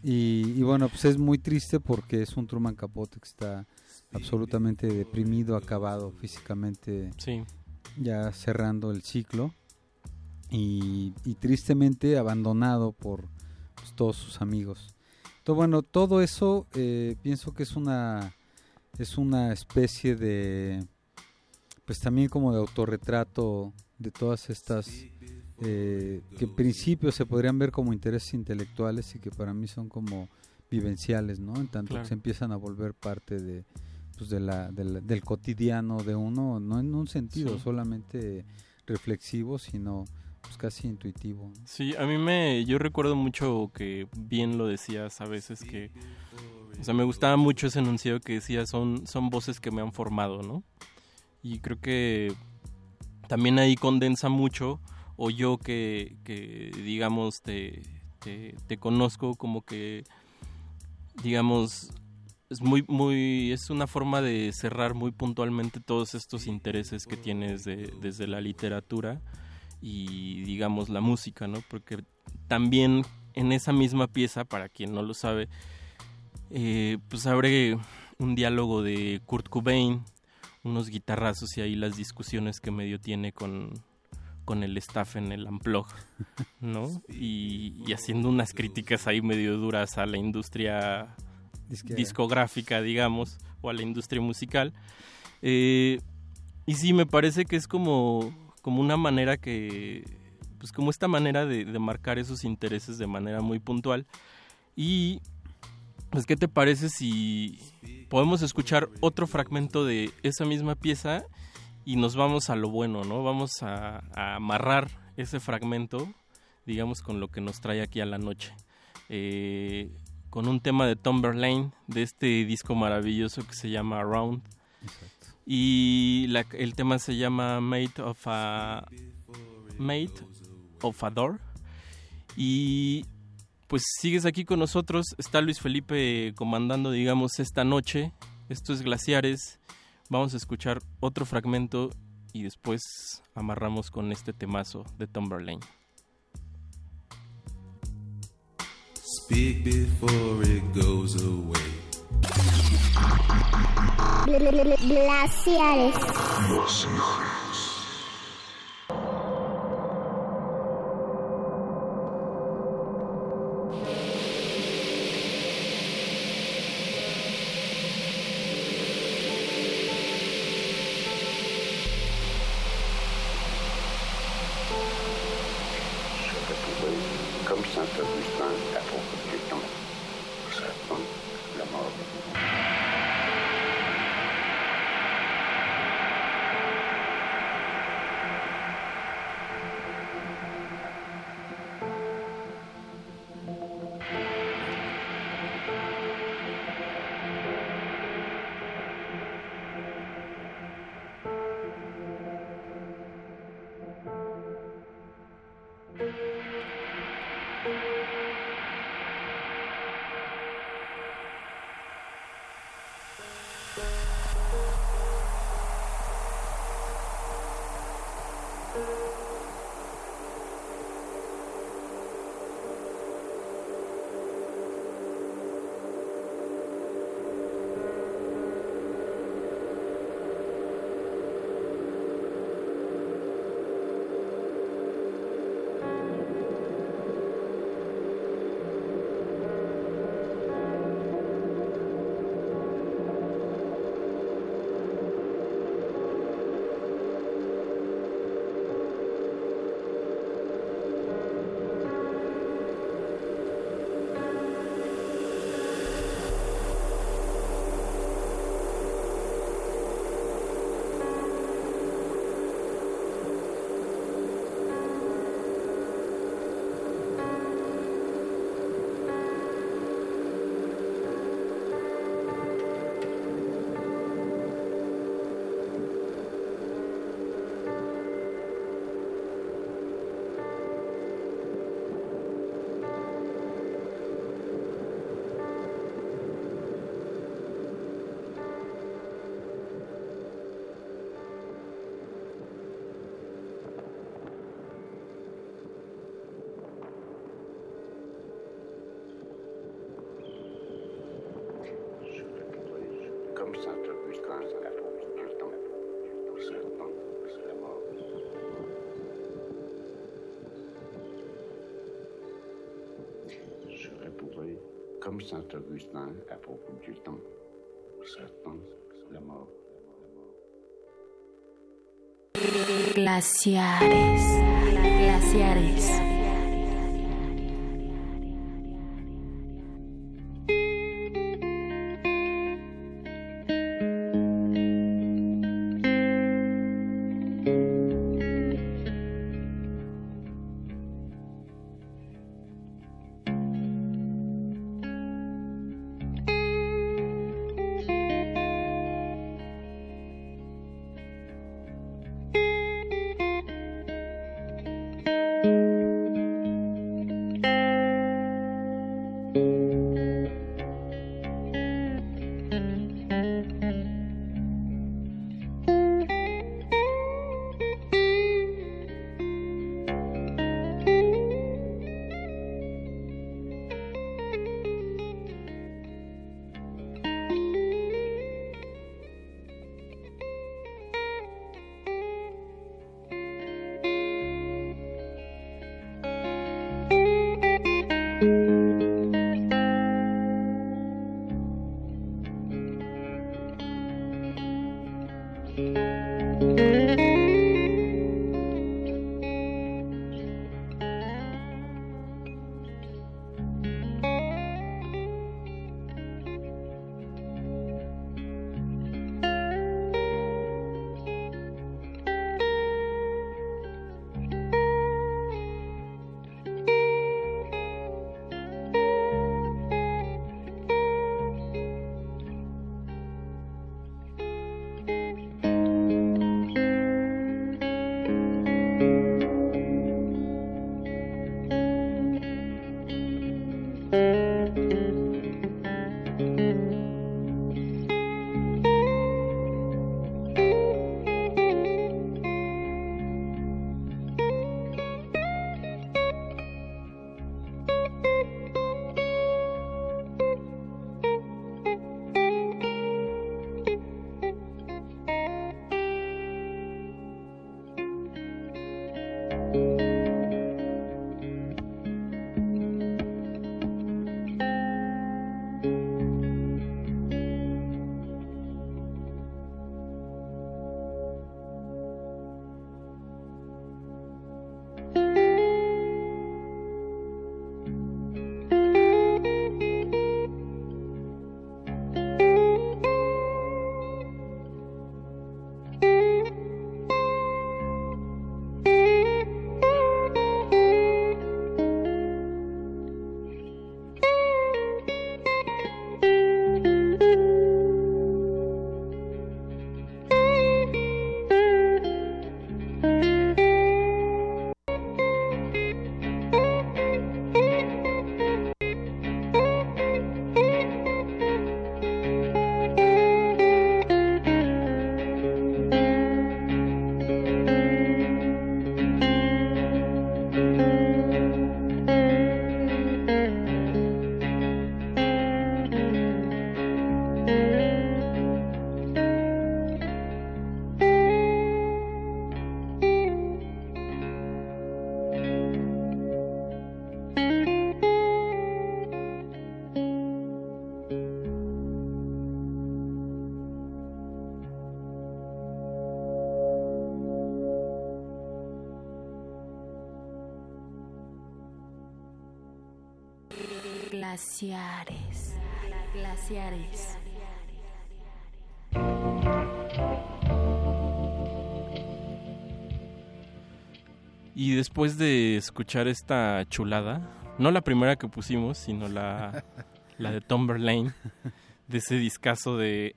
y, y bueno, pues es muy triste porque es un Truman Capote que está absolutamente deprimido, acabado físicamente, Sí. ya cerrando el ciclo y, y tristemente abandonado por pues, todos sus amigos. Entonces, bueno, todo eso eh, pienso que es una es una especie de pues también como de autorretrato de todas estas eh, que en principio se podrían ver como intereses intelectuales y que para mí son como vivenciales, ¿no? En tanto Claro. que se empiezan a volver parte de pues de la, de la- del cotidiano de uno, no en un sentido Sí. solamente reflexivo, sino pues casi intuitivo. Sí, a mí me, yo recuerdo mucho que bien lo decías a veces que, o sea, me gustaba mucho ese enunciado que decía son, son voces que me han formado, ¿no? Y creo que también ahí condensa mucho, o yo que, que digamos, te, te, te conozco como que, digamos, es muy, muy, es una forma de cerrar muy puntualmente todos estos intereses que tienes de- desde la literatura y digamos la música, ¿no? Porque también en esa misma pieza, para quien no lo sabe, eh, pues abre un diálogo de Kurt Cobain, unos guitarrazos y ahí las discusiones que medio tiene con, con el staff en el Amplog, ¿no? Y, y haciendo unas críticas ahí medio duras a la industria Disquera. discográfica, digamos, o a la industria musical. Eh, y sí, me parece que es como, como una manera que, pues como esta manera de, de marcar esos intereses de manera muy puntual. Y, pues, ¿qué te parece si podemos escuchar otro fragmento de esa misma pieza y nos vamos a lo bueno, ¿no? Vamos a, a amarrar ese fragmento, digamos, con lo que nos trae aquí a la noche. Eh, con un tema de Tom Verlaine, de este disco maravilloso que se llama Around. Y el tema se llama Made of a Made of a Door. Y pues sigues aquí con nosotros. Está Luis Felipe comandando, digamos, esta noche. Esto es Glaciares. Vamos a escuchar otro fragmento y después amarramos con este temazo de Tom Verlaine. Speak before it goes away. Glaciares. Je comme Saint-Augustin à propos du temps. Satan, la mort. Glaciares. Glaciares. Glaciares. Glaciares. Y después de escuchar esta chulada, no la primera que pusimos, sino la, la de Tomberlane, de ese discazo de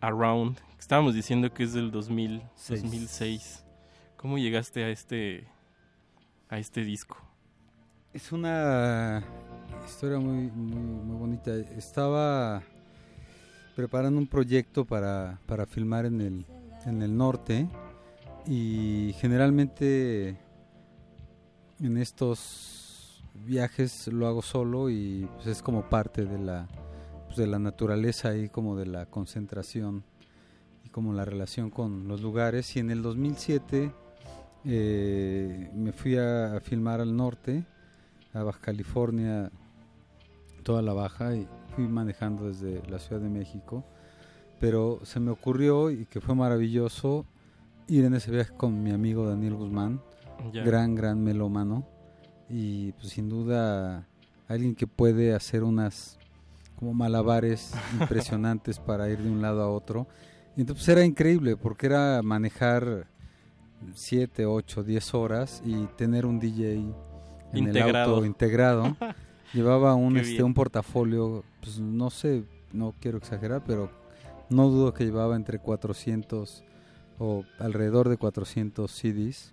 Around, estábamos diciendo que es del 2000, 2006. ¿Cómo llegaste a este, a este disco? Es una historia muy, muy, muy bonita. Estaba preparando un proyecto para, para filmar en el, en el norte y generalmente en estos viajes lo hago solo y pues, es como parte de la, pues, de la naturaleza y como de la concentración y como la relación con los lugares. Y en el 2007 eh, me fui a, a filmar al norte, a Baja California, toda la baja y fui manejando desde la Ciudad de México. Pero se me ocurrió y que fue maravilloso ir en ese viaje con mi amigo Daniel Guzmán, gran, gran melómano. Y pues sin duda alguien que puede hacer unas como malabares impresionantes para ir de un lado a otro. Y entonces era increíble porque era manejar 7, 8, 10 horas y tener un DJ en el auto integrado. Llevaba un, este, un portafolio, pues no sé, no quiero exagerar, pero no dudo que llevaba entre 400 o alrededor de 400 CDs.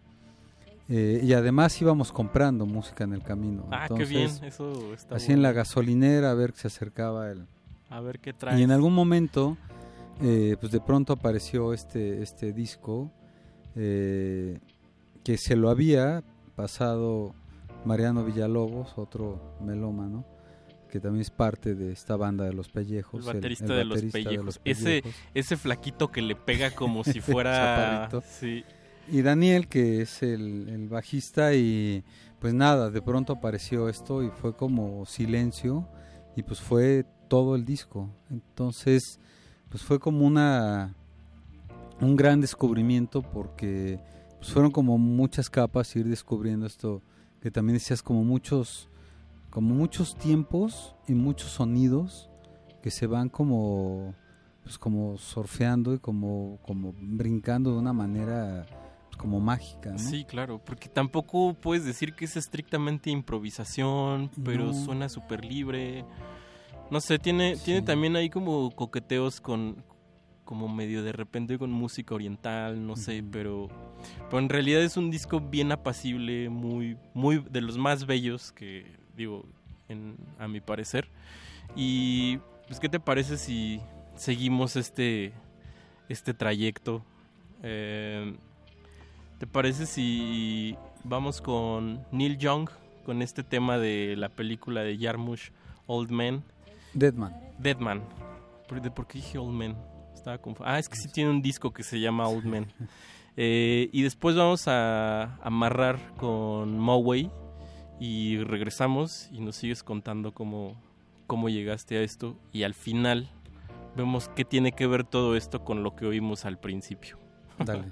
Eh, y además íbamos comprando música en el camino. Ah, qué bien, eso está Así en la gasolinera a ver que se acercaba el... A ver qué traes. Y en algún momento, eh, pues de pronto apareció este, este disco eh, que se lo había pasado Mariano Villalobos, otro melómano, que también es parte de esta banda de los pellejos. El baterista, el de, los de pellejos. los Ese, Pellejos. ese flaquito que le pega como si fuera... Sí. Y Daniel, que es el, el bajista, y pues nada, de pronto apareció esto y fue como silencio, y pues fue todo el disco. Entonces, pues fue como una un gran descubrimiento porque pues fueron como muchas capas ir descubriendo esto que también decías como muchos como muchos tiempos y muchos sonidos que se van como pues como surfeando y como como brincando de una manera pues, como mágica ¿no? Sí, claro, porque tampoco puedes decir que es estrictamente improvisación, pero No. suena súper libre. No sé, tiene, tiene también ahí como coqueteos con como medio de repente con música oriental, no sé, pero, pero en realidad es un disco bien apacible, muy, muy de los más bellos que digo, en, a mi parecer. Y pues, ¿qué te parece si seguimos este, este trayecto? Eh, ¿Te parece si vamos con Neil Young, con este tema de la película de Jarmusch, Old Man? Deadman. Deadman. ¿Por, de por qué dije Old Man? Estaba Ah, es que sí tiene un disco que se llama Old Man. Eh, y después vamos a amarrar con Moway y regresamos y nos sigues contando cómo, cómo llegaste a esto y al final vemos qué tiene que ver todo esto con lo que oímos al principio. Dale.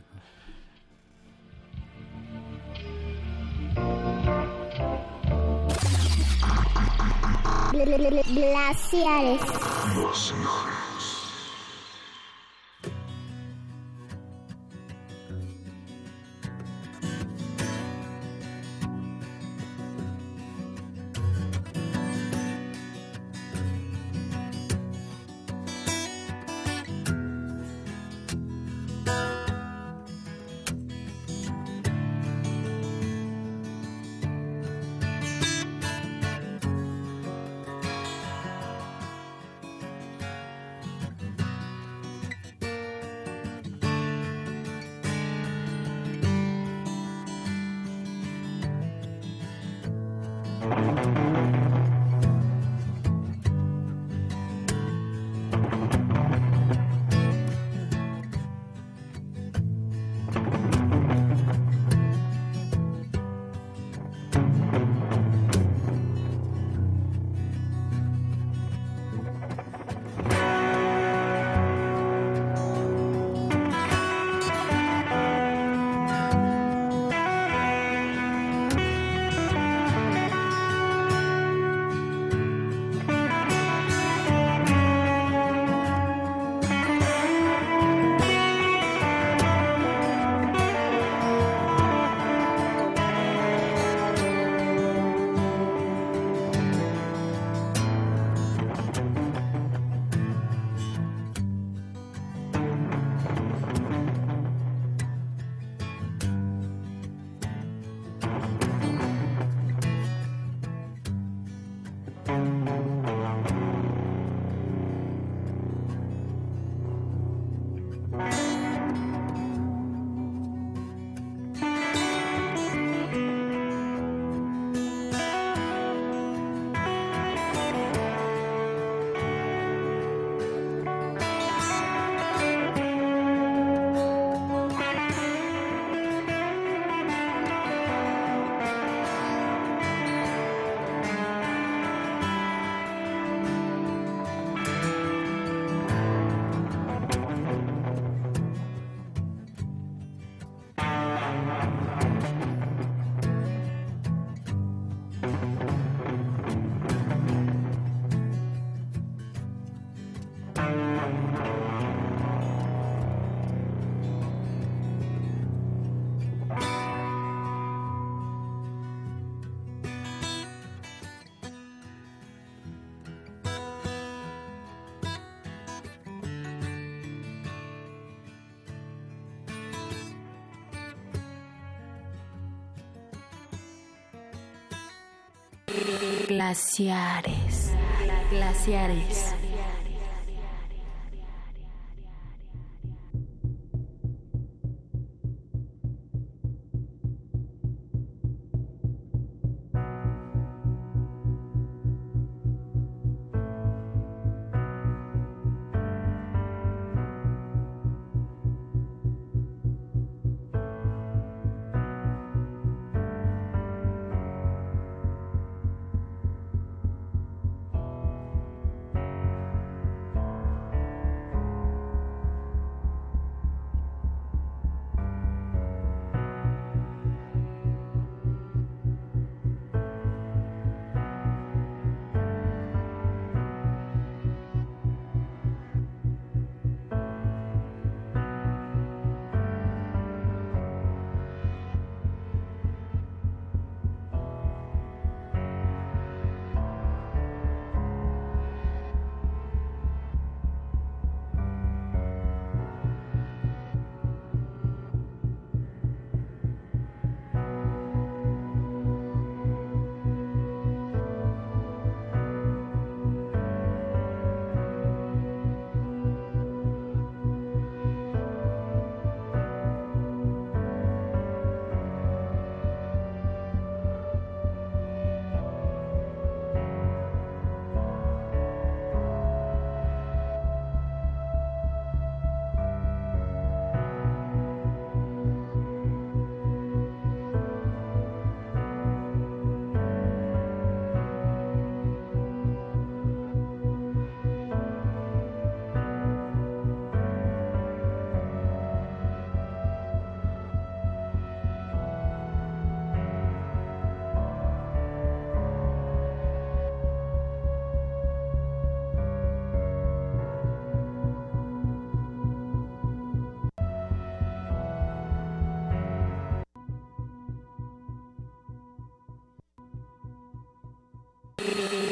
Glaciares. Glaciares. Glaciares. Glaciares.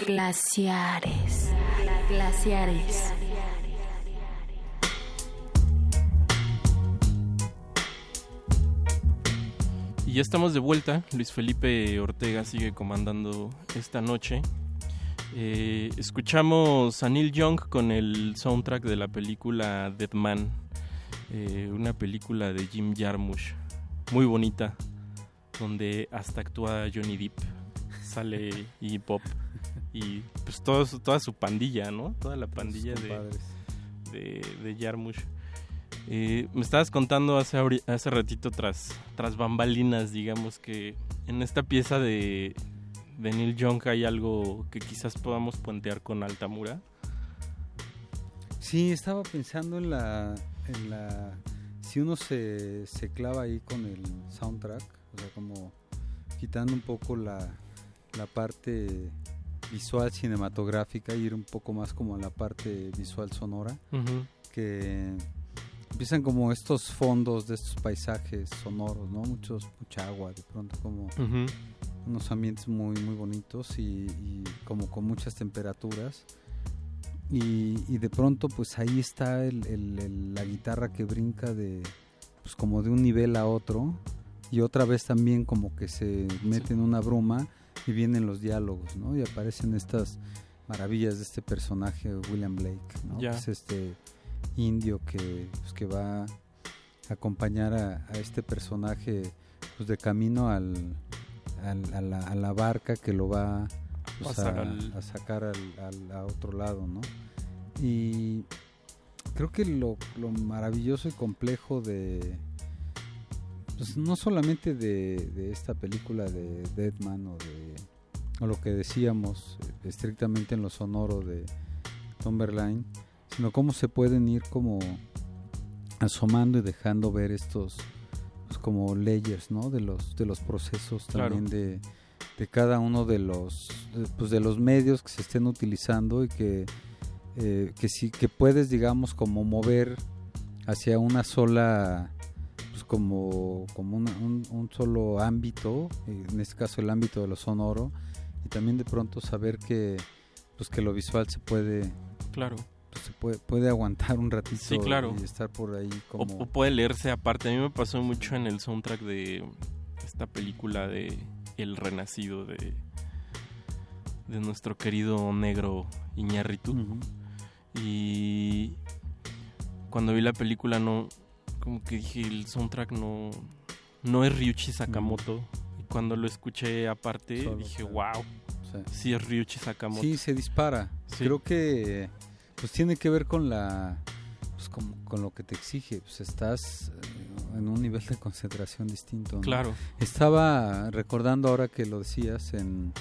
Glaciares. Glaciares. Y ya estamos de vuelta. Luis Felipe Ortega sigue comandando esta noche. Eh, escuchamos a Neil Young con el soundtrack de la película Dead Man, eh, una película de Jim Jarmusch, muy bonita, donde hasta actúa Johnny Depp, sale y Pop y pues todo, toda su pandilla, ¿no? Toda la pandilla de, de, de Jarmusch. Eh, me estabas contando hace, hace ratito tras, tras bambalinas, digamos que en esta pieza de, de Neil Young hay algo que quizás podamos puentear con Altamura. Sí, estaba pensando en la, en la si uno se, se clava ahí con el soundtrack, o sea, como quitando un poco la, la parte visual cinematográfica y ir un poco más como a la parte visual sonora, que empiezan como estos fondos de estos paisajes sonoros, ¿no? Muchos, mucha agua, de pronto como unos ambientes muy, muy bonitos y, y como con muchas temperaturas. Y, y de pronto pues ahí está el- el- el- la guitarra que brinca de pues como de un nivel a otro y otra vez también como que se mete en una bruma y vienen los diálogos, ¿no? Y aparecen estas maravillas de este personaje William Blake, ¿no? Que es este indio que, pues, que va a acompañar a, a este personaje pues de camino al, al- a, la, a la barca que lo va pues, a, al- a sacar al, al- a otro lado, ¿no? Y creo que lo, lo maravilloso y complejo de pues no solamente de, de esta película de Deadman o de o lo que decíamos eh, estrictamente en lo sonoro de Tomberline, sino cómo se pueden ir como asomando y dejando ver estos pues, como layers, ¿no? De los de los procesos Claro. también de, de cada uno de los de, pues, de los medios que se estén utilizando y que eh, que sí que puedes digamos como mover hacia una sola como como una- un, un solo ámbito en este caso el ámbito de lo sonoro y también de pronto saber que pues que lo visual se puede Claro. pues, se puede, puede aguantar un ratito Sí, claro. y estar por ahí O, como o puede leerse aparte. A mí me pasó mucho en el soundtrack de esta película de El Renacido de, de nuestro querido negro Iñárritu. Y cuando vi la película no como que dije el soundtrack no no es Ryuichi Sakamoto y cuando lo escuché aparte Solo, dije claro. wow Sí. sí es Ryuichi Sakamoto Sí, se dispara. Sí. Creo que pues tiene que ver con la pues, con, con lo que te exige. Pues estás eh, en un nivel de concentración distinto. ¿no? Claro. Estaba recordando ahora que lo decías en,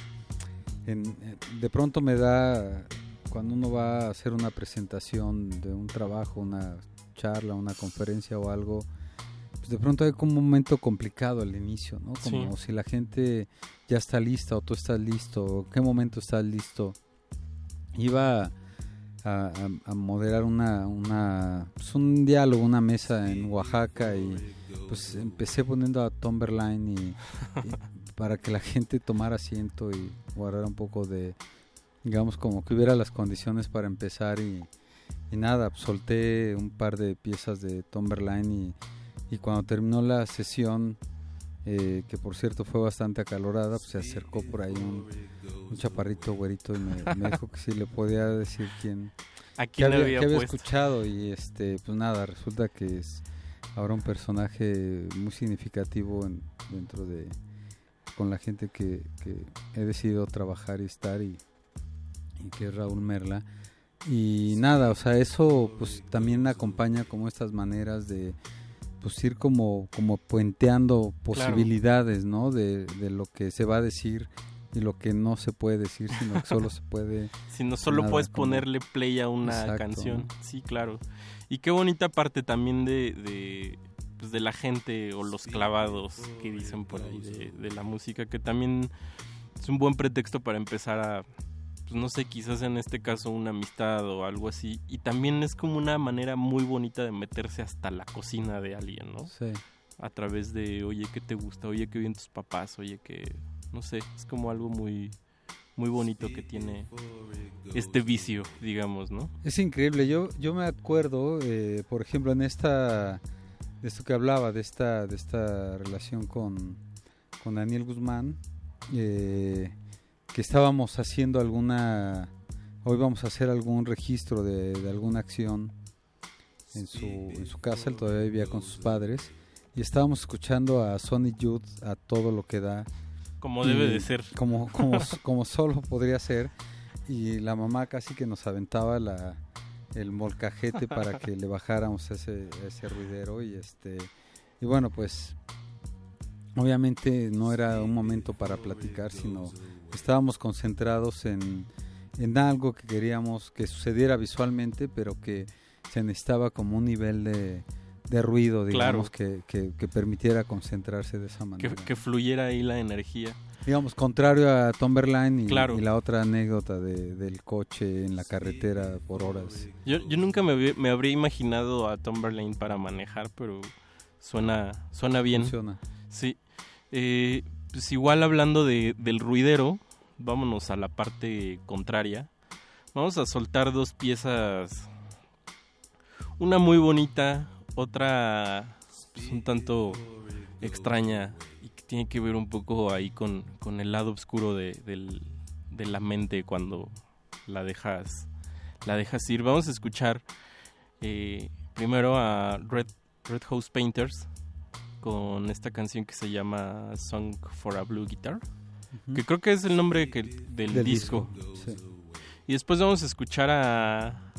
en eh, de pronto me da cuando uno va a hacer una presentación de un trabajo, una charla, una conferencia o algo, pues de pronto hay como un momento complicado al inicio, ¿no? Como Sí. si la gente ya está lista o tú estás listo, o qué momento estás listo. Iba a, a- a moderar una, una pues un diálogo, una mesa en Oaxaca y pues empecé poniendo a Tomberline y, y para que la gente tomara asiento y guardara un poco de, digamos, como que hubiera las condiciones para empezar y, y nada, pues, solté un par de piezas de Tomberline y, y cuando terminó la sesión, eh, que por cierto fue bastante acalorada, pues se acercó por ahí un, un chaparrito güerito y me, me dijo que si le podía decir quién, ¿A qué quién había, había qué había puesto? escuchado y este pues nada, resulta que es ahora un personaje muy significativo en- dentro de con la gente que, que he decidido trabajar y estar y, y que es Raúl Merla y nada, o sea, eso pues también acompaña como estas maneras de pues ir como, como puenteando Claro. posibilidades, ¿no? De, de lo que se va a decir y lo que no se puede decir, sino que solo se puede... Si no solo nada, puedes como- ponerle play a una Exacto, canción. ¿no? Sí, claro. Y qué bonita parte también de, de, pues, de la gente o los clavados que dicen por ahí de, de la música, que también es un buen pretexto para empezar a, pues no sé, quizás en este caso una amistad o algo así. Y también es como una manera muy bonita de meterse hasta la cocina de alguien, ¿no? Sí. A través de, oye, ¿qué te gusta? Oye, ¿qué bien tus papás? Oye, que, no sé, es como algo muy, muy bonito que tiene este vicio, digamos, ¿no? Es increíble. Yo, yo me acuerdo, eh, por ejemplo, en esta, de esto que hablaba, de esta, de esta relación con, con Daniel Guzmán, eh, que estábamos haciendo alguna, hoy vamos a hacer algún registro de, de alguna acción en su, en su casa, él todavía vivía con sus padres, y estábamos escuchando a Sonny Youth a todo lo que da. Como debe de ser. Como, como, como solo podría ser. Y la mamá casi que nos aventaba la, el molcajete para que le bajáramos ese, ese ruidero. Y, este, y bueno, pues obviamente no era un momento para platicar, sino estábamos concentrados en, en algo que queríamos que sucediera visualmente, pero que se necesitaba como un nivel de, de ruido, digamos, que, que, que permitiera concentrarse de esa manera. que fluyera ahí la energía. Digamos, contrario a Tomberline y, Claro. y la otra anécdota de, del coche en la carretera por horas. Yo, yo nunca me, me habría imaginado a Tomberlane para manejar, pero suena, suena bien. Funciona. Sí. Eh, pues igual hablando de, del ruidero, vámonos a la parte contraria. Vamos a soltar dos piezas. Una muy bonita, otra pues, un tanto extraña y que tiene que ver un poco ahí con, con el lado oscuro de, de la mente cuando la dejas, la dejas ir. Vamos a escuchar eh, primero a Red, Red House Painters con esta canción que se llama Song for a Blue Guitar, que creo que es el nombre que, del, Del disco. disco, sí. Y después vamos a escuchar a,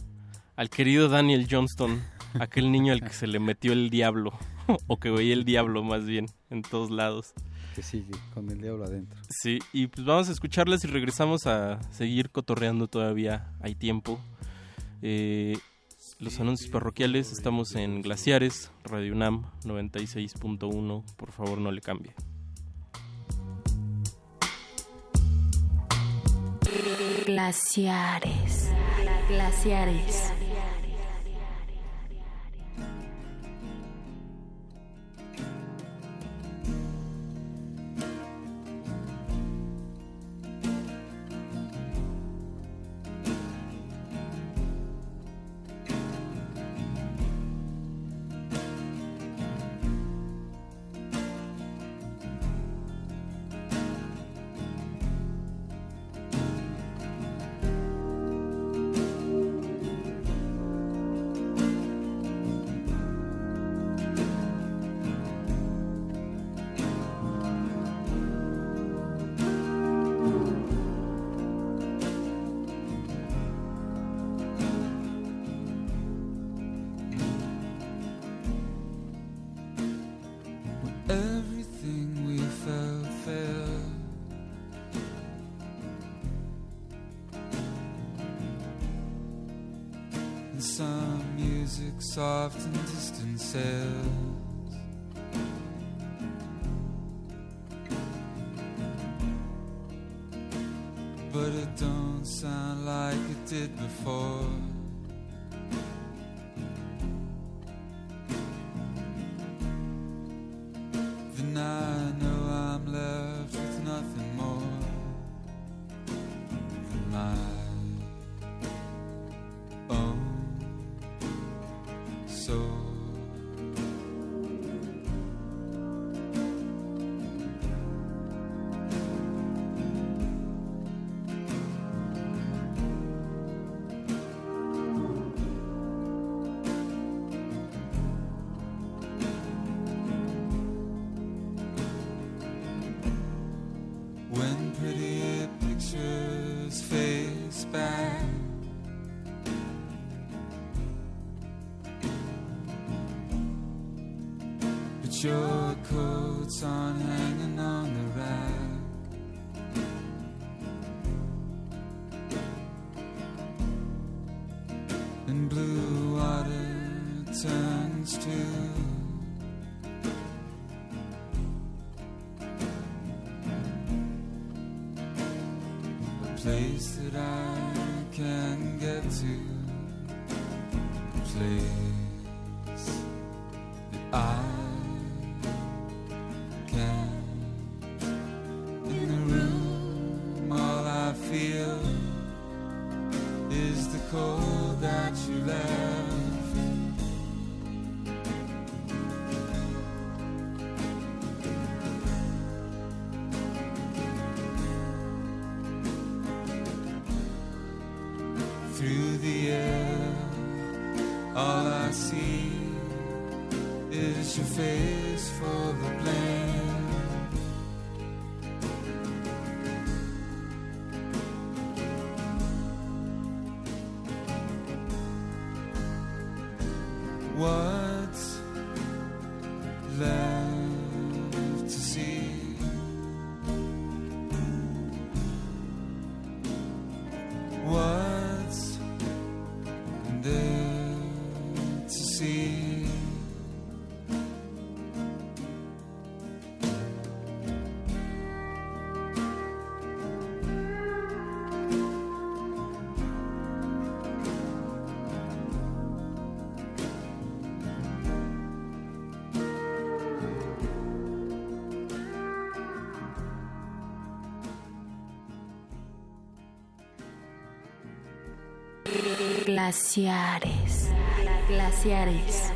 al querido Daniel Johnston, aquel niño al que se le metió el diablo, o que veía el diablo más bien, en todos lados. Que sigue con el diablo adentro. Sí, y pues vamos a escucharles y regresamos a seguir cotorreando todavía, hay tiempo. Eh, los anuncios parroquiales, estamos en Glaciares, Radio UNAM 96.1, por favor no le cambie. Glaciares. Glaciares. Glaciares. Glaciares.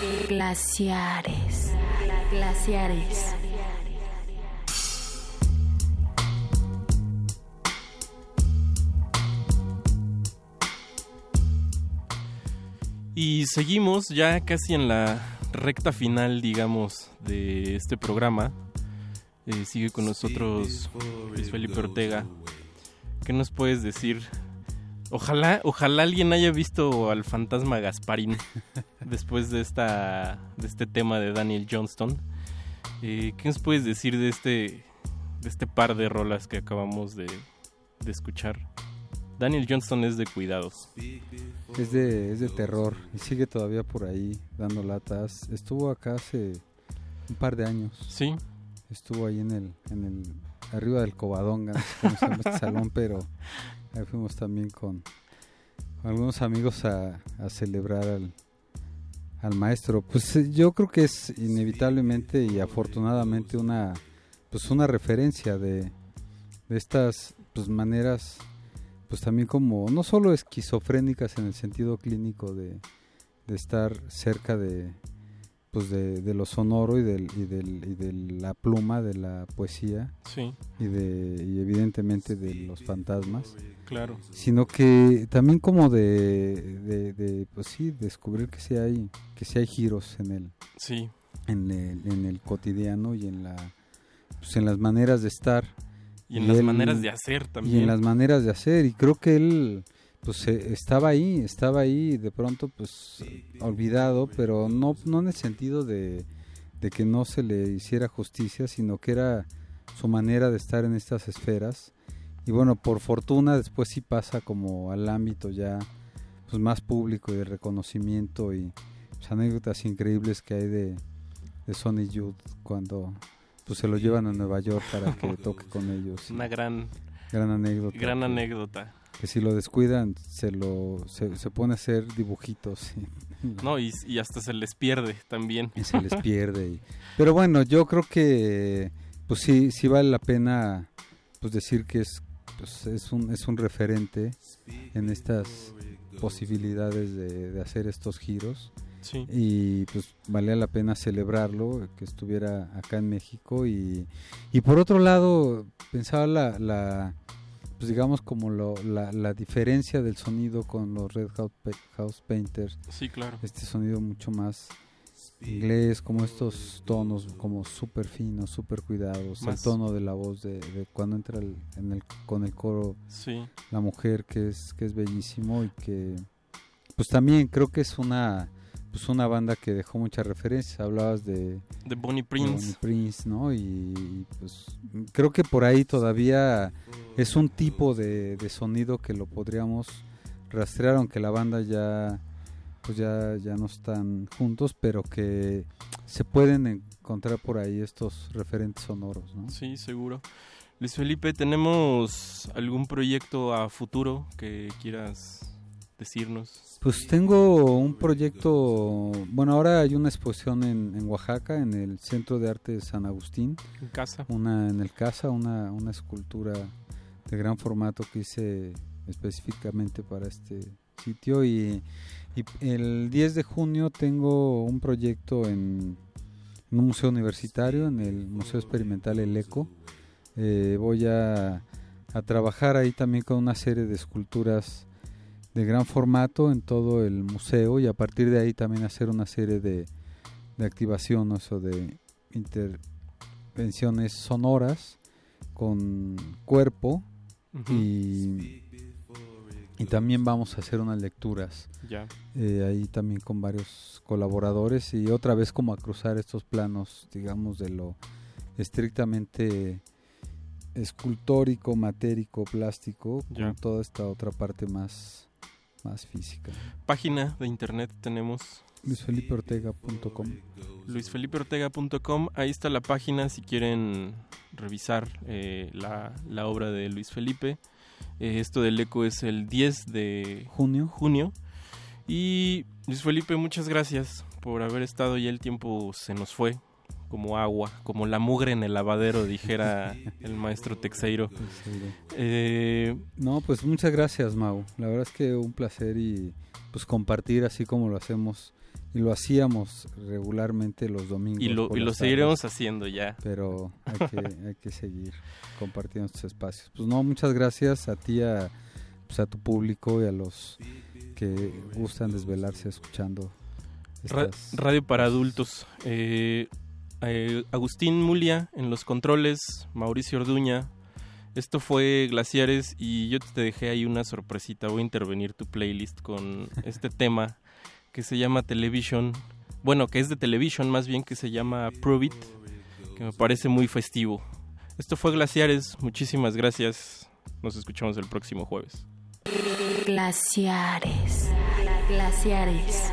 Glaciares. Glaciares. Y seguimos ya casi en la recta final, digamos, de este programa. Eh, sigue con nosotros Luis Felipe Ortega. ¿Qué nos puedes decir? Ojalá, ojalá alguien haya visto al fantasma Gasparín después de esta, de este tema de Daniel Johnston. Eh, ¿Qué nos puedes decir de este, de este par de rolas que acabamos de, de escuchar? Daniel Johnston es de cuidados. Es de, es de terror y sigue todavía por ahí dando latas. Estuvo acá hace un par de años. Sí. Estuvo ahí en el, en el arriba del Covadonga, no sé cómo se llama este salón, pero ahí fuimos también con algunos amigos a, a celebrar al, al maestro. Pues eh, yo creo que es inevitablemente y afortunadamente una pues una referencia de, estas pues maneras pues también como no solo esquizofrénicas en el sentido clínico de estar cerca de pues de, de lo sonoro y, del, y, del, y de la pluma de la poesía Sí. y de y evidentemente de los fantasmas Claro. sino que también como de, de, de, pues sí descubrir que sí hay que sí hay giros en el Sí. en el, en el cotidiano y en la pues en las maneras de estar Y en las él- maneras de hacer y también. en las maneras de hacer y creo que él pues eh, estaba ahí estaba ahí de pronto pues olvidado pero no no en el sentido de, de que no se le hiciera justicia sino que era su manera de estar en estas esferas. Y bueno por fortuna después sí pasa como al ámbito ya pues más público y de reconocimiento y pues, anécdotas increíbles que hay de, de Sonny Youth cuando pues se lo llevan a Nueva York para que toque con ellos. Una gran, gran anécdota. gran anécdota. Que si lo descuidan se lo se, se pone a hacer dibujitos y, No, y, y hasta se les pierde también. y se les pierde y- pero bueno yo creo que pues sí sí vale la pena pues decir que es pues, es un es un referente en estas posibilidades de, de hacer estos giros Sí. y pues valía la pena celebrarlo que estuviera acá en México y, y por otro lado pensaba la, la pues digamos como lo, la, la diferencia del sonido con los Red House, Pa- House Painters Sí, claro. este sonido mucho más inglés como estos tonos como súper finos súper cuidados Más- el tono de la voz de, de cuando entra el- en el con el coro Sí. la mujer que es que es bellísimo y que pues también creo que es una pues una banda que dejó muchas referencias hablabas de De Bonnie de Prince. Bonnie Prince, no y, y, pues creo que por ahí todavía es un tipo de, de sonido que lo podríamos rastrear aunque la banda ya pues ya ya no están juntos pero que se pueden encontrar por ahí estos referentes sonoros ¿no? Sí, seguro. Luis Felipe, ¿tenemos algún proyecto a futuro que quieras decirnos? Pues tengo un proyecto, bueno, ahora hay una exposición en, en Oaxaca, en el Centro de Arte de San Agustín. En casa. Una en el Casa, una, una escultura de gran formato que hice específicamente para este sitio. Y, y el 10 de junio tengo un proyecto en, en un museo universitario, en el Museo Experimental El Eco. Eh, voy a, a trabajar ahí también con una serie de esculturas de gran formato en todo el museo y a partir de ahí también hacer una serie de, de activación, o de intervenciones sonoras con cuerpo y, y también vamos a hacer unas lecturas eh, ahí también con varios colaboradores y otra vez como a cruzar estos planos digamos de lo estrictamente escultórico, matérico, plástico con toda esta otra parte más más física. Página de internet tenemos luisfelipeortega.com luisfelipeortega.com. Ahí está la página si quieren revisar eh, la, la obra de Luis Felipe. Eh, esto del eco es el 10 de junio. junio. Y Luis Felipe, muchas gracias por haber estado ya el tiempo se nos fue como agua, como la mugre en el lavadero, dijera el maestro Texeiro. Eh, No, pues muchas gracias, Mau. La verdad es que un placer y pues compartir así como lo hacemos y lo hacíamos regularmente los domingos. y lo, y lo seguiremos haciendo ya. Pero hay que, hay que seguir compartiendo estos espacios. Pues no, muchas gracias a ti, a, pues, a tu público y a los que gustan desvelarse escuchando. Ra- radio para adultos. Eh, eh, Agustín Mulia en los controles, Mauricio Orduña. Esto fue Glaciares y yo te dejé ahí una sorpresita. Voy a intervenir tu playlist con este tema que se llama Television. Bueno, que es de Television más bien, que se llama Prove It, que me parece muy festivo. Esto fue Glaciares. Muchísimas gracias. Nos escuchamos el próximo jueves. Glaciares. Glaciares.